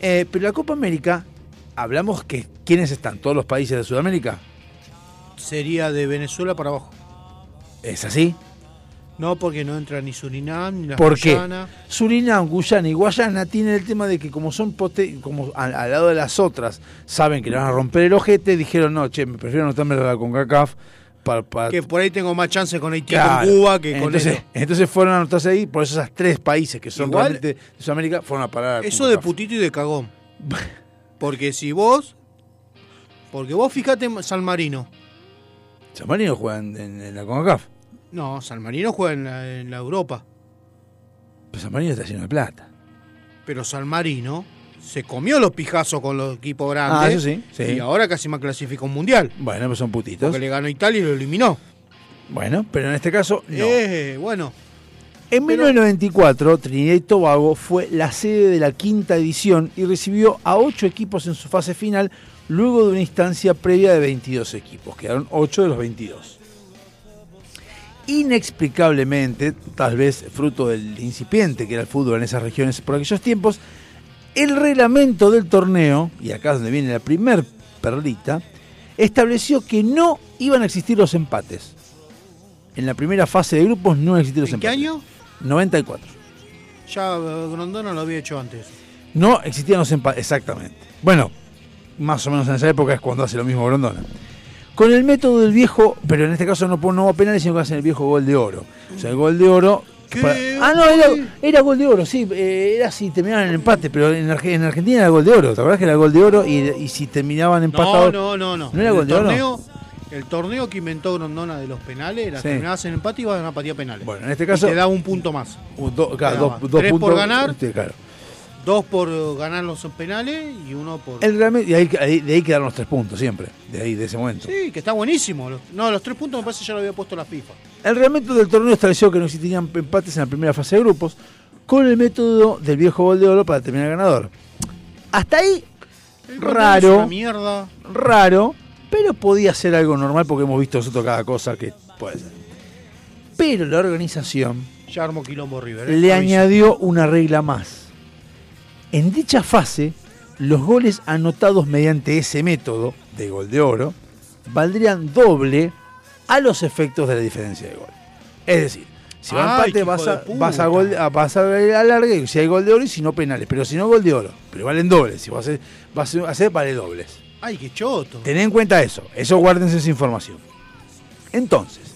S2: Eh, pero la Copa América, hablamos que quiénes están, todos los países de Sudamérica.
S1: Sería de Venezuela para abajo.
S2: ¿Es así?
S1: No, porque no entra ni Surinam, ni la
S2: ¿Por qué? Surinam, Guyana y Guayana tienen el tema de que como son pote- como al, al lado de las otras, saben que le van a romper el ojete, dijeron, no, che, me prefiero anotarme la CONCACAF para, para
S1: Que por ahí tengo más chance con Haití
S2: Claro.
S1: con Cuba que con
S2: entonces,
S1: eso.
S2: entonces fueron a anotarse ahí, por eso esos tres países que son
S1: Igual-
S2: realmente de Sudamérica fueron a parar a
S1: Eso de putito y de cagón. *laughs* Porque si vos. Porque vos fijate en San Marino.
S2: San Marino juega en, en- en la CONCACAF.
S1: No, San Marino juega en la, en la Europa.
S2: Pero San Marino está lleno de plata.
S1: Pero San Marino se comió los pijazos con los equipos grandes.
S2: Ah, eso sí, sí.
S1: Y ahora casi más clasifica un mundial.
S2: Bueno, pues son putitos.
S1: Porque le ganó Italia y lo eliminó.
S2: Bueno, pero en este caso no.
S1: Eh, bueno.
S2: En 1994, Trinidad y Tobago fue la sede de la quinta edición y recibió a ocho equipos en su fase final luego de una instancia previa de 22 equipos. Quedaron 8 de los 22. Inexplicablemente, tal vez fruto del incipiente que era el fútbol en esas regiones por aquellos tiempos, el reglamento del torneo, y acá es donde viene la primer perlita, estableció que no iban a existir los empates. En la primera fase de grupos no iban a existir los
S1: ¿En qué
S2: empates.
S1: año?
S2: 94.
S1: Ya eh, Grondona lo había hecho antes.
S2: No existían los empates, exactamente. Bueno, más o menos en esa época es cuando hace lo mismo Grondona. Con el método del viejo, pero en este caso no, no hubo penales, sino que hacen el viejo gol de oro. O sea, el gol de oro. para- ah, no, era, era gol de oro, sí, eh, era si terminaban en empate, pero en, Arge- en Argentina era gol de oro. ¿Te acuerdas que era gol de oro y, y si terminaban
S1: No,
S2: empatados?
S1: no, no, no.
S2: ¿No era
S1: el
S2: gol de oro?
S1: El torneo que inventó Grondona de los penales, las
S2: Sí.
S1: terminadas en empate iban a patía penales.
S2: Bueno, en este caso-
S1: Y te da un punto más.
S2: Un do- claro, dos,
S1: daba
S2: dos
S1: tres
S2: puntos.
S1: por ganar,
S2: sí, claro.
S1: Dos por ganar los penales y uno por.
S2: El reglamento- y ahí, ahí- de ahí quedaron los tres puntos siempre, de ahí, de ese momento.
S1: Sí, que está buenísimo. Los- No, los tres puntos me parece que ya lo había puesto la FIFA.
S2: El reglamento del torneo estableció que no existirían empates en la primera fase de grupos, con el método del viejo gol de oro para determinar el ganador. Hasta ahí,
S1: El gol es
S2: raro,
S1: una mierda.
S2: raro, pero podía ser algo normal porque hemos visto nosotros cada cosa que puede ser. Pero la organización
S1: Ya armó quilombo River. ¿eh?
S2: le
S1: Aviso.
S2: añadió una regla más. En dicha fase, los goles anotados mediante ese método de gol de oro valdrían doble a los efectos de la diferencia de gol. Es decir, si va a
S1: Ay,
S2: empate vas a, vas a, gol, a pasar a larga y si hay gol de oro y si no penales, pero si no gol de oro, pero valen dobles, si vas a hacer, vas a hacer vale dobles.
S1: Ay, qué choto.
S2: Tened en cuenta eso, eso guárdense esa información. Entonces,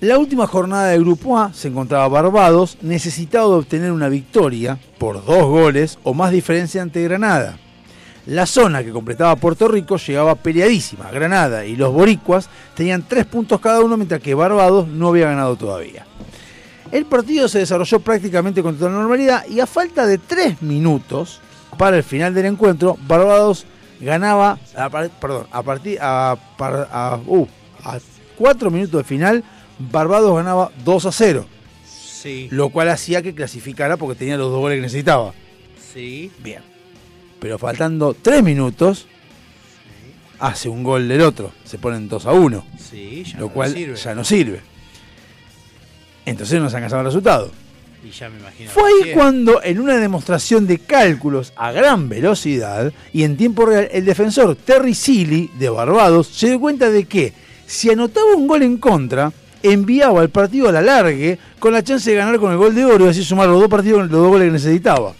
S2: la última jornada del Grupo A se encontraba Barbados, necesitado de obtener una victoria por dos goles o más diferencia ante Granada. La zona que completaba Puerto Rico llegaba peleadísima. Granada y los boricuas tenían tres puntos cada uno, mientras que Barbados no había ganado todavía. El partido se desarrolló prácticamente con total normalidad y a falta de tres minutos para el final del encuentro, Barbados ganaba, a, partir a, par- a- uh, a cuatro minutos de final, Barbados ganaba 2 a 0,
S1: Sí,
S2: lo cual hacía que clasificara porque tenía los dos goles que necesitaba.
S1: sí.
S2: Bien. Pero faltando tres minutos, hace un gol del otro, se ponen 2 a 1,
S1: Sí, ya
S2: lo
S1: no
S2: cual
S1: sirve.
S2: ya no sirve. Entonces no se alcanzaba el resultado.
S1: Y ya me imagino.
S2: Fue ahí cuando, en una demostración de cálculos a gran velocidad y en tiempo real, el defensor Terry Sealy de Barbados se dio cuenta de que si anotaba un gol en contra, enviaba el partido a la largue con la chance de ganar con el gol de oro y así sumar los dos partidos los dos goles que necesitaba.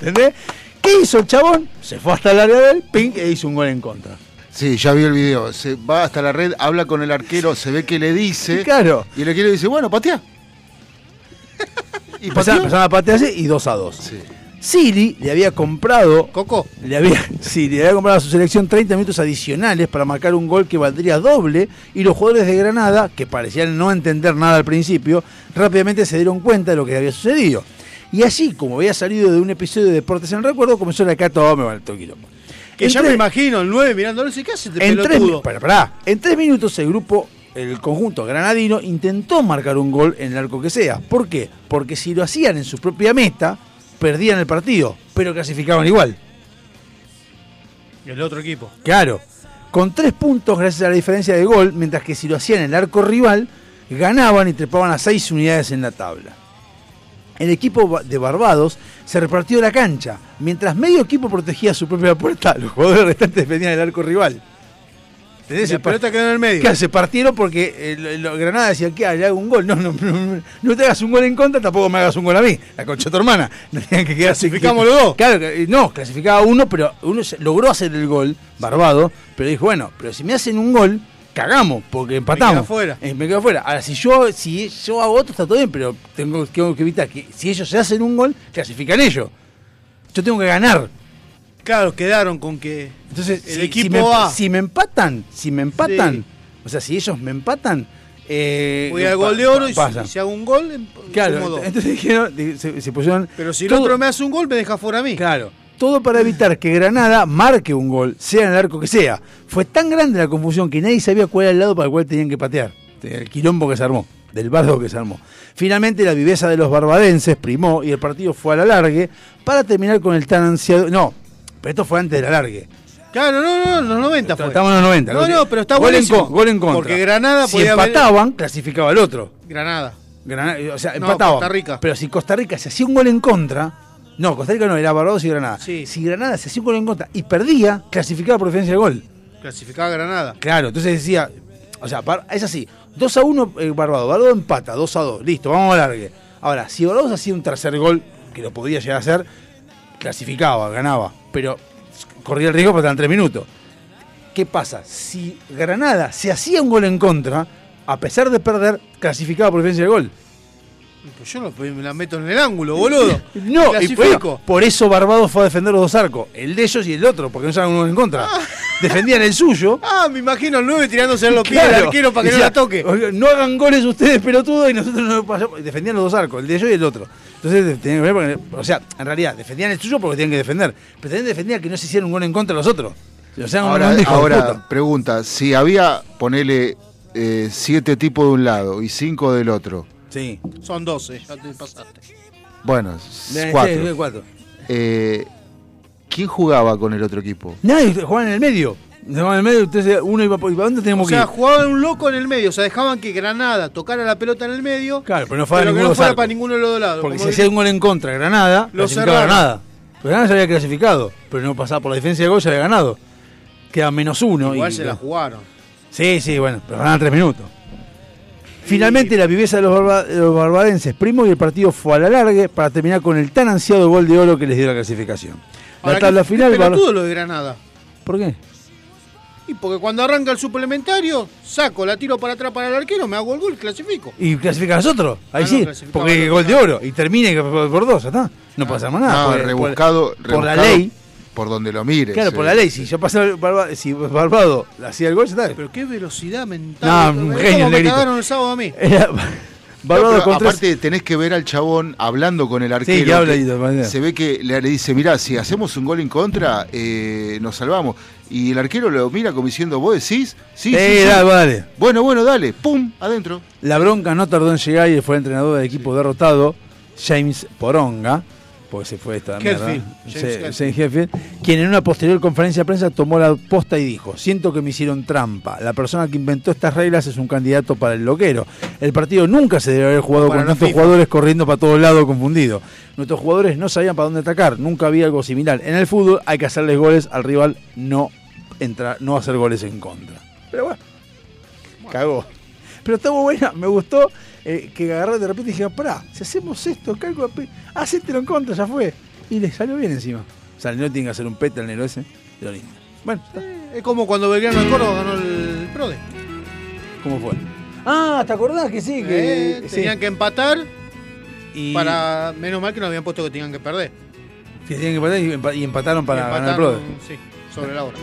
S2: ¿Entendés? ¿Qué hizo el chabón? Se fue hasta el área del ping e hizo un gol en contra.
S3: Sí, ya vi el video. Se va hasta la red, habla con el arquero, se ve que le dice.
S2: Claro.
S3: Y el arquero dice, bueno, patea. *laughs* Y pateó.
S2: empezaron a patear así y 2 a 2. Siri le había comprado.
S1: Coco.
S2: Le había, *laughs* sí, le había comprado a su selección 30 minutos adicionales para marcar un gol que valdría doble. Y los jugadores de Granada, que parecían no entender nada al principio, rápidamente se dieron cuenta de lo que había sucedido. Y así, como había salido de un episodio de Deportes en Recuerdo, comenzó la todo me va el quilombo.
S1: Que ya me imagino el 9 mirándolo ¿qué hace este
S2: en tres,
S1: pelotudo?
S2: pará, pará. en tres minutos el grupo, el conjunto granadino, intentó marcar un gol en el arco que sea. ¿Por qué? Porque si lo hacían en su propia meta, perdían el partido, pero clasificaban igual.
S1: El otro equipo.
S2: Claro. Con tres puntos gracias a la diferencia de gol, mientras que si lo hacían en el arco rival, ganaban y trepaban a seis unidades en la tabla. El equipo de Barbados se repartió la cancha, mientras medio equipo protegía su propia puerta, los jugadores restantes defendían el arco rival. ¿Entendés?
S1: La pelota quedó en el medio.
S2: Claro, se partieron porque eh, lo- Granada decía que hago un gol. *laughs* No, no, no, no te hagas un gol en contra, tampoco me hagas un gol a mí. La concha de tu hermana. *laughs* No tenían que quedarse.
S1: Clasificamos los dos.
S2: Claro, no, clasificaba uno, pero uno logró hacer el gol, Barbado, pero dijo, bueno, pero si me hacen un gol, cagamos, porque empatamos.
S1: quedo afuera.
S2: Eh, me quedo afuera. Ahora, si yo, si yo hago otro, está todo bien, pero tengo, tengo que evitar que si ellos se hacen un gol, clasifican ellos. Yo tengo que ganar.
S1: Claro, quedaron con que
S2: Entonces,
S1: el
S2: si,
S1: equipo
S2: si me,
S1: A
S2: si me empatan, si me empatan,
S1: Sí.
S2: o sea, si ellos me empatan, eh,
S1: voy al gol de oro y si,
S2: pasa.
S1: y si hago un gol, em-
S2: Claro,
S1: sumo dos.
S2: entonces dijeron, di- se, se pusieron.
S1: Pero si el otro me hace un gol, me deja fuera a mí.
S2: Claro. Todo para evitar que Granada marque un gol, sea en el arco que sea. Fue tan grande la confusión que nadie sabía cuál era el lado para el cual tenían que patear. El quilombo que se armó, del bardo que se armó. Finalmente la viveza de los barbadenses primó y el partido fue a la largue para terminar con el tan ansiado. No, pero esto fue antes de la largue.
S1: Claro, no, no, en los 90 fue.
S2: Estamos en los 90.
S1: No, no, pero está
S2: gol en, gol en contra.
S1: Porque Granada
S2: si
S1: podía haber-
S2: empataban, clasificaba el otro.
S1: Granada.
S2: Granada- o sea,
S1: No,
S2: empataban.
S1: Costa Rica.
S2: Pero si Costa Rica se hacía un gol en contra, No, Costa Rica no, era Barbados y Granada. Si Granada se hacía un gol en contra y perdía, clasificaba por diferencia de gol.
S1: Clasificaba Granada.
S2: Claro, entonces decía, o sea, es así, 2 a 1 eh, Barbados, Barbados empata, 2 a 2, listo, vamos a largue. Ahora, si Barbados hacía un tercer gol, que lo podía llegar a hacer, clasificaba, ganaba, pero corría el riesgo porque estaban 3 minutos. ¿Qué pasa? Si Granada se hacía un gol en contra, a pesar de perder, clasificaba por diferencia de gol.
S1: Pues yo no me la meto en el ángulo, boludo. *laughs*
S2: No, y
S1: clasifico.
S2: por, eso Barbados fue a defender los dos arcos, el de ellos y el otro, porque no se hagan uno en contra. *laughs* Defendían el suyo. *laughs*
S1: Ah, me imagino el 9 tirándose en los pies
S2: Claro.
S1: arquero para que no
S2: Decía,
S1: la toque.
S2: "Oiga, No hagan goles ustedes, pelotudos, y nosotros no pasamos. Defendían los dos arcos, el de ellos y el otro. Entonces, tenían que ver porque- o sea, en realidad, defendían el suyo porque tenían que defender. Pero también defendían que no se hiciera un gol en contra de los otros. O sea,
S3: Ahora, pregunta, si había, ponele, eh, siete tipos de un lado y cinco del otro,
S2: Sí.
S1: Son 12, ya te pasaste.
S3: bueno, cuatro.
S2: sí, cuatro.
S3: Eh, ¿Quién jugaba con el otro equipo?
S2: Nadie jugaban en el medio. En el medio, uno iba. ¿Y para dónde
S1: O
S2: tenemos
S1: sea,
S2: que ir?
S1: jugaban un loco en el medio, o sea, dejaban que Granada tocara la pelota en el medio.
S2: Claro, pero no fuera
S1: que no fuera
S2: arcos.
S1: para ninguno de los dos lados.
S2: Porque si hacía un gol en contra Granada,
S1: Lo
S2: clasificaba. Granada. Pero Granada se había clasificado, pero no pasaba por la diferencia de gol, ya había ganado. Queda menos uno.
S1: Igual
S2: y-
S1: se la jugaron.
S2: Sí, sí, bueno, pero ganaban tres minutos. Finalmente la viveza de los, barba- de los barbadenses primo y el partido fue a la largue para terminar con el tan ansiado gol de oro que les dio la clasificación. La
S1: Ahora,
S2: tabla final...
S1: lo de Granada.
S2: ¿Por qué?
S1: Y porque cuando arranca el suplementario, saco, la tiro para atrás para el arquero, me hago el gol y clasifico.
S2: Y clasifica a nosotros, ahí
S1: Ah, no,
S2: sí,
S1: clasificaba
S2: porque
S1: al
S2: gol de oro y termine por, por dos, está. No pasa más nada.
S3: No,
S2: porque- por-
S3: rebuscado,
S2: por, la
S3: rebuscado
S2: ley.
S3: Por donde lo mires.
S2: Claro, por
S3: eh.
S2: la ley, si yo pasaba Barba- si Barbado hacía el gol, ya está.
S1: Pero qué velocidad mental.
S2: No, un genio,
S1: me cagaron el sábado a mí.
S2: Era-
S3: No, aparte tenés que ver al chabón hablando con el arquero.
S2: que habla
S3: que se ve que le, le dice, mirá, si hacemos un gol en contra, eh, nos salvamos. Y el arquero lo mira como diciendo, ¿vos decís? Sí, sí,
S2: Eh,
S3: sí.
S2: dale, dale.
S3: Bueno, bueno, dale. Pum, adentro.
S2: La bronca no tardó en llegar y fue el entrenador del equipo derrotado, James Poronga, porque se fue esta mierda.
S1: Hetfield, James
S2: quien en una posterior conferencia de prensa tomó la posta y dijo, siento que me hicieron trampa, la persona que inventó estas reglas es un candidato para el loquero. El partido nunca se debe haber jugado
S1: Para
S2: con tantos jugadores corriendo para todos lados confundidos. Nuestros jugadores no sabían para dónde atacar, nunca había algo similar. En el fútbol hay que hacerles goles al rival, no, entrar, no hacer goles en contra. Pero bueno, cagó. Pero estuvo buena, me gustó eh, que agarré de repente y dije, pará, si hacemos esto, cargo, hacételo en contra, ya fue. Y le salió bien encima. O sea, no tiene que hacer un peta el negro ese. de lo lindo. Bueno, está.
S1: Es como cuando Belgrano de Córdoba ganó el PRODE.
S2: ¿cómo fue? Ah, ¿te acordás que sí? Que,
S1: Eh,
S2: sí.
S1: Tenían que empatar
S2: Y
S1: para. Menos mal que no habían puesto que tenían que perder.
S2: que tenían que empatar y, empa- y empataron para
S1: Y
S2: ganar el
S1: empataron,
S2: Prode.
S1: Sí, sobre la hora.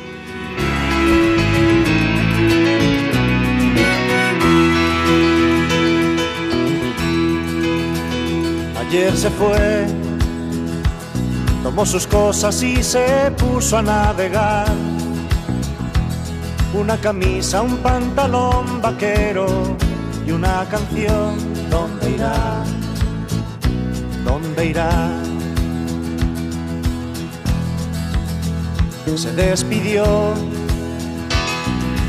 S13: Ayer se fue, tomó sus cosas y se puso a navegar. Una camisa, un pantalón vaquero y una canción. ¿Dónde irá? ¿Dónde irá? Se despidió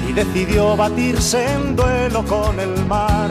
S13: y decidió batirse en duelo con el mar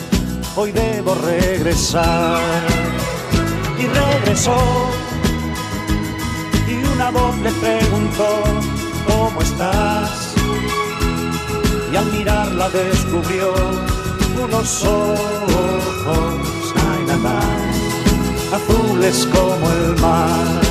S13: hoy debo regresar. Y regresó y una voz le preguntó, ¿cómo estás? Y al mirarla descubrió unos ojos, ay, ay, azules como el mar.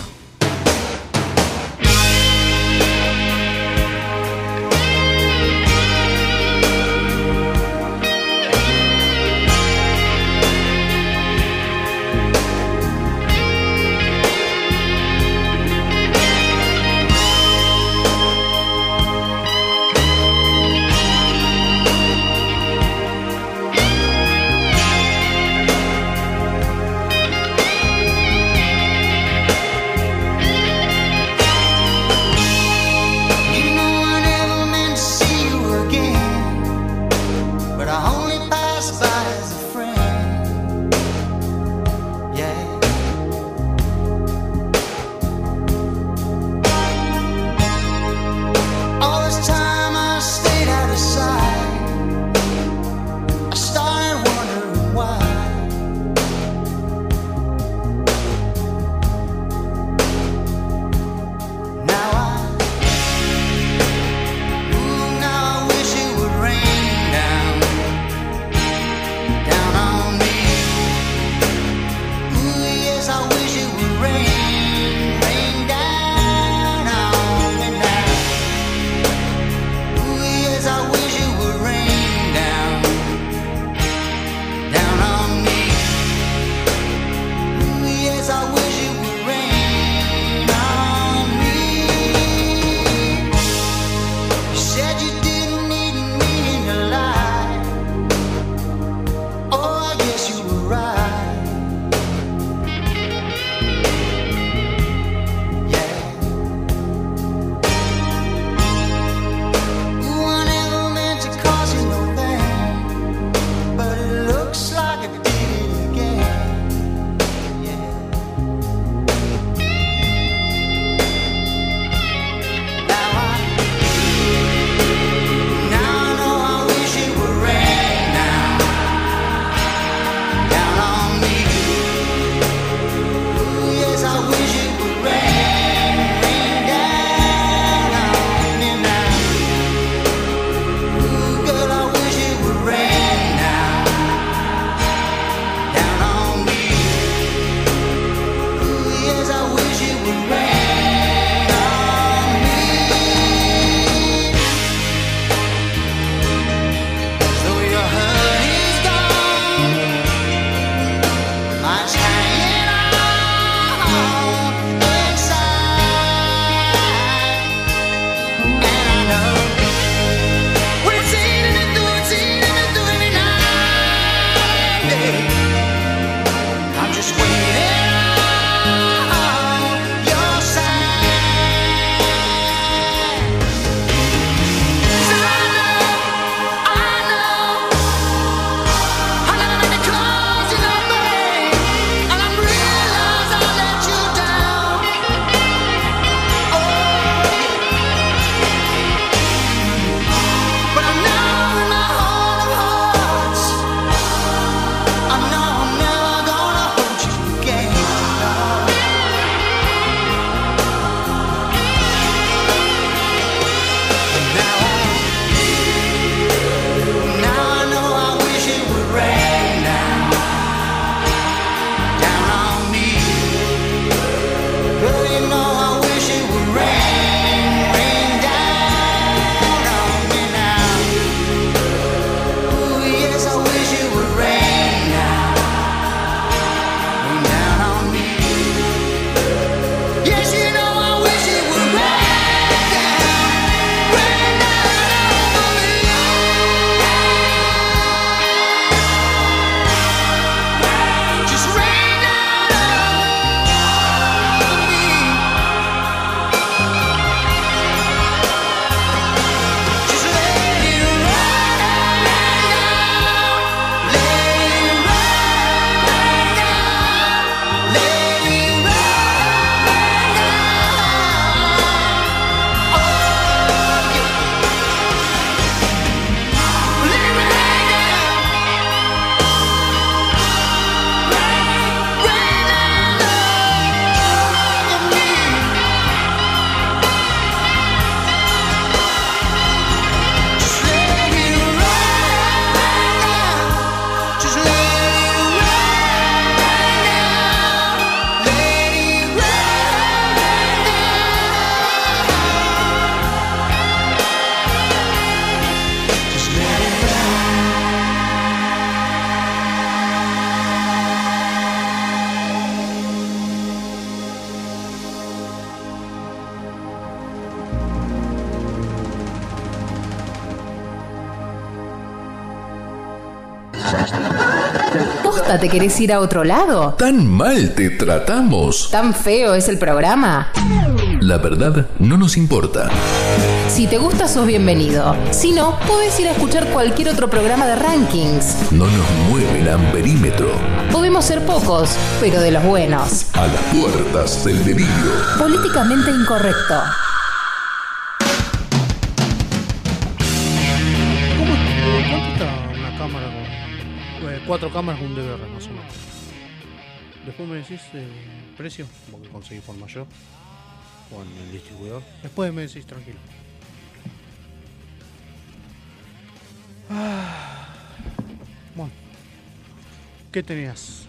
S6: Te querés ir a otro lado?
S5: ¿Tan mal te tratamos?
S6: ¿Tan feo es el programa?
S5: La verdad no nos importa.
S6: Si te gusta, sos bienvenido. Si no, podés ir a escuchar cualquier otro programa de rankings.
S5: No nos mueve el amperímetro.
S6: Podemos ser pocos, pero de los buenos.
S5: A las puertas del delirio.
S6: Políticamente incorrecto.
S1: Cuatro cámaras con un DVR más o menos? Después me decís el precio, porque conseguí por mayor. O en el distribuidor. Después me decís tranquilo. Ah, Bueno. ¿Qué tenías?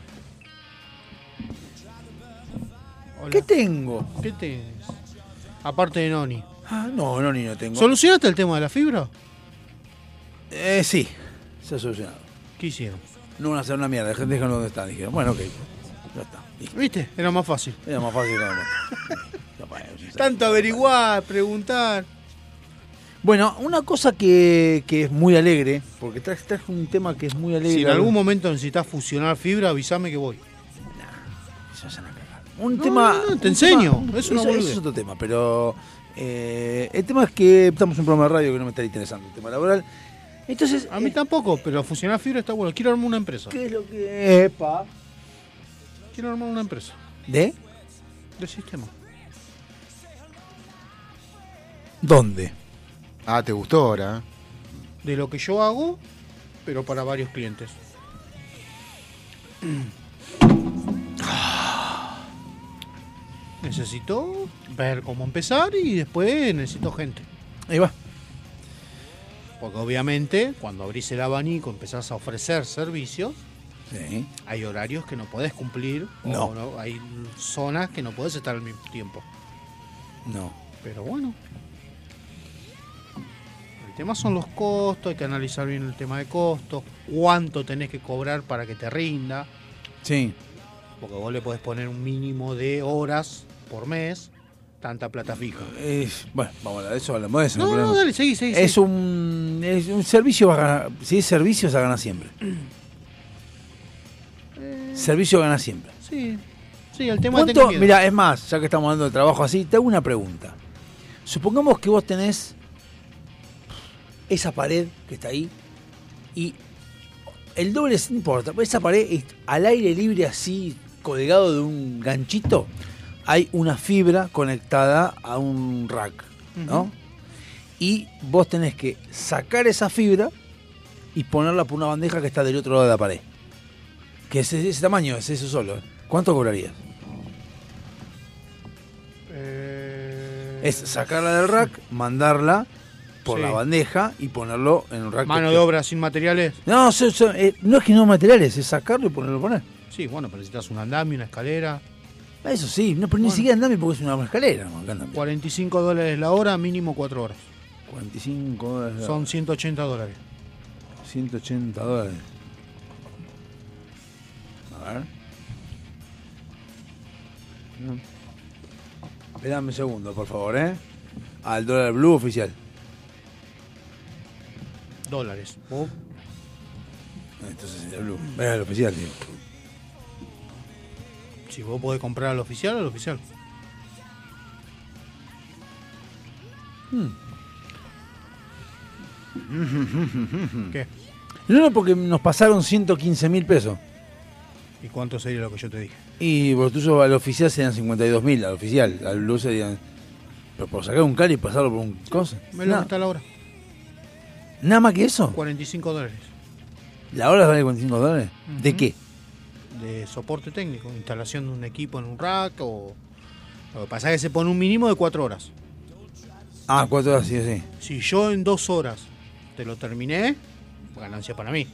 S1: Hola.
S2: ¿Qué tengo?
S1: ¿Qué tenés? Aparte de Noni.
S2: Ah, no, no, ni no tengo.
S1: ¿Solucionaste el tema de la fibra?
S2: Eh, sí, se ha solucionado.
S1: ¿Qué hicieron?
S2: No van a hacer una mierda, déjenlo donde está. Dijeron, bueno, ok, ya está. listo.
S1: ¿Viste? Era más fácil.
S2: Era más fácil. nada más. *laughs*
S1: Tanto averiguar, preguntar.
S2: Bueno, una cosa que, que es muy alegre, porque traje, traje un tema que es muy alegre.
S1: Si en algún momento necesitas fusionar fibra, avísame que voy.
S2: Se a cagar. Un
S1: No,
S2: tema.
S1: no, no, te enseño,
S2: tema-
S1: es una
S2: eso- es otro tema, pero. eh, el tema es que estamos en un programa de radio que no me está interesando el tema laboral. Entonces.
S1: A mí tampoco, pero fusionar fibra está bueno. Quiero armar una empresa.
S2: ¿Qué es lo que. Epa.
S1: Quiero armar una empresa
S2: ¿De?
S1: de sistema.
S2: ¿Dónde?
S3: Ah, ¿te gustó ahora? eh?
S1: De lo que yo hago, pero para varios clientes. Necesito ver cómo empezar y después necesito gente.
S2: Ahí va.
S1: Porque obviamente cuando abrís el abanico empezás a ofrecer servicios,
S2: Sí.
S1: hay horarios que no podés cumplir. o
S2: No.
S1: hay zonas que no podés estar al mismo tiempo.
S2: No.
S1: Pero bueno. El tema son los costos, hay que analizar bien el tema de costos, cuánto tenés que cobrar para que te rinda,
S2: Sí.
S1: porque vos le podés poner un mínimo de horas por mes, tanta plata fija.
S2: Eh, bueno, vamos a hablar de eso, hablamos de eso.
S1: No, no, dale, seguí, seguí,
S2: Es
S1: seguí.
S2: un, es un servicio, va a ganar- si es servicio, se gana siempre. *clears throat* Servicio gana siempre.
S1: Sí, sí, el tema
S2: ¿Cuánto? Mira, es más, ya que estamos hablando de trabajo así, te hago una pregunta. Supongamos que vos tenés esa pared que está ahí y el doble no importa, esa pared es al aire libre así, colgado de un ganchito, hay una fibra conectada a un rack, ¿no? Y vos tenés que sacar esa fibra y ponerla por una bandeja que está del otro lado de la pared. Que es ese tamaño, es eso solo. ¿eh? ¿Cuánto cobrarías?
S1: Eh,
S2: Es sacarla del rack, mandarla por
S1: Sí.
S2: la bandeja y ponerlo en un rack.
S1: Mano de obra sin materiales.
S2: No, so- so- eh, no es que no materiales, es sacarlo y ponerlo poner.
S1: Sí, bueno, pero necesitas un andamio, una escalera.
S2: Eso sí, no, pero ni siquiera andame porque es una escalera. no, acá andame.
S1: 45 dólares la hora, mínimo 4 horas.
S2: 45 dólares. la
S1: Son
S2: hora.
S1: 180 dólares.
S2: 180 dólares. A ver. No. Espérame un segundo, por favor, ¿eh? Al dólar blue oficial.
S1: Dólares. Vos
S2: Entonces el blue. Era el oficial, digo.
S1: Si vos podés comprar al oficial, al oficial. ¿Qué?
S2: No, no, porque nos pasaron 115 mil pesos.
S1: ¿Y cuánto sería lo que yo te dije?
S2: Y por tuyo al oficial serían 52 mil, al oficial. Al blue serían. Pero por sacar un cali y pasarlo por un cosa.
S1: Me lo está la hora.
S2: Nada más que eso.
S1: 45 dólares.
S2: ¿La hora vale 45 dólares? ¿De
S1: Ujú.
S2: qué?
S1: De soporte técnico. Instalación de un equipo en un rack o... Lo que pasa es que se pone un mínimo de 4 horas.
S2: Ah, cuatro horas, sí, sí.
S1: Si yo en dos horas te lo terminé, ganancia para mí.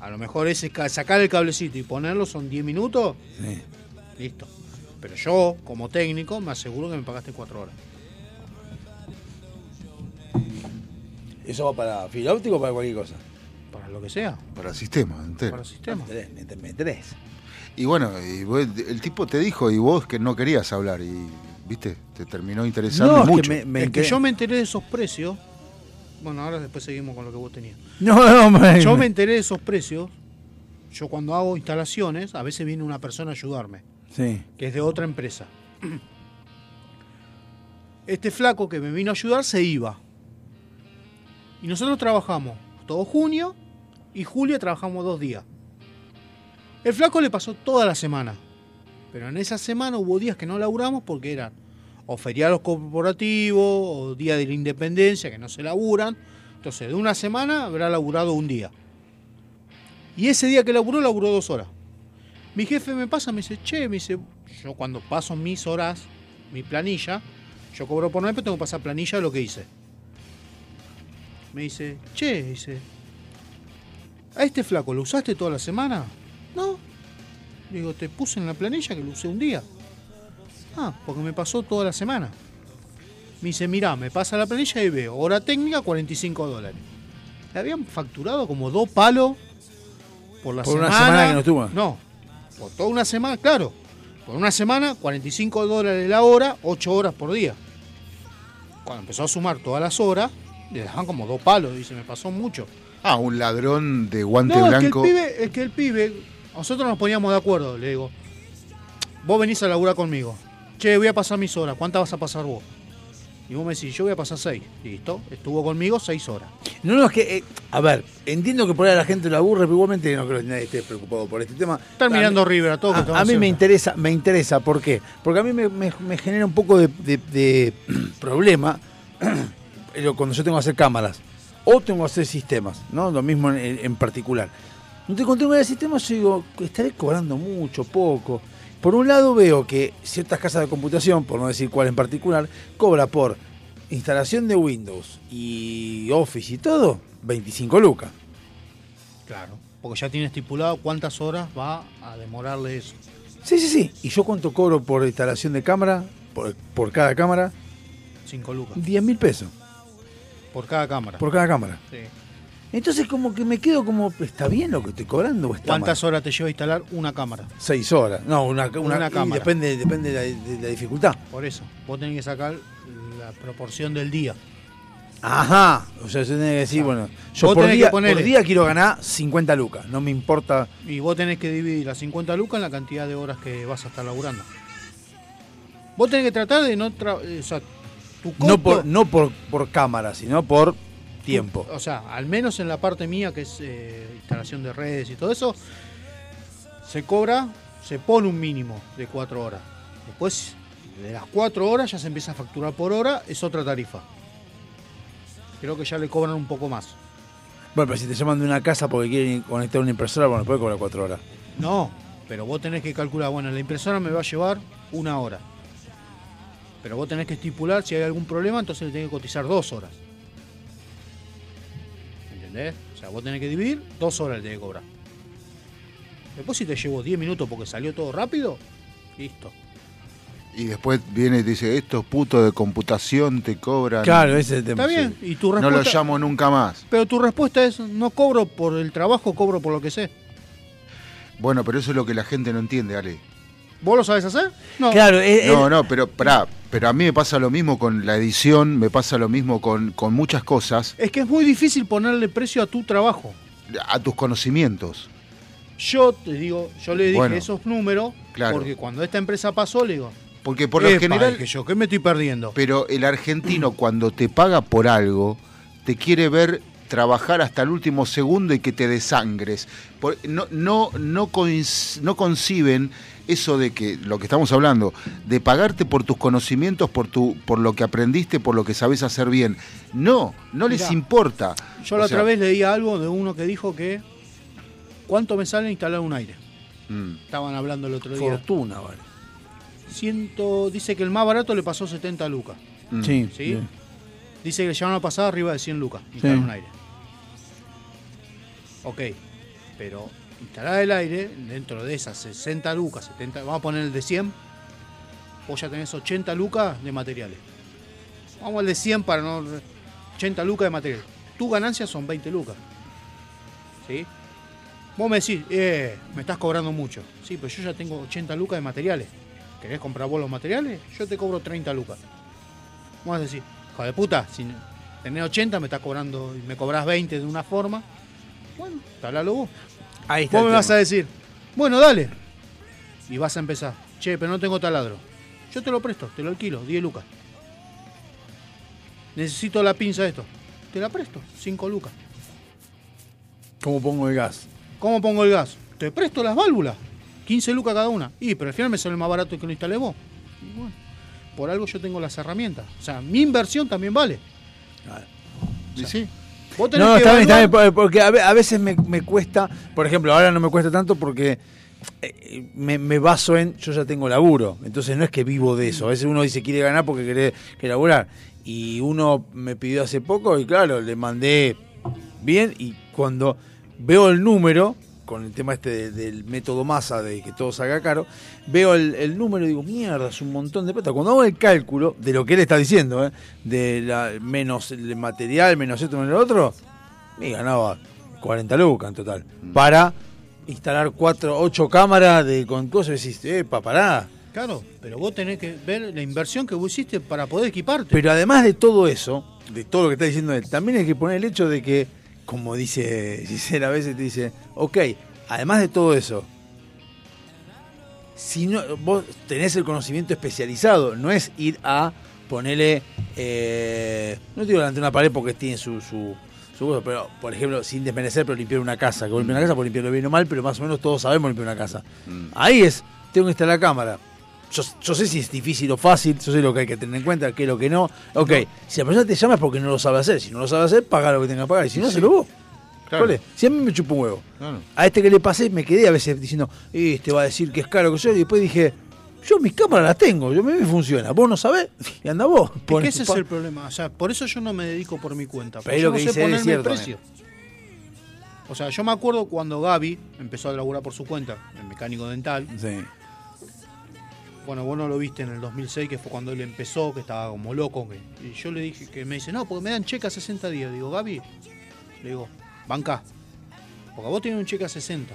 S1: A lo mejor ese ca- sacar el cablecito y ponerlo son 10 minutos,
S2: Sí.
S1: listo. Pero yo, como técnico, me aseguro que me pagaste 4 horas.
S2: ¿Eso va para fibra óptica o para cualquier cosa?
S1: Lo que sea.
S3: Para el sistema entero.
S1: Para el sistema.
S2: Me tenés.
S3: Y bueno, y vos- el tipo te dijo y vos que no querías hablar y, viste, te terminó interesando
S2: No, es que
S3: mucho.
S2: me- me
S1: es que yo me enteré de esos precios Bueno, ahora después seguimos con lo que vos tenías.
S2: No, no,
S1: Yo me enteré de esos precios. Yo cuando hago instalaciones, a veces viene una persona a ayudarme,
S2: Sí.
S1: que es de otra empresa. *clears throat* Este flaco que me vino a ayudar se iba. Y nosotros trabajamos todo junio y julio trabajamos dos días. El flaco le pasó toda la semana. Pero en esa semana hubo días que no laburamos porque eran o feriados corporativos o día de la independencia que no se laburan. Entonces, de una semana habrá laburado un día. Y ese día que laburó, laburó dos horas. Mi jefe me pasa, me dice, che, me dice, yo cuando paso mis horas, mi planilla, yo cobro por mes, pero tengo que pasar planilla de lo que hice. Me dice, che, dice, ¿a este flaco lo usaste toda la semana? No. Digo, te puse en la planilla que lo usé un día. Ah, porque me pasó toda la semana. Me dice, mirá, me pasa la planilla y veo, hora técnica, 45 dólares. Le habían facturado como dos palos por la
S2: Por una
S1: semana.
S2: semana que no estuvo.
S1: No, por toda una semana, claro. Por una semana, 45 dólares la hora, 8 horas por día. Cuando empezó a sumar todas las horas, le dejaban como dos palos, dice, me pasó mucho.
S3: Ah, un ladrón de guante
S1: no,
S3: blanco.
S1: Es que, el pibe, es que el pibe, nosotros nos poníamos de acuerdo, le digo, vos venís a laburar conmigo. Che, voy a pasar mis horas, ¿cuántas vas a pasar vos? Y vos me decís, yo voy a pasar seis. Listo, estuvo conmigo seis horas.
S2: No, no, es que, eh, a ver, entiendo que por ahí a la gente lo aburre, pero igualmente no creo que nadie esté preocupado por este tema.
S1: Están
S2: A
S1: mirando
S2: mí-
S1: River a todos. que
S2: A,
S1: están
S2: a mí me interesa, me interesa, ¿por qué? Porque a mí me, me- me genera un poco de, de- de *clears throat* problema *clears throat* lo- cuando yo tengo que hacer cámaras o tengo que hacer sistemas, ¿no? Lo mismo en, en particular. Entonces, cuando tengo que hacer sistemas, yo digo, estaré cobrando mucho, poco. Por un lado veo que ciertas casas de computación, por no decir cuál en particular, cobra por instalación de Windows y Office y todo, 25 lucas.
S1: Claro, porque ya tiene estipulado cuántas horas va a demorarle eso.
S2: Sí, sí, sí. ¿Y yo cuánto cobro por instalación de cámara? Por, por cada cámara.
S1: 5 lucas.
S2: 10 mil pesos.
S1: Por cada cámara.
S2: Por cada cámara.
S1: Sí.
S2: Entonces como que me quedo como, ¿está bien lo que estoy cobrando o está
S1: ¿Cuántas
S2: mal?
S1: horas te lleva a instalar una cámara?
S2: Seis horas. No, una, una,
S1: cámara.
S2: Depende, depende de la, de la dificultad.
S1: Por eso, vos tenés que sacar la proporción del día.
S2: Ajá. O sea, yo tengo que decir, bueno, yo
S1: Vos
S2: por
S1: tenés
S2: día, por día quiero ganar 50 lucas. No me importa.
S1: Y vos tenés que dividir las 50 lucas en la cantidad de horas que vas a estar laburando. Vos tenés que tratar de no... tra- o sea, tu costo,
S2: No por, no por, por cámara, sino por tiempo.
S1: O sea, al menos en la parte mía, que es eh, instalación de redes y todo eso, se cobra, se pone un mínimo de 4 horas. Después, de las 4 horas ya se empieza a facturar por hora, es otra tarifa. Creo que ya le cobran un poco más.
S2: Bueno, pero si te llaman de una casa porque quieren conectar una impresora, bueno, puede cobrar 4 horas.
S1: No, pero vos tenés que calcular, bueno, la impresora me va a llevar una hora. Pero vos tenés que estipular si hay algún problema, entonces le tenés que cotizar dos horas. ¿Entendés? O sea, vos tenés que dividir, dos horas le tenés que cobrar. Después si te llevo 10 minutos porque salió todo rápido, listo.
S3: Y después viene y dice, estos putos de computación te cobran.
S2: Claro, ese es el tema.
S1: Está bien, y tu
S3: No
S1: respuesta...
S3: lo llamo nunca más.
S1: Pero tu respuesta es, no cobro por el trabajo, cobro por lo que sé.
S3: Bueno, pero eso es lo que la gente no entiende, Ale.
S1: ¿Vos lo sabes hacer? No.
S2: Claro, eh,
S3: No, no, pero pará, pero a mí me pasa lo mismo con la edición, me pasa lo mismo con, con muchas cosas,
S1: Es que es muy difícil ponerle precio a tu trabajo.
S3: a tus conocimientos.
S1: Yo te digo, yo le dije
S3: Bueno,
S1: esos números
S3: claro.
S1: porque cuando esta empresa pasó le digo,
S3: Porque por lo general,
S1: dije yo, ¿qué me estoy perdiendo?
S3: pero el argentino cuando te paga por algo, te quiere ver trabajar hasta el último segundo y que te desangres. No, no, no, coinc- no conciben eso de que, lo que estamos hablando, de pagarte por tus conocimientos, por, tu, por lo que aprendiste, por lo que sabes hacer bien. No, no les importa.
S1: Yo
S3: O
S1: la
S3: sea,
S1: otra vez leía algo de uno que dijo que ¿cuánto me sale instalar un aire?
S3: mm,
S1: Estaban hablando el otro día.
S2: Fortuna, vale.
S1: Ciento, dice que el más barato le pasó 70 lucas.
S3: mm.
S2: Sí.
S1: ¿Sí?
S2: bien.
S1: Dice que le llevaron a pasar arriba de 100 lucas instalar
S2: Sí.
S1: un aire. Ok, pero instalar el aire dentro de esas 60 lucas, 70, vamos a poner el de 100, vos ya tenés 80 lucas de materiales. Vamos al de 100 para no... 80 lucas de material. Tu ganancia son 20 lucas. ¿Sí? Vos me decís, eh, me estás cobrando mucho. Sí, pero yo ya tengo 80 lucas de materiales. ¿Querés comprar vos los materiales? Yo te cobro 30 lucas. Vamos a decir, hijo de puta, si tenés 80, me estás cobrando, me cobras 20 de una forma. Bueno, talalo vos.
S2: Ahí está
S1: Vos me vas a decir, bueno, dale. Y vas a empezar. Che, pero no tengo taladro. Yo te lo presto, te lo alquilo, 10 lucas. Necesito la pinza de esto. Te la presto, 5 lucas.
S2: ¿Cómo pongo el gas?
S1: ¿Cómo pongo el gas? Te presto las válvulas. 15 lucas cada una. Y, pero al final me sale más barato que lo instalé vos. Y bueno, por algo yo tengo las herramientas. O sea, mi inversión también vale.
S3: Y sí.
S1: Vos tenés
S2: No,
S1: que
S2: está bien, está bien, porque a ve- a veces me, me cuesta, por ejemplo, ahora no me cuesta tanto porque eh, me, me baso en, yo ya tengo laburo, entonces no es que vivo de eso, a veces uno dice quiere ganar porque quiere, quiere laburar, y uno me pidió hace poco y claro, le mandé bien y cuando veo el número, con el tema este de- del método masa de que todo salga caro, veo el, el número y digo, mierda, es un montón de plata. Cuando hago el cálculo de lo que él está diciendo, ¿eh? de la, menos el material, menos esto, menos lo otro, me ganaba 40 lucas en total. Para instalar cuatro, ocho cámaras de con cosas y decís, epa, pará.
S1: Claro, pero vos tenés que ver la inversión que vos hiciste para poder equiparte.
S2: Pero además de todo eso, de todo lo que está diciendo él, también hay que poner el hecho de que, como dice *laughs* Gisela a veces, te dice, ok, además de todo eso, si no, vos tenés el conocimiento especializado, no es ir a ponerle, eh, no te digo delante de una pared porque tiene su, su, su cosa, pero por ejemplo, sin desmerecer, pero limpiar una casa, que vos limpiar una casa, por limpiarlo bien o mal, pero más o menos todos sabemos limpiar una casa. Ahí es, tengo que instalar la cámara. Yo, yo sé si es difícil o fácil, yo sé lo que hay que tener en cuenta, qué es lo que no. Ok, si la persona te llama es porque no lo sabe hacer. Si no lo sabe hacer, paga lo que tenga que pagar. Y si no,
S3: Sí.
S2: se lo vos.
S3: Claro.
S2: ¿Cuál es? Si a mí me chupa un huevo.
S3: Claro.
S2: A este que le pasé me quedé a veces diciendo, este va a decir que es caro que yo. Y después dije, yo mis cámaras las tengo, yo a mí me funciona. Vos no sabés, y anda vos.
S1: Es que ese es el problema. O sea, por eso yo no me dedico por mi cuenta.
S2: Pero
S1: yo
S2: lo
S1: no
S2: que
S1: sé
S2: es
S1: el
S2: cierto,
S1: precio. O sea, yo me acuerdo cuando Gaby empezó a laburar por su cuenta, el mecánico dental.
S2: Sí.
S1: Bueno, vos no lo viste en el 2006, que fue cuando él empezó, que estaba como loco. que- y yo le dije que me dice, no, porque me dan cheque a 60 días. Digo, Gaby, le digo, banca. Porque vos tenés un cheque a 60.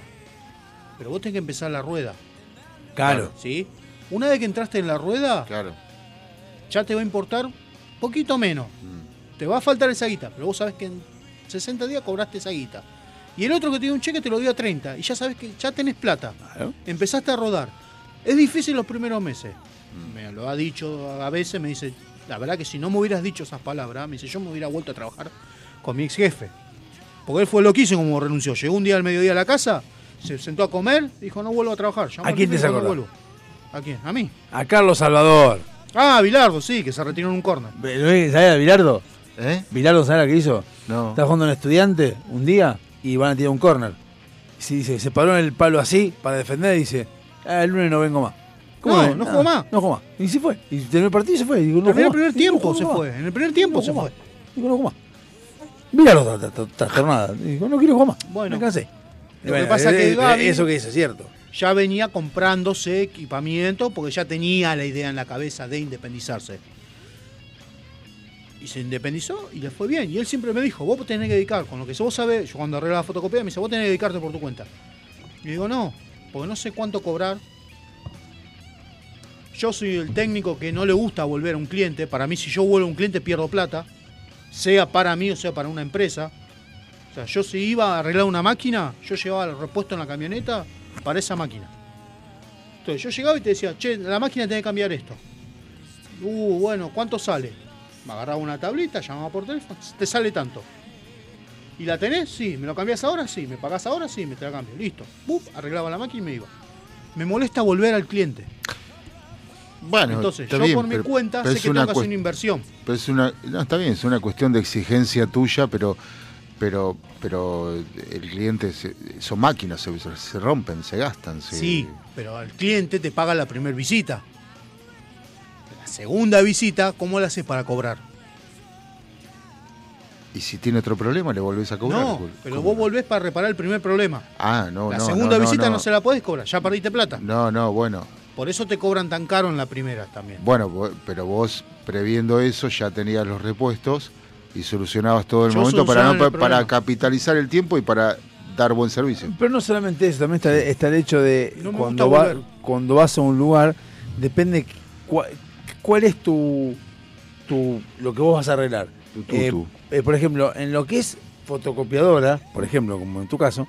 S1: Pero vos tenés que empezar la rueda.
S2: Claro.
S1: ¿Sí? Una vez que entraste en la rueda,
S3: Claro.
S1: ya te va a importar poquito menos.
S2: Mm.
S1: Te va a faltar esa guita, pero vos sabés que en 60 días cobraste esa guita. Y el otro que tiene un cheque te lo dio a 30 y ya sabes que ya tenés plata. Empezaste a rodar. Es difícil los primeros meses. Me lo ha dicho a veces, me dice, la verdad que si no me hubieras dicho esas palabras, me dice, yo me hubiera vuelto a trabajar con mi ex jefe. Porque él fue loquísimo como renunció. Llegó un día al mediodía a la casa, se sentó a comer, dijo, no vuelvo a trabajar. Llamó
S2: ¿A quién te sacó?
S1: "No vuelvo". ¿A quién? ¿A mí?
S2: A Carlos Salvador.
S1: Ah, Bilardo, sí, que se retiró en un corner.
S2: ¿Sabés a Bilardo?
S3: ¿Eh?
S2: ¿Bilardo sabés lo que hizo?
S3: No.
S2: Está jugando un estudiante un día y van a tirar un córner. Y se dice, se paró en el palo así para defender y dice, "Ah, el lunes no vengo más.
S1: No,
S2: ves?
S1: no jugó más.
S2: No jugó más. Y se fue. Y terminó el partido y se fue. Digo, no jugó
S1: el primer
S2: no
S1: tiempo se fue. En el primer tiempo
S2: No
S1: se fue.
S2: Digo, no jugó más. Tra- tra- trastornada. Digo, no quiero jugar más.
S1: Bueno.
S2: Me cansé.
S1: Lo que pasa
S2: eh,
S1: que
S2: eh,
S1: Gaby
S2: Eso que dice es cierto.
S1: ya venía comprándose equipamiento porque ya tenía la idea en la cabeza de independizarse. Y se independizó y le fue bien. Y él siempre me dijo, vos tenés que dedicar, con lo que vos sabés, yo cuando arreglé la fotocopia me dice, vos tenés que dedicarte por tu cuenta. Y digo, no, porque no sé cuánto cobrar. Yo soy el técnico que no le gusta volver a un cliente. Para mí, si yo vuelvo a un cliente, pierdo plata. Sea para mí o sea para una empresa. O sea, yo si iba a arreglar una máquina, yo llevaba el repuesto en la camioneta para esa máquina. Entonces yo llegaba y te decía, che, la máquina tiene que cambiar esto. Uh, bueno, ¿cuánto sale? Me agarraba una tablita, llamaba por teléfono, te sale tanto. ¿Y la tenés? Sí. ¿Me lo cambiás ahora? Sí. ¿Me pagás ahora? Sí, me te la cambio. Listo. Buf, arreglaba la máquina y me iba. Me molesta volver al cliente.
S3: Bueno,
S1: Entonces, yo
S3: bien,
S1: por mi
S3: pero-
S1: cuenta
S3: pero
S1: sé
S3: es
S1: que tengo que hacer una inversión.
S3: Pero es una, no, está bien, es una cuestión de exigencia tuya, pero pero pero el cliente se- son máquinas, se, se rompen, se gastan. se-
S1: Sí, pero al cliente te paga la primera visita. La segunda visita, ¿cómo la haces para cobrar?
S3: Y si tiene otro problema, le volvés a cobrar.
S1: no, pero vos volvés para reparar el primer problema.
S3: Ah, no,
S1: la
S3: no.
S1: segunda
S3: no,
S1: visita no,
S3: no.
S1: se la podés cobrar, ya perdiste plata.
S3: No, no, bueno.
S1: Por eso te cobran tan caro en la primera también.
S3: Bueno, pero vos previendo eso ya tenías los repuestos y solucionabas todo el
S1: Yo
S3: momento para, no-
S1: el
S3: para capitalizar el tiempo y para dar buen servicio.
S2: Pero no solamente eso, también está, está el hecho de
S1: No
S2: cuando, va- cuando vas a un lugar, depende cua- cuál es tu, tu lo que vos vas a arreglar. Eh, eh, por ejemplo, en lo que es fotocopiadora, por ejemplo, como en tu caso,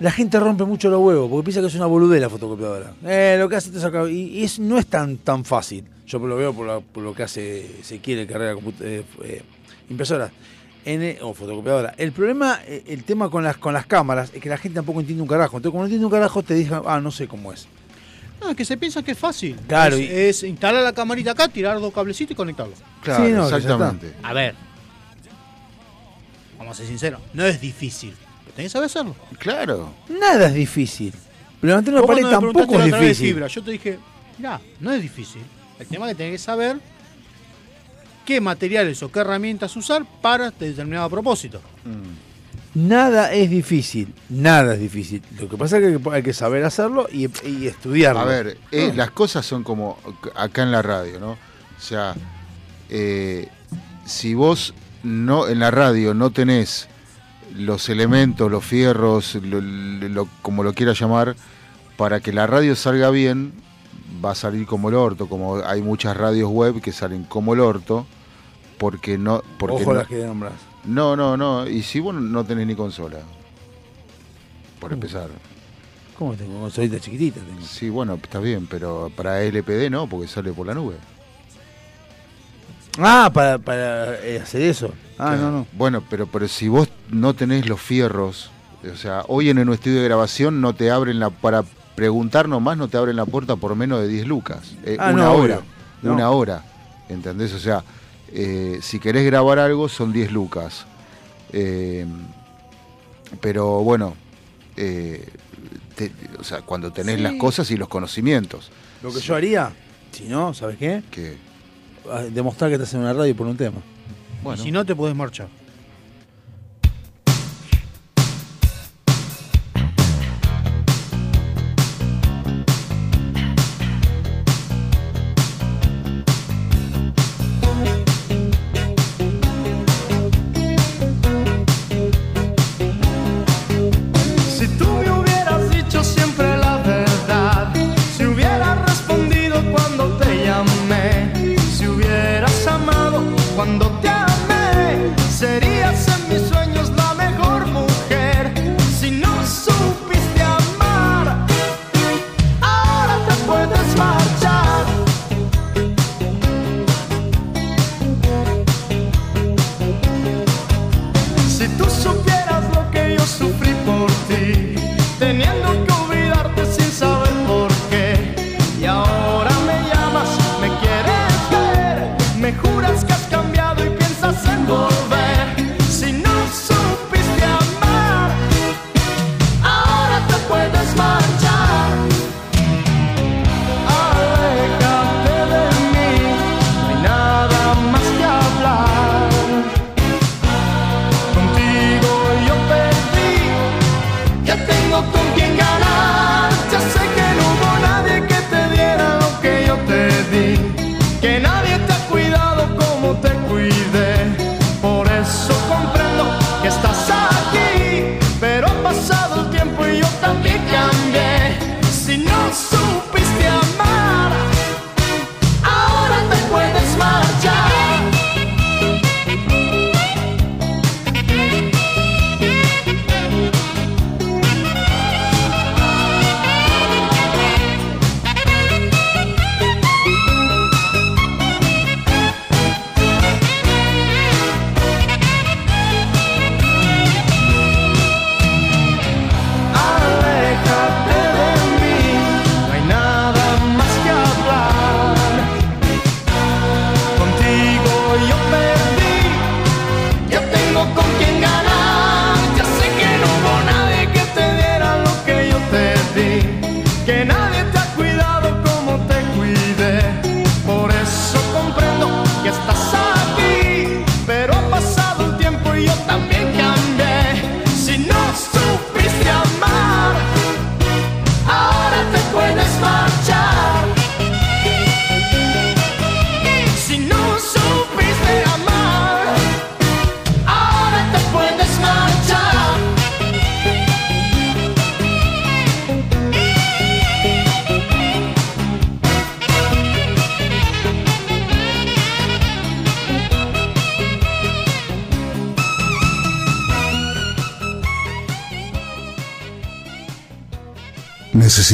S2: la gente rompe mucho los huevos porque piensa que es una boludez la fotocopiadora. Eh, lo que hace te saca. Y, y es, no es tan, tan fácil. Yo lo veo por, la- por lo que hace Ezequiel, el carrera eh, eh, impresora. O fotocopiadora. El problema, el tema con las con las cámaras, es que la gente tampoco entiende un carajo. Entonces, como no entiende un carajo, te dije, ah, no sé cómo es.
S1: No, es que se piensa que es fácil.
S2: Claro,
S1: Es,
S2: y-
S1: es instalar la camarita acá, tirar dos cablecitos y conectarlo.
S3: Claro,
S2: Sí, no,
S3: exactamente.
S1: A ver. Vamos a ser sinceros. No es difícil. Pero tenés que saber hacerlo.
S3: Claro.
S2: Nada es difícil. Levantar una pared tampoco es difícil.
S1: fibra, yo te dije, mirá, no es difícil. El tema es que tenés que saber qué materiales o qué herramientas usar para determinado propósito.
S2: Nada es difícil, nada es difícil. Lo que pasa es que hay que saber hacerlo y, y estudiarlo.
S3: A ver, eh,
S2: Ah.
S3: las cosas son como acá en la radio, ¿no? O sea, eh, si vos no en la radio no tenés los elementos, los fierros, lo- lo- como lo quieras llamar, para que la radio salga bien, va a salir como el orto, como hay muchas radios web que salen como el orto, porque no... Porque
S2: Ojo
S3: no,
S2: las que nombras.
S3: No, no, no, y si vos no tenés ni consola, por empezar.
S2: ¿Cómo tengo consolita chiquitita? Tengo.
S3: Sí, bueno, está bien, pero para LPD no, porque sale por la nube.
S2: Ah, para, para eh, hacer eso. Ah, no, no.
S3: Bueno, pero, pero si vos no tenés los fierros, o sea, hoy en un estudio de grabación no te abren la. Para preguntar nomás, no te abren la puerta por menos de 10 lucas. Eh,
S2: Ah,
S3: una
S2: no,
S3: hora.
S2: No.
S3: Una hora. ¿Entendés? O sea, eh, si querés grabar algo, son 10 lucas. Eh, pero bueno, eh, te- o sea, cuando tenés
S2: Sí.
S3: las cosas y los conocimientos.
S2: Lo que yo haría, si no, ¿sabes qué? Ah, Demostrar que estás en una radio por un tema.
S1: Y si no, te podés marchar.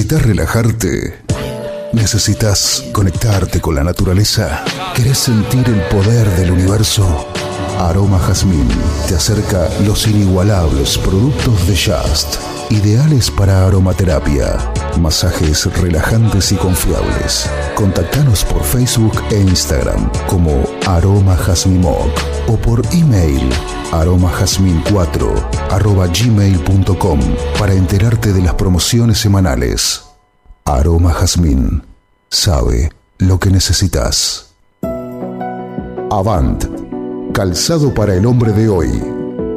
S3: ¿Necesitas relajarte? ¿Necesitas conectarte con la naturaleza? ¿Querés sentir el poder del universo? Aroma Jazmín te acerca los inigualables productos de Just, ideales para aromaterapia, masajes relajantes y confiables. Contactanos por Facebook e Instagram como Aroma Jazmín Moc o por email aromajazmin4 arroba gmail.com para enterarte de las promociones semanales. Aroma Jazmín sabe lo que necesitas. Avant, calzado para el hombre de hoy.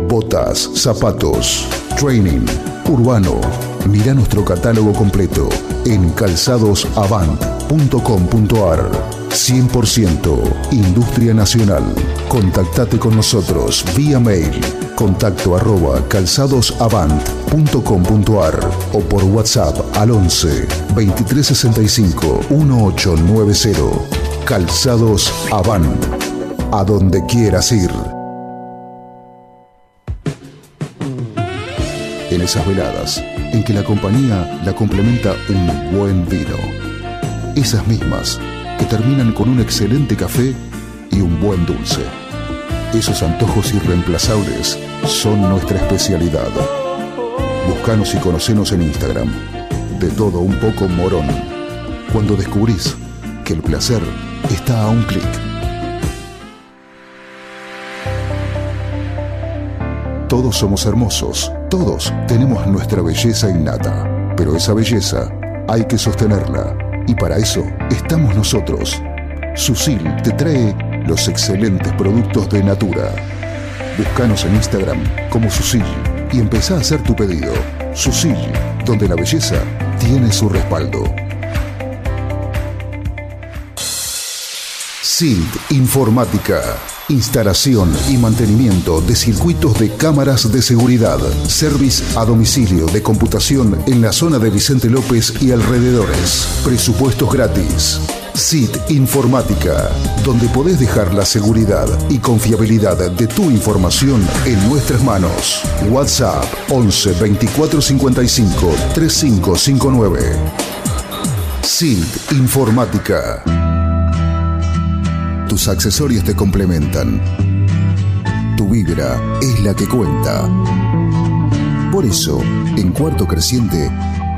S3: Botas, zapatos, training, urbano. Mira nuestro catálogo completo en calzadosavant.com.ar. 100% Industria Nacional. Contactate con nosotros vía mail contacto arroba calzadosavant.com.ar o por WhatsApp al 11 2365 1890. Calzados Avant. A donde quieras ir. En esas veladas en que la compañía la complementa un buen vino. Esas mismas que terminan con un excelente café y un buen dulce. Esos antojos irreemplazables son nuestra especialidad. Buscanos y conocenos en Instagram. De todo un poco morón. Cuando descubrís que el placer está a un clic. Todos somos hermosos, todos tenemos nuestra belleza innata, pero esa belleza hay que sostenerla y para eso estamos nosotros. Susil te trae los excelentes productos de Natura. Búscanos en Instagram como Susil y empezá a hacer tu pedido. Susil, donde la belleza tiene su respaldo. SILT Informática. Instalación y mantenimiento de circuitos de cámaras de seguridad. Service a domicilio de computación en la zona de Vicente López y alrededores. Presupuestos gratis. SIT Informática, donde podés dejar la seguridad y confiabilidad de tu información en nuestras manos. WhatsApp 11 24 55 3559. SIT Informática. Tus accesorios te complementan. Tu vibra es la que cuenta. Por eso, en Cuarto Creciente,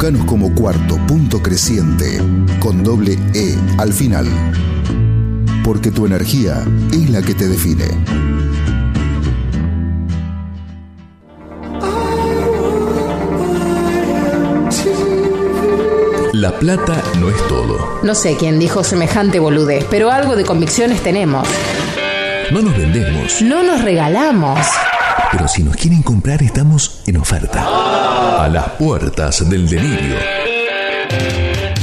S3: Búscanos como cuarto punto creciente con doble E al final. Porque tu energía es la que te define.
S5: La plata no es todo.
S6: No sé quién dijo semejante boludez, pero algo de convicciones tenemos.
S5: No nos vendemos.
S6: No nos regalamos.
S5: Pero si nos quieren comprar, estamos en oferta. A las puertas del delirio.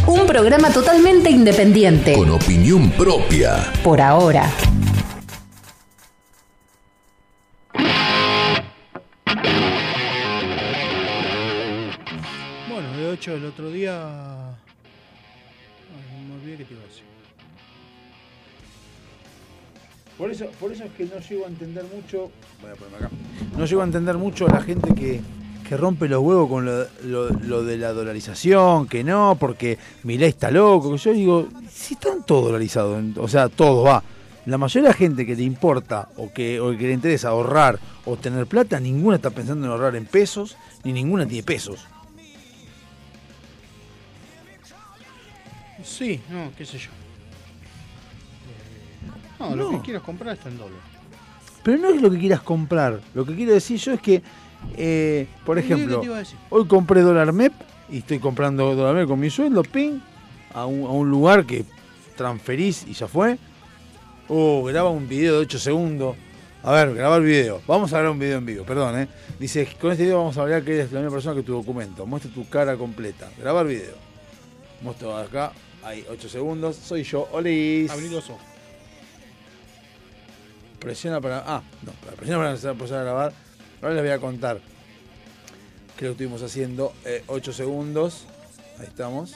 S6: Un programa totalmente independiente.
S5: Con opinión propia.
S6: Por ahora.
S1: Bueno, de hecho el otro día... Ay, me olvidé que te iba a decir.
S2: Por eso, por eso es que no llego a entender mucho. Voy a ponerme acá. No llego a entender mucho a la gente que, que rompe los huevos con lo, lo- lo de la dolarización, que no, porque Milei está loco. Que yo digo, si están todos dolarizados, o sea, todos va. La mayoría de la gente que le importa o que, o que le interesa ahorrar o tener plata, ninguna está pensando en ahorrar en pesos, ni ninguna tiene pesos.
S1: Sí, no, qué sé yo. Eh, No, lo que quieras comprar está en dólar.
S2: Pero no es lo que quieras comprar. Lo que quiero decir yo es que, eh, por
S1: ¿Qué
S2: ejemplo, hoy compré dólar MEP y estoy comprando dólar MEP con mi sueldo, ping, a un, a un lugar que transferís y ya fue. Oh, graba un video de 8 segundos. A ver, grabar video. Vamos a grabar un video en vivo, perdón, ¿eh? Dice, con este video vamos a hablar que eres la misma persona que tu documento. Muestra tu cara completa. Grabar video. Muestro acá, Ahí, 8 segundos. Soy yo, Olis.
S1: Habilidoso.
S2: Presiona para. Ah, no, presiona para empezar a grabar. Ahora les voy a contar qué lo estuvimos haciendo. 8 segundos. Ahí estamos.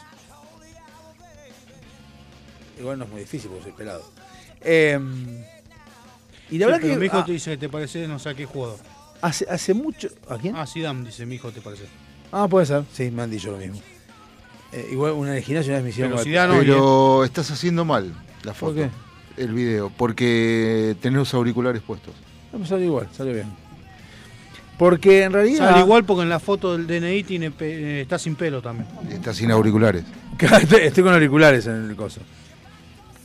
S2: Igual no es muy difícil porque soy pelado. Eh, y la
S1: Sí,
S2: verdad
S1: pero
S2: que.
S1: mi hijo
S2: ah,
S1: te dice que te parece no sé a qué jugador.
S2: hace, hace mucho. ¿A quién?
S1: Ah, Zidane dice mi hijo te parece.
S2: Ah, puede ser. Sí, me han dicho lo mismo. Eh, igual una el gimnasio una vez me hicieron.
S1: Pero
S2: con-
S1: Zidane
S3: Pero estás haciendo mal la foto.
S2: ¿Por qué?
S3: El video, porque tenés los auriculares puestos.
S2: No, me salió igual, salió bien. Porque en realidad.
S1: Sale igual porque en la foto del DNI tiene eh, está sin pelo también.
S3: Estás sin auriculares. *laughs*
S2: estoy, con auriculares en el coso.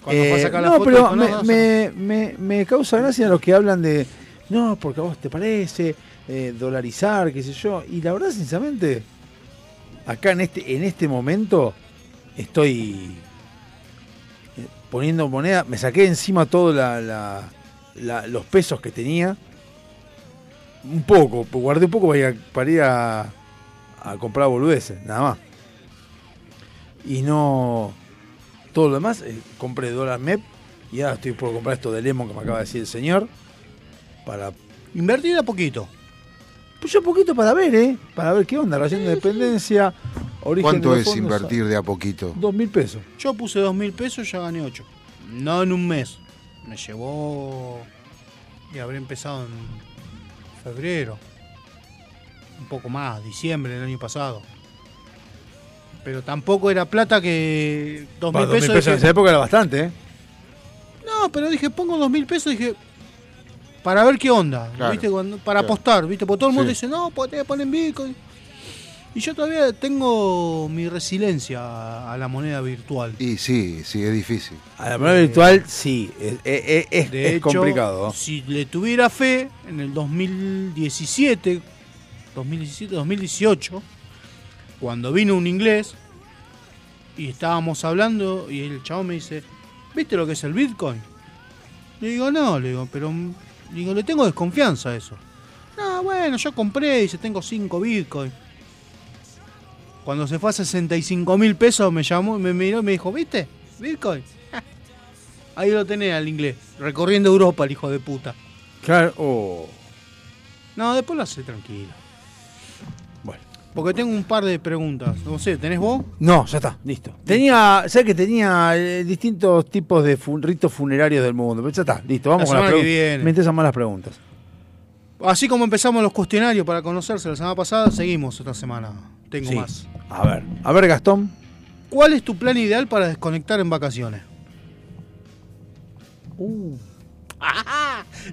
S1: Cuando fue a
S2: Eh,
S1: sacar la
S2: no,
S1: foto,
S2: pero
S1: no,
S2: me,
S1: no,
S2: me, me- me causa gracia los que hablan de. No, porque a vos te parece eh, dolarizar, qué sé yo. Y la verdad, sinceramente, acá en este, en este momento estoy eh, poniendo moneda. Me saqué encima todos la, la- la- los pesos que tenía. Un poco, pues guardé un poco para ir a, para ir a, a comprar boludeces, nada más. Y no. Todo lo demás, eh, compré dólar MEP y ahora estoy por comprar esto de Lemon que me acaba de decir el señor. Para.
S1: Invertir a poquito.
S2: Pues yo poquito para ver, ¿eh? Para ver qué onda, relación de dependencia, origen
S3: ¿Cuánto
S2: de
S3: es
S2: fondos,
S3: invertir de a poquito?
S2: Dos mil pesos.
S1: Yo puse dos mil pesos y ya gané ocho. No en un mes. Me llevó. Y habré empezado en febrero. Un poco más, diciembre del año pasado. Pero tampoco era plata que. Dos mil pesos.
S2: pesos en esa época era bastante, ¿eh?
S1: No, pero dije, pongo dos mil pesos, dije. Para ver qué onda,
S3: Claro,
S1: ¿viste? Cuando- para
S3: claro.
S1: apostar, ¿viste? Porque todo el mundo
S3: Sí.
S1: dice, no, te ponen Bitcoin. Y yo todavía tengo mi resiliencia a, la moneda virtual.
S3: Y sí, sí, es difícil.
S2: A la moneda virtual, sí, es, es- es-
S1: De
S2: es
S1: hecho,
S2: complicado.
S1: Si le tuviera fe, en el 2017, 2017, 2018, cuando vino un inglés y estábamos hablando y el chabón me dice, ¿viste lo que es el Bitcoin? Le digo, no, le digo, pero mm, digo, le tengo desconfianza a eso. No, bueno, yo compré, dice, tengo 5 Bitcoin. Cuando se fue a 65 mil pesos me llamó, me miró y me dijo, ¿viste? Bitcoin. *laughs* Ahí lo tenés al inglés, recorriendo Europa el hijo de puta.
S2: Claro, oh.
S1: No, después lo hace tranquilo. Bueno. Porque tengo un par de preguntas. No sé, ¿tenés vos?
S2: No, ya está, listo. Tenía, sé que tenía eh, distintos tipos de fun- ritos funerarios del mundo, pero ya está, listo, vamos
S1: La
S2: con las preguntas. Me interesan más las preguntas.
S1: Así como empezamos los cuestionarios para conocerse la semana pasada, seguimos esta semana. Tengo
S2: Sí.
S1: más.
S2: A ver, a ver, Gastón.
S1: ¿Cuál es tu plan ideal para desconectar en vacaciones?
S2: Uh.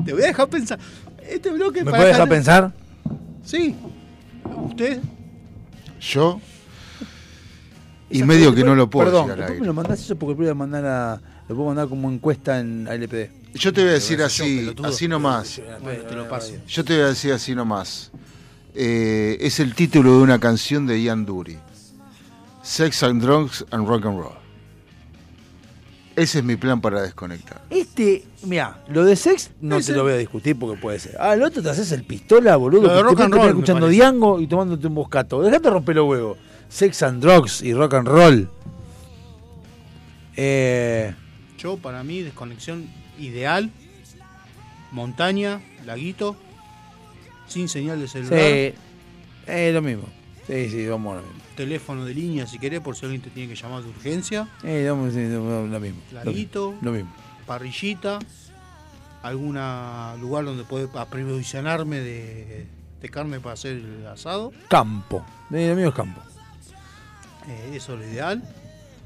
S1: Te voy a dejar pensar. Este bloque
S2: ¿Me puedes dejar pensar?
S1: Sí. ¿Usted?
S3: Yo. Y
S2: Esa
S3: medio que no lo puedo
S2: Perdón,
S3: decir al aire.
S2: me lo mandás eso porque lo voy a mandar a, lo puedo mandar como encuesta en ALPD.
S3: Yo te voy a decir así, así nomás.
S1: Bueno, te lo paso.
S3: Yo te voy a decir así nomás. Eh, es el título de una canción de Ian Dury. Sex and Drugs and Rock and Roll. Ese es mi plan para desconectar.
S2: Este, mira, lo de sex no
S1: Ese-
S2: te lo voy a discutir porque puede ser. Ah, el otro te haces el pistola, boludo.
S1: Lo de rock
S2: te
S1: and roll,
S2: escuchando. Diango y tomándote un boscato. Dejate romper los huevos. Sex and drugs y rock and roll. Eh,
S1: Yo, para mí, desconexión ideal. Montaña, laguito. Sin señal de
S2: sí,
S1: celular.
S2: es lo mismo. Sí, sí, vamos a lo mismo.
S1: Teléfono de línea si querés, por si alguien te tiene que llamar de urgencia.
S2: Eh, vamos, sí, lo mismo. Mismo, Lo mismo.
S1: parrillita, algún lugar donde pueda aprovisionarme de, de carne para hacer el asado.
S2: Campo. Eh, lo mío es campo.
S1: Eh, eso es lo ideal.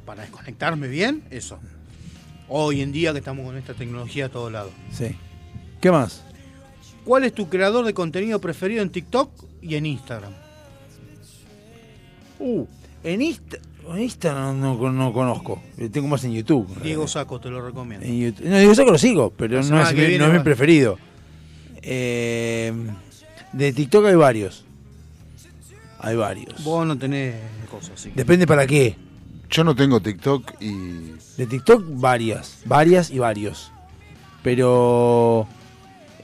S1: Para desconectarme bien, eso. Hoy en día que estamos con esta tecnología a todos lados.
S2: Sí. ¿Qué más?
S1: ¿Cuál es tu creador de contenido preferido en TikTok y en Instagram?
S2: Uh, en Insta, en Insta no, no- no conozco. Eh, Tengo más en YouTube.
S1: Diego Saco, te lo recomiendo.
S2: En YouTube. No, yo que lo sigo, pero no es, mi,
S1: viene
S2: no es mi
S1: va.
S2: preferido. Eh, de TikTok hay varios. Hay varios.
S1: Vos no tenés cosas así.
S2: Depende para qué.
S3: Yo no tengo TikTok y.
S2: De TikTok varias. Varias y varios. Pero...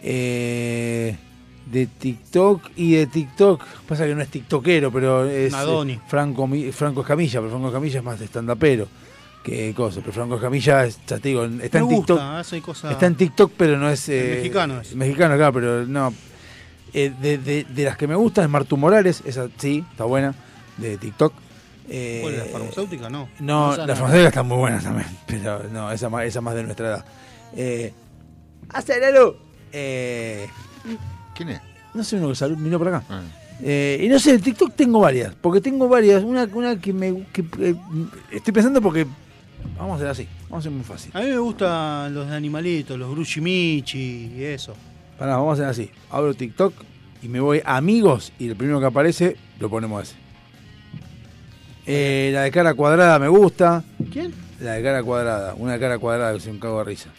S2: eh, de TikTok y de TikTok... Pasa que no es tiktokero, pero es... Eh, Franco, Franco Escamilla, pero Franco Escamilla es más de stand-upero. que cosa. Pero Franco Escamilla, es- ya te digo, está
S1: Me
S2: en TikTok. Está en TikTok, pero no es. eh,
S1: mexicano es.
S2: Mexicano, claro, pero no. Eh, de, de- de las que me gustan es Martu Morales, esa sí, está buena, de TikTok. Eh,
S1: ¿Cuál, la farmacéutica? No.
S2: No,
S1: esa
S2: las farmacéuticas están muy buenas también, *laughs* pero no, esa más, esa más de nuestra edad. Eh, ¡Acelero! Eh,
S3: ¿Quién es?
S2: no sé uno que salud, vino por acá. Eh, y no sé, en TikTok tengo varias, porque tengo varias. Una, una que me. que, eh, estoy pensando porque. Vamos a hacer así, vamos a hacer muy fácil.
S1: A mí me gustan los de animalitos, los Grushimichi y eso.
S2: Pará, vamos a hacer así. Abro TikTok y me voy a amigos y el primero que aparece lo ponemos ese. Eh, la de cara cuadrada me gusta.
S1: ¿Quién?
S2: La de cara cuadrada, una de cara cuadrada que se un cago de risa.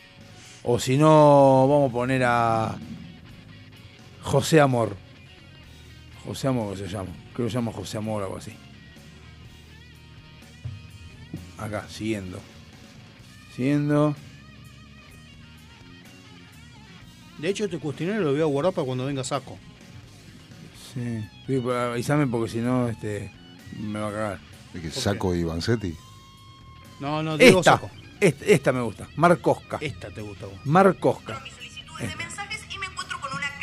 S2: O si no, vamos a poner a José Amor. José Amor se llama. Creo que se llama José Amor o algo así. Acá, siguiendo. Siguiendo.
S1: De hecho, este cuestionario lo voy a guardar para cuando venga Saco.
S2: Sí. Sí, avísame porque si no, este. Me va a cagar.
S3: ¿De que Saco y Vanzetti?
S1: No, no, digo
S2: Esta,
S1: Saco.
S2: Esta, esta me gusta. Marcosca.
S1: Esta te gusta vos.
S2: Marcosca. Esta.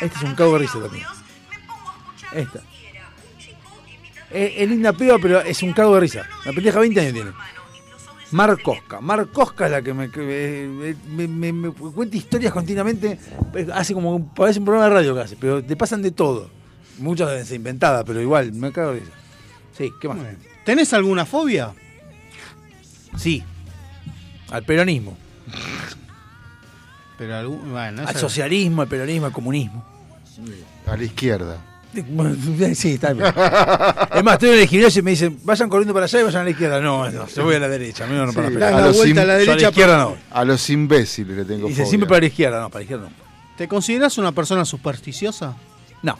S2: Este es un cago de risa también. Esta. Es, es linda piba, pero es un cago de risa. La pendeja 20 años tiene. Marcosca. Marcosca es la que me, que me- me- me- me cuenta historias continuamente. Hace como parece un programa de radio que hace, pero te pasan de todo. Muchas ser inventadas, pero igual, me cago de risa. Sí, ¿qué más?
S1: ¿Tenés alguna fobia?
S2: Sí. Al peronismo.
S1: Pero algún, bueno,
S2: Al socialismo, al peronismo, al comunismo.
S3: A la izquierda.
S2: Sí, está bien. Es más, estoy en el gimnasio y me dicen, vayan corriendo para allá y vayan a la izquierda. No, no, yo voy a la derecha. A mí no, no para
S3: Sí,
S2: la
S3: a, los im-
S2: Yo a la izquierda no.
S3: A los imbéciles le tengo
S2: Dice
S3: fobia.
S2: siempre para la izquierda, no, para la izquierda no.
S1: ¿Te consideras una persona supersticiosa?
S2: No.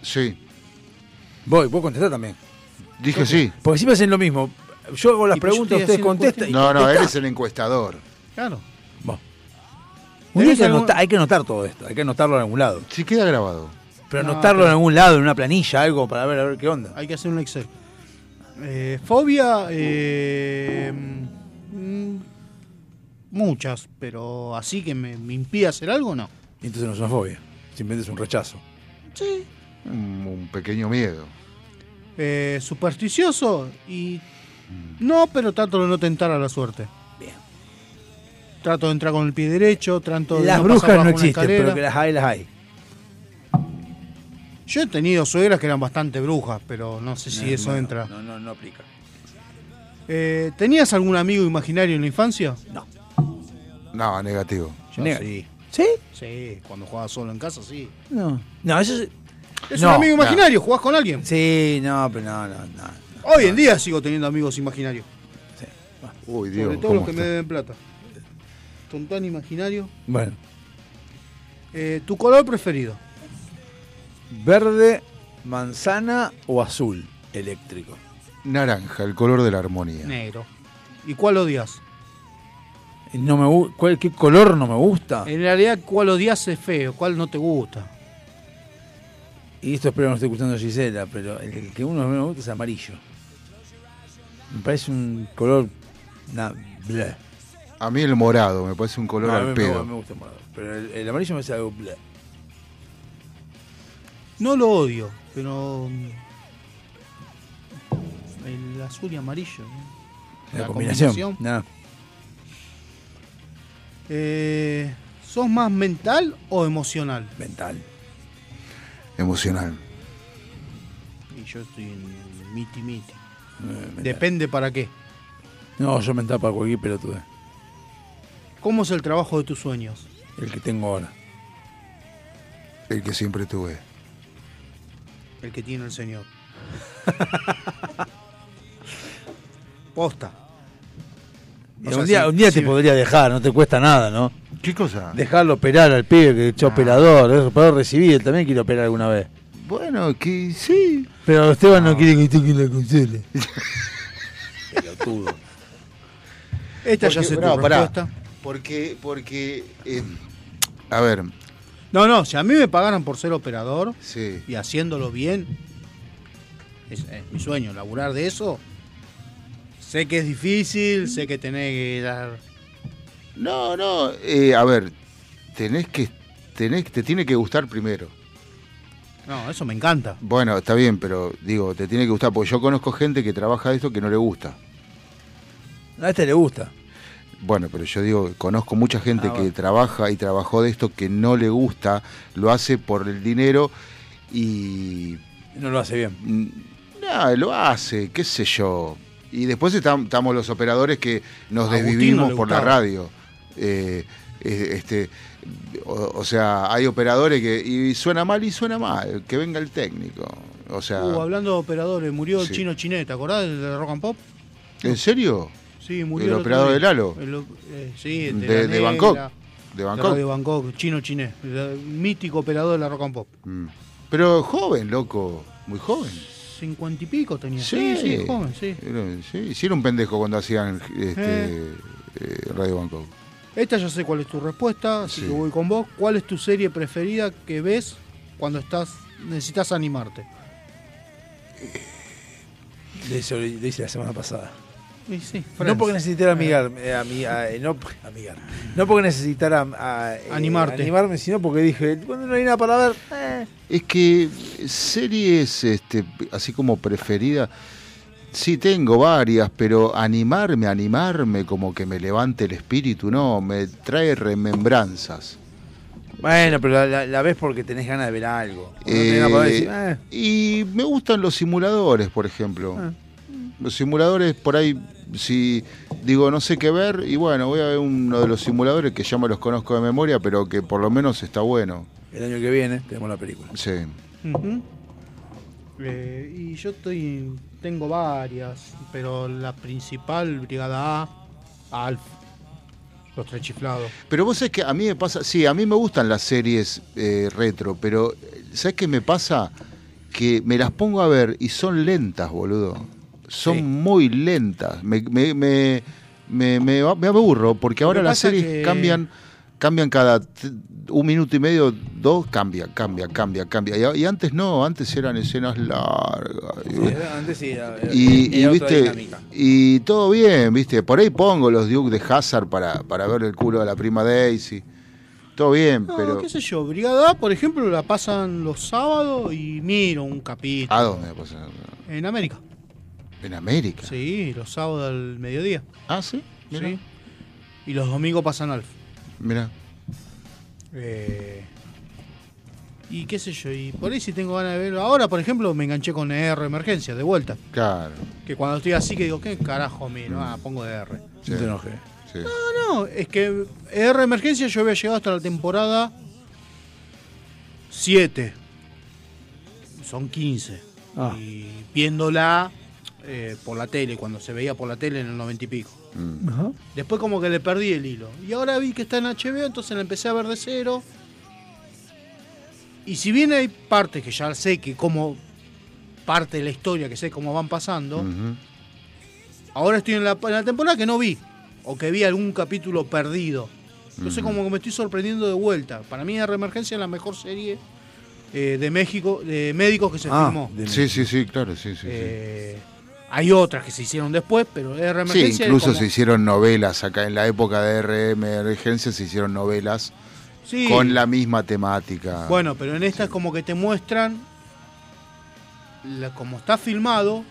S3: Sí.
S2: Voy, vos contestás también.
S3: Dije sí.
S2: Porque siempre hacen lo mismo. Yo hago las
S1: yo
S2: preguntas, ustedes contestan. y
S3: No, no, él es el encuestador.
S1: Claro.
S2: Un día hay, que
S1: algún-
S2: anotar, hay que anotar todo esto, hay que anotarlo en algún lado.
S3: Sí, queda grabado.
S2: Pero
S1: No,
S2: anotarlo
S1: pero-
S2: en algún lado, en una planilla, algo para ver a ver qué onda.
S1: Hay que hacer un Excel. Eh, fobia, eh, mm, muchas, pero así que me, me impide hacer algo, no.
S2: Y entonces no es una fobia, simplemente es un rechazo.
S1: Sí.
S3: Un, un pequeño miedo.
S1: Eh, supersticioso y no, pero trato de no tentar a la suerte.
S2: Bien.
S1: Trato de entrar con el pie derecho, trato de
S2: Las
S1: no
S2: brujas
S1: pasar
S2: no existen, pero que las hay, las hay.
S1: Yo he tenido suegras que eran bastante brujas, pero no sé si
S2: No,
S1: eso entra.
S2: No, no, no aplica.
S1: Eh, ¿Tenías algún amigo imaginario en la infancia?
S2: No.
S3: No, negativo.
S1: Yo sí.
S2: ¿Sí?
S1: Sí, cuando jugaba solo en casa, sí.
S2: No. No, eso es.
S1: Es
S2: no,
S1: un amigo
S2: no.
S1: imaginario, jugás con alguien.
S2: Sí, no, pero no, no, no.
S1: Hoy en día sigo teniendo amigos imaginarios.
S3: Uy,
S1: Sobre
S3: Dios,
S1: todo
S3: ¿cómo
S1: los que me deben plata. Son tan imaginarios.
S2: Bueno,
S1: Eh, ¿Tu color preferido?
S2: verde, manzana o azul eléctrico.
S3: Naranja, el color de la armonía.
S1: Negro. ¿Y cuál odias?
S2: No me ¿cuál- ¿Qué color no me gusta?
S1: En realidad, ¿cuál odias es feo? ¿Cuál no te gusta?
S2: Y esto espero no esté gustando a Gisela, pero el, el que uno no me gusta es amarillo. Me parece un color. na- bleh.
S3: A mí el morado, me parece un color
S2: No, a mí
S3: al
S2: me-
S3: pedo.
S2: Me, gusta el morado. Pero el, el amarillo me parece algo. bleh.
S1: No lo odio, pero. mm, El azul y amarillo. ¿no?
S2: La, combinación. No.
S1: Eh, ¿Sos más mental o emocional?
S2: Mental.
S3: Emocional.
S1: Y yo estoy en miti miti.
S2: Mental.
S1: Depende para qué.
S2: No, yo mental para cualquier pelotude.
S1: ¿Cómo es el trabajo de tus sueños?
S2: El que tengo ahora.
S3: El que siempre tuve.
S1: El que tiene el señor. *laughs* Posta.
S2: Y
S1: O sea,
S2: un día,
S1: sí,
S2: un día
S1: sí
S2: te
S1: me-
S2: podría dejar, no te cuesta nada, ¿no?
S3: ¿Qué cosa?
S2: Dejarlo operar al pibe que echó operador, es operador recibido, él también quiere operar alguna vez.
S3: Bueno, que sí.
S2: Pero Esteban no, quiere que toque la consola. Pelotudo.
S1: Esta ya se
S3: no, pará.
S1: respuesta.
S3: Porque, porque, eh, a ver,
S1: No, no, si a mí me pagaran por ser operador
S3: sí.
S1: y haciéndolo bien, es, es mi sueño, laburar de eso, Sé que es difícil, sé que tenés que dar.
S3: No, no, eh, a ver, tenés que, tenés, te tiene que gustar primero.
S1: No, eso me encanta.
S3: Bueno, está bien, pero digo, te tiene que gustar, porque yo conozco gente que trabaja de esto que no le gusta.
S2: A este le gusta.
S3: Bueno, pero yo digo, conozco mucha gente
S2: Ah,
S3: que trabaja y trabajó de esto que no le gusta, lo hace por el dinero y...
S2: No lo hace bien.
S3: No, lo hace, qué sé yo. Y después estam- estamos los operadores que nos
S1: Agustín
S3: desvivimos
S1: no
S3: por la radio. Eh, este, o, o sea, hay operadores que y suena mal y suena mal, que venga el técnico. O sea,
S1: Uh, hablando de operadores, murió el
S3: Sí.
S1: chino Chiné, ¿te acordás del de Rock and Pop?
S3: ¿en serio?
S1: Sí, murió.
S3: ¿El
S1: otro
S3: operador
S1: día.
S3: de Lalo?
S1: El eh, sí, el
S3: De-
S1: de, la
S3: de Bangkok. De Bangkok.
S1: Bangkok, chino Chiné. El mítico operador de la Rock and Pop.
S3: Mm. Pero joven, loco, muy joven.
S1: Cincuenta y pico tenía.
S3: Sí.
S1: Sí, sí, joven, sí.
S3: Era, sí, sí era un pendejo cuando hacían este,
S1: Eh.
S3: eh, Radio Bangkok.
S1: Esta ya sé cuál es tu respuesta, así
S3: Sí.
S1: que voy con vos. ¿Cuál es tu serie preferida que ves cuando estás necesitas animarte?
S2: Le hice, le hice la semana pasada.
S1: Y sí,
S2: No porque necesitara amigar, eh, ami- ah, eh, no, amigar. No porque necesitara eh,
S1: Animarte.
S2: animarme, sino porque dije, cuando no hay nada para ver, eh,
S3: Es que series, este, así como preferida, sí tengo varias, pero animarme, animarme, como que me levante el espíritu, no, me trae remembranzas.
S2: Bueno, pero la, la- la ves porque tenés ganas de ver algo. No
S3: Eh,
S2: eh.
S3: Y me gustan los simuladores, por ejemplo.
S2: Ah.
S3: Los simuladores, por ahí, si digo no sé qué ver, y bueno, voy a ver uno de los simuladores que ya me los conozco de memoria, pero que por lo menos está bueno.
S2: El año que viene tenemos la película.
S3: Sí.
S1: Ujú. Eh, y yo estoy tengo varias, pero la principal, Brigada A, Alf, Los Tres Chiflados.
S3: Pero vos sabés que a mí me pasa, sí, a mí me gustan las series eh, retro, pero eh, ¿sabés qué me pasa? Que me las pongo a ver y son lentas, boludo. Son muy lentas. Me, me, me, me, aburro porque ahora las series
S1: que-
S3: cambian cambian cada un minuto y medio, dos, cambia, cambia, cambia, cambia. Y, y antes no, antes eran escenas largas.
S2: Sí, antes sí era, era-
S3: Y, y,
S2: era otra
S3: viste,
S2: dinámica.
S3: y todo bien, viste. Por ahí pongo los Duke de Hazard para, para ver el culo de la prima Daisy. Todo bien,
S1: No,
S3: pero.
S1: qué sé yo, Brigada A, por ejemplo, la pasan los sábados y miro un capítulo.
S3: ¿A dónde pasa?
S1: En América.
S3: En América.
S1: Sí, los sábados al mediodía.
S3: Ah, sí. Mira.
S1: Sí. Y los domingos pasan Alf.
S3: Mira.
S1: Eh, y qué sé yo, y por ahí si tengo ganas de verlo. Ahora, por ejemplo, me enganché con ER Emergencia, de vuelta.
S3: Claro.
S1: Que cuando estoy así que digo, ¿qué carajo miro? Ah, pongo ER.
S3: Sí.
S2: No te enojes.
S3: Sí.
S1: No, no, es que ER Emergencia yo había llegado hasta la temporada 7. Son 15.
S2: Ah.
S1: Y viéndola eh, por la tele, cuando se veía por la tele en el 90 y pico.
S3: Mm.
S2: Ajá.
S1: Después como que le perdí el hilo. Y ahora vi que está en HBO, entonces la empecé a ver de cero. Y si bien hay partes que ya sé que como parte de la historia, que sé cómo van pasando, ahora estoy en la, en la temporada que no vi. O que vi algún capítulo perdido. Entonces como que me estoy sorprendiendo de vuelta. Para mí R Emergencia es la mejor serie eh, de México, de médicos que se
S2: Ah,
S1: filmó.
S3: Sí, sí, sí, claro, sí, sí. sí.
S1: Eh, hay otras que se hicieron después, pero R
S3: Sí, incluso
S1: como-
S3: se hicieron novelas acá en la época de RM Emergencia se hicieron novelas
S1: Sí.
S3: con la misma temática.
S1: Bueno, pero en esta es como que te muestran, la- como está filmado,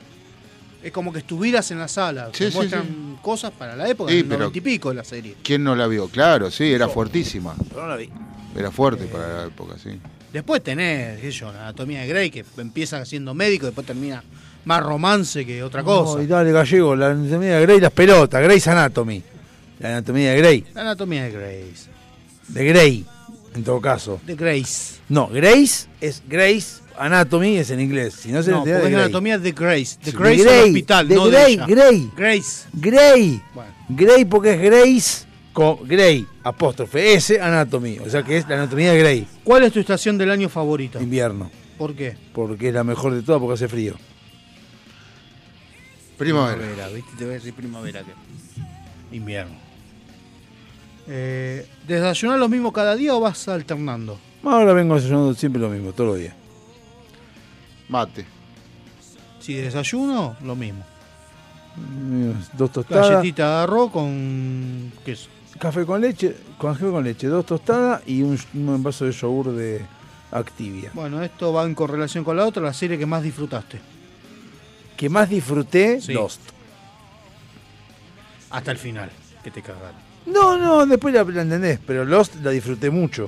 S1: es como que estuvieras en la sala.
S3: Sí,
S1: te
S3: sí,
S1: muestran cosas para la época,
S3: Sí,
S1: del
S3: pero-
S1: 90 y pico de la serie.
S3: ¿Quién no la vio? Claro, sí, era fuertísima.
S2: Pero no la vi.
S3: Era fuerte para la época, sí.
S1: Después tenés, qué sé yo, la anatomía de Grey, que empieza siendo médico, después termina más romance que otra cosa.
S2: No, y dale, gallego, la anatomía de Grey, las pelotas, Grey's Anatomy. La anatomía de Grey.
S1: La anatomía de Grace.
S2: De Grey, en todo caso.
S1: De Grace.
S2: No, Grace es Grace Anatomy, es en inglés. Si no se
S1: No, es anatomía de Grace. De. Grace
S2: De
S1: el
S2: Grey,
S1: hospital,
S2: de
S1: no
S2: Grey,
S1: de.
S2: Grey.
S1: Grace.
S2: Grey.
S1: Bueno.
S2: Grey porque es Grace con Grey, apóstrofe, S, Anatomy. O sea que es la anatomía de Grey.
S1: ¿Cuál es tu estación del año favorita?
S2: Invierno.
S1: ¿Por qué?
S2: Porque es la mejor de todas porque hace frío.
S3: Primavera.
S1: ¿viste? Te voy a decir primavera que. Invierno. Eh, ¿Desayunar lo mismo cada día o vas alternando?
S2: Ahora vengo desayunando siempre lo mismo, todos los días.
S3: Mate.
S1: Si desayuno, lo mismo.
S2: Mm, Dos tostadas.
S1: Galletita de arroz con queso.
S2: Café con leche, con café con leche, dos tostadas y un, un vaso de yogur de Activia.
S1: Bueno, esto va en correlación con la otra, la serie que más disfrutaste.
S2: Que más disfruté,
S1: Sí.
S2: Lost.
S1: Hasta el final, que te cagaron.
S2: No, no, después la, la entendés, pero Lost la disfruté mucho.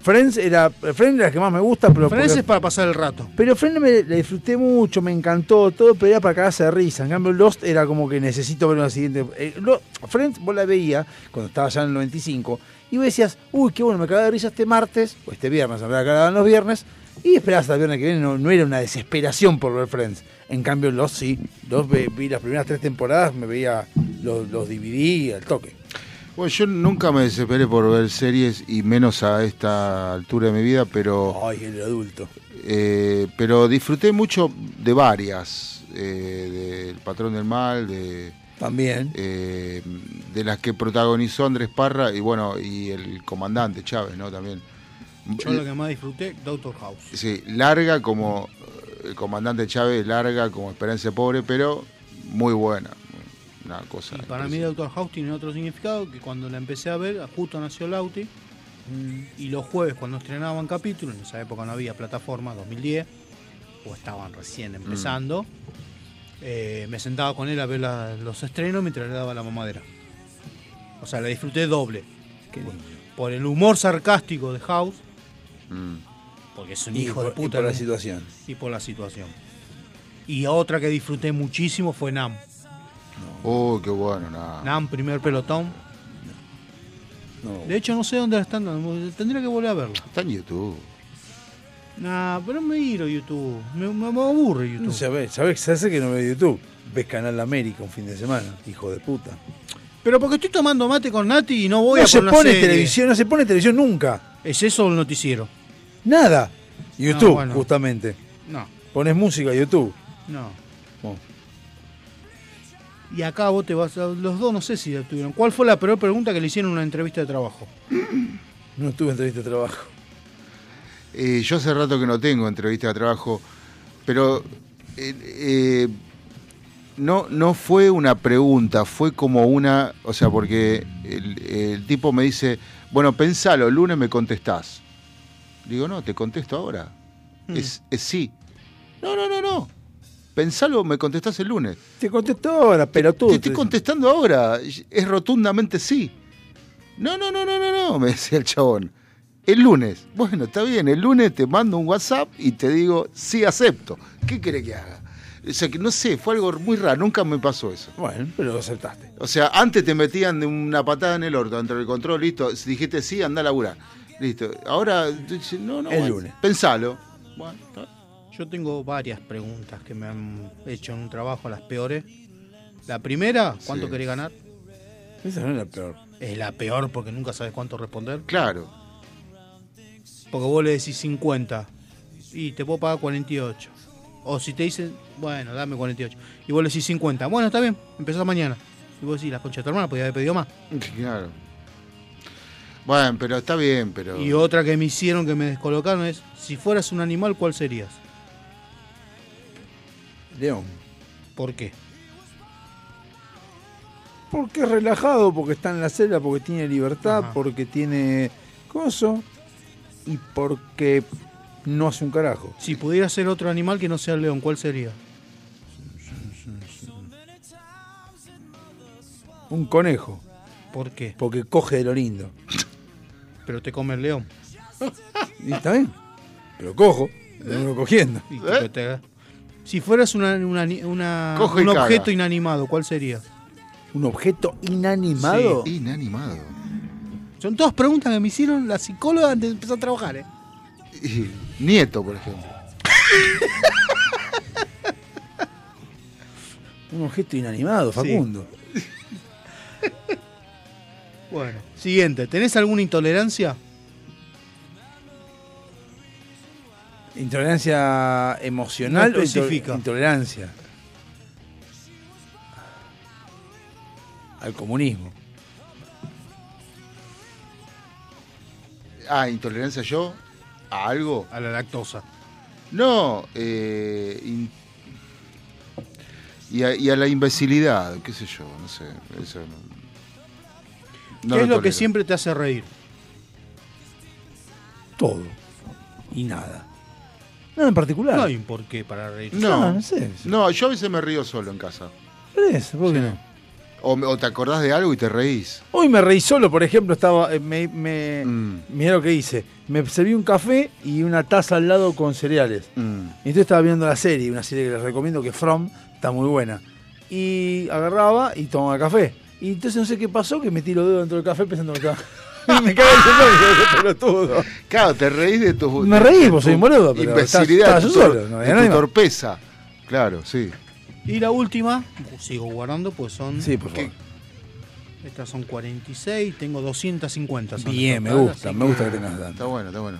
S2: Friends era, Friends era la que más me gusta, pero
S1: Friends
S2: porque-
S1: es para pasar el rato.
S2: Pero Friends me la disfruté mucho, me encantó, todo, pero era para cagarse de risa. En cambio, Lost era como que necesito ver una siguiente. eh, Lo- Friends, vos la veías cuando estaba ya en el 95, y vos decías, uy, qué bueno, me cagaba de risa este martes, o este viernes, realidad cagaban los viernes, y esperabas hasta el viernes que viene, no, no era una desesperación por ver Friends. En cambio, Lost sí, Lost ve- vi las primeras tres temporadas, me veía los, los DVD al toque.
S3: Bueno, yo nunca me desesperé por ver series y menos a esta altura de mi vida, pero.
S2: Ay, el adulto.
S3: eh, pero disfruté mucho de varias. eh, del Patrón del Mal, de.
S2: También.
S3: eh, de las que protagonizó Andrés Parra y bueno, y el comandante Chávez, ¿no? También.
S1: Yo lo que más disfruté, Doctor House.
S3: Sí, larga como el comandante Chávez, larga como Esperanza Pobre, pero muy buena. Una cosa.
S1: Y para mí Doctor House tiene otro significado que cuando la empecé a ver, justo nació Lauti. Y los jueves cuando estrenaban capítulos, en esa época no había plataforma, 2010, o estaban recién empezando, eh, me sentaba con él a ver la- los estrenos mientras le daba la mamadera. O sea, la disfruté doble. Por el humor sarcástico de House, porque es un hijo de
S2: por- y
S1: puta.
S2: por la
S1: ¿no?
S2: situación.
S1: Y por la situación. Y otra que disfruté muchísimo fue Nam.
S3: Oh, qué bueno, nada.
S1: Nam, primer pelotón. De hecho, no sé dónde la están dando. Tendría que volver a verla.
S3: Está en YouTube.
S1: Nah, pero me miro YouTube. Me, me aburre YouTube.
S2: No sabés, sabés, sabés que no ves YouTube. Ves Canal América un fin de semana, hijo de puta.
S1: Pero porque estoy tomando mate con Nati y no voy
S2: no
S1: a
S2: se pone
S1: una serie.
S2: televisión, no se pone televisión nunca.
S1: ¿Es eso el noticiero?
S2: Nada. YouTube,
S1: No, bueno.
S2: justamente.
S1: No,
S2: Pones música YouTube.
S1: no.
S2: Bueno.
S1: Y acá vos te vas a... Los dos no sé si la tuvieron. ¿Cuál fue la peor pregunta que le hicieron en una entrevista de trabajo?
S2: No tuve entrevista de trabajo.
S3: Eh, yo hace rato que no tengo entrevista de trabajo, pero eh, eh, no, no fue una pregunta, fue como una, o sea, porque el, el tipo me dice, bueno, pensalo, el lunes me contestás. Digo, no, te contesto ahora. Es, es sí. No, no, no, no. Pensalo, me contestás el lunes.
S2: Te contesto ahora, pero tú.
S3: Te estoy contestando ahora. Es rotundamente sí. No, no, no, no, no, no, me decía el chabón. El lunes. Bueno, está bien, el lunes te mando un WhatsApp y te digo, sí, acepto. ¿Qué querés que haga? O sea, que no sé, fue algo muy raro, nunca me pasó eso.
S2: Bueno, pero lo aceptaste.
S3: O sea, antes te metían de una patada en el orto dentro del control, listo. Si dijiste sí, anda a laburar. Listo. Ahora, tú dices, no, no,
S1: El
S3: bueno,
S1: lunes.
S3: Pensalo. Bueno.
S1: Yo tengo varias preguntas que me han hecho en un trabajo, las peores. La primera, ¿cuánto
S3: Sí.
S1: querés ganar?
S2: Esa no es la peor.
S1: Es la peor porque nunca sabes cuánto responder.
S3: Claro.
S1: Porque vos le decís 50 y te puedo pagar 48. O si te dicen, bueno, dame 48. Y vos le decís 50. Bueno, está bien, empezás mañana. Y vos decís, la concha de tu hermana podía haber pedido más.
S3: Claro. Bueno, pero está bien, pero.
S1: Y otra que me hicieron que me descolocaron es, si fueras un animal, ¿cuál serías?
S2: León.
S1: ¿Por qué?
S2: Porque es relajado, porque está en la selva, porque tiene libertad, porque tiene coso y porque no hace un carajo.
S1: Si pudiera ser otro animal que no sea el león, ¿cuál sería?
S2: Un conejo.
S1: ¿Por qué?
S2: Porque coge de lo lindo. *laughs*
S1: Pero te come el león. *laughs*
S2: Y está bien. Pero cojo. Lo vengo cogiendo.
S1: Y tipo te- Si fueras una, una- una-
S2: Coge y
S1: un
S2: caga.
S1: objeto inanimado, ¿cuál sería?
S2: ¿Un objeto inanimado?
S1: Sí.
S3: Inanimado.
S1: Son todas preguntas que me hicieron la psicóloga antes de empezar a trabajar, ¿eh?
S3: Nieto, por ejemplo. *laughs*
S2: Un objeto inanimado,
S1: Sí.
S2: Facundo.
S1: Bueno, siguiente. ¿Tenés alguna intolerancia?
S2: Intolerancia emocional
S1: No
S2: o
S1: especifica.
S2: intol- intolerancia. Al comunismo.
S3: Ah, intolerancia yo a algo.
S1: A la lactosa.
S3: No, eh, in- y a, y a la imbecilidad, qué sé yo, no sé. Eso no, no
S1: ¿Qué es lo
S3: tolero.
S1: que siempre te hace reír?
S2: Todo. Y nada. Nada en particular.
S1: No hay un porqué para reír.
S3: No,
S2: no sé.
S3: No, yo a veces me río solo en casa.
S2: ¿Por eso? ¿Por qué no?
S3: O te acordás de algo y te reís.
S2: Hoy me reí solo, por ejemplo, estaba. eh, Me, me,
S3: Mm.
S2: Mirá lo que hice. Me serví un café y una taza al lado con cereales.
S3: Mm.
S2: Y entonces estaba viendo la serie, una serie que les recomiendo que From está muy buena. Y agarraba y tomaba café. Y entonces no sé qué pasó, que metí los dedos dentro del café pensando que estaba. *laughs* me cago en el pelotudo.
S3: Claro, te reís de tu.
S2: Me reí,
S3: de
S2: vos soy un boludo, pero
S3: Imbecilidad,
S2: estás- estás
S3: tu,
S2: solo, no
S3: de tu torpeza. Claro, sí.
S1: Y la última, sigo guardando, pues son.
S2: Sí, por favor.
S1: Estas son 46, tengo 250. son
S2: Bien,
S1: en
S2: me gusta, me gusta que tengas tanto.
S3: Está bueno, está bueno.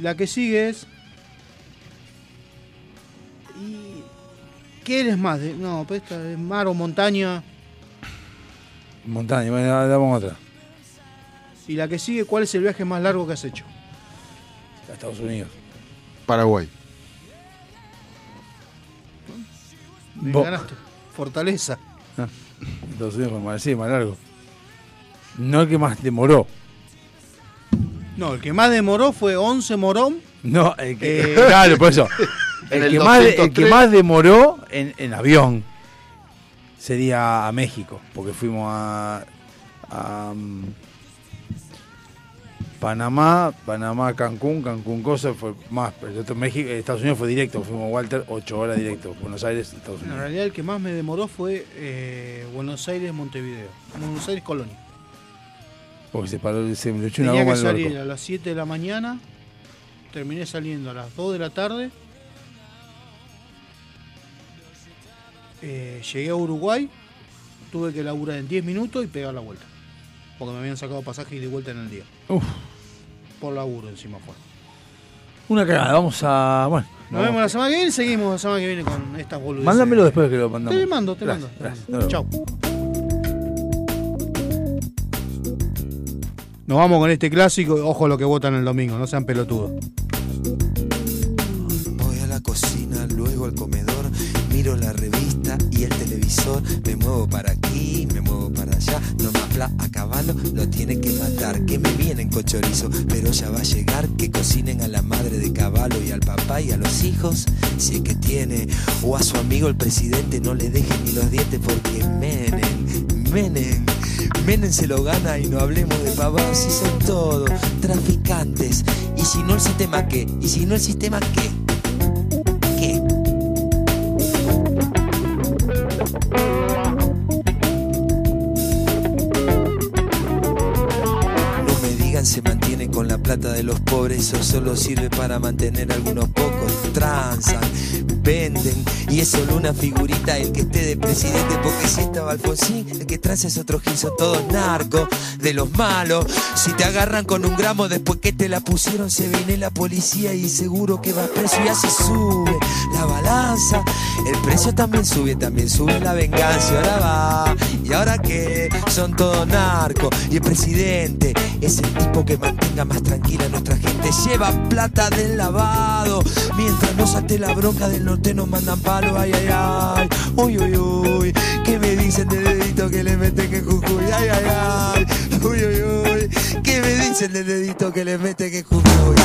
S1: La que sigue es. ¿Y qué eres más? De- no, pues esta es mar o montaña.
S2: Montaña, bueno, damos otra.
S1: Y la que sigue, ¿cuál es el viaje más largo que has hecho?
S2: A Estados Unidos.
S3: Paraguay.
S1: Me ganaste. Fortaleza.
S2: Ah, Estados Unidos fue más, sí, más largo. No el que más demoró.
S1: No, el que más demoró fue 11 Morón.
S2: No, el que.
S1: Eh, *laughs*
S2: claro, por eso. *laughs* El,
S1: el
S2: que, más, el que
S1: 203.
S2: más demoró en, en avión sería a México, porque fuimos a. a, um, Panamá, Panamá, Cancún, Cancún, cosa fue más. Pero México, Estados Unidos fue directo, fuimos a Walter, 8 horas directo. Buenos Aires, Estados
S1: En
S2: Unidos.
S1: realidad el que más me demoró fue eh, Buenos Aires, Montevideo. Buenos Aires, Colonia.
S2: Porque se paró, se me echó una
S1: Tenía que salir a las 7 de la mañana. Terminé saliendo a las 2 de la tarde. Eh, llegué a Uruguay. Tuve que laburar en 10 minutos y pegar la vuelta. Porque me habían sacado pasaje y de vuelta en el día.
S2: Uf.
S1: Por laburo encima fue.
S2: Una cagada, vamos a. Bueno,
S1: Nos vemos la semana que viene. Seguimos la semana que viene con estas boludeces.
S2: Mándamelo después que lo mandamos.
S1: Te mando, te
S2: Gracias,
S1: mando. Chau. Nos vamos con este clásico. Ojo lo que votan el domingo, no sean pelotudos.
S14: Me muevo para aquí, me muevo para allá, no me apla a caballo, lo tiene que matar, que me vienen con chorizo, pero ya va a llegar, que cocinen a la madre de caballo y al papá y a los hijos, si es que tiene, o a su amigo el presidente, no le dejen ni los dientes porque Menem, Menem, Menem se lo gana y no hablemos de pavados si son todos traficantes. Y si no el sistema qué? Y si no el sistema? ¿Qué? De los pobres, eso solo sirve para mantener a algunos pocos. Transan, venden, y es solo una figurita el que esté de presidente, porque si estaba Alfonsín, el que trae es otro gil, todos narcos, de los malos. Si te agarran con un gramo después que te la pusieron, se viene la policía y seguro que va preso y así sube la balanza. El precio también sube, también sube la venganza. Ahora va, y ahora que son todos narcos. Y el presidente es el tipo que mantenga más tranquila a nuestra gente. Lleva plata del lavado. Mientras no salte la bronca del norte nos mandan palo. Ay, ay, ay. Uy, uy, uy. ¿Qué me dicen del dedito que le meten que Jujuy? Ay, ay, ay. Uy, uy, uy. ¿Qué me dicen del dedito que le meten que Jujuy?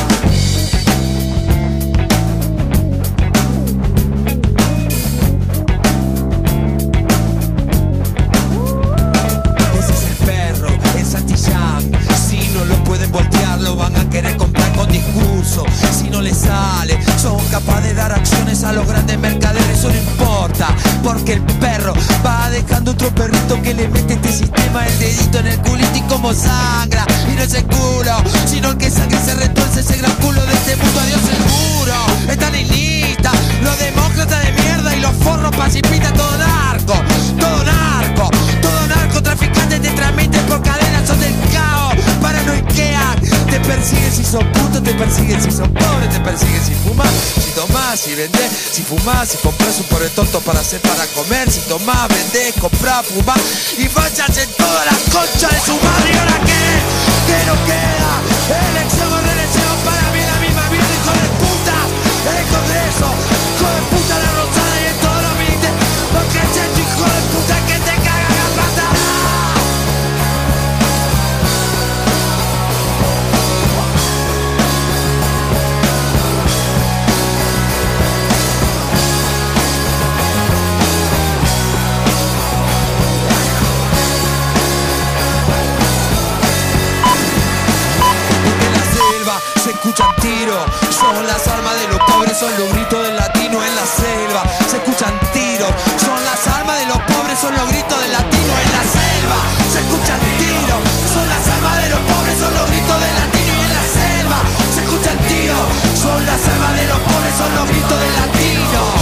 S14: Capaces de dar acciones a los grandes mercaderes. Eso no importa, porque el perro va dejando otro perrito que le mete este sistema el dedito en el culito y como sangra. Y no es el culo, sino el que sangre se retuerce ese gran culo de este mundo. Adiós seguro, están en lista. Los demócratas de mierda y los forros pacifistas, todo narco, persiguen si sos puto, te persiguen si sos pobre, te persiguen si fumas, si tomás, si vendés, si fumás, si compras un pobre tonto para hacer para comer, si tomás, vendés, comprás, fumás y vayas en toda la concha de su madre y ahora qué, que no queda, elección o reelección para mí la misma vida, hijo de puta, el Congreso, son los gritos del latino en la selva. Se escuchan tiros, son las almas de los pobres, son los gritos del latino en la selva. Se escuchan tiros, son las almas de los pobres, son los gritos del latino en la selva. Se escuchan tiros, son las almas de los pobres, son los gritos del latino.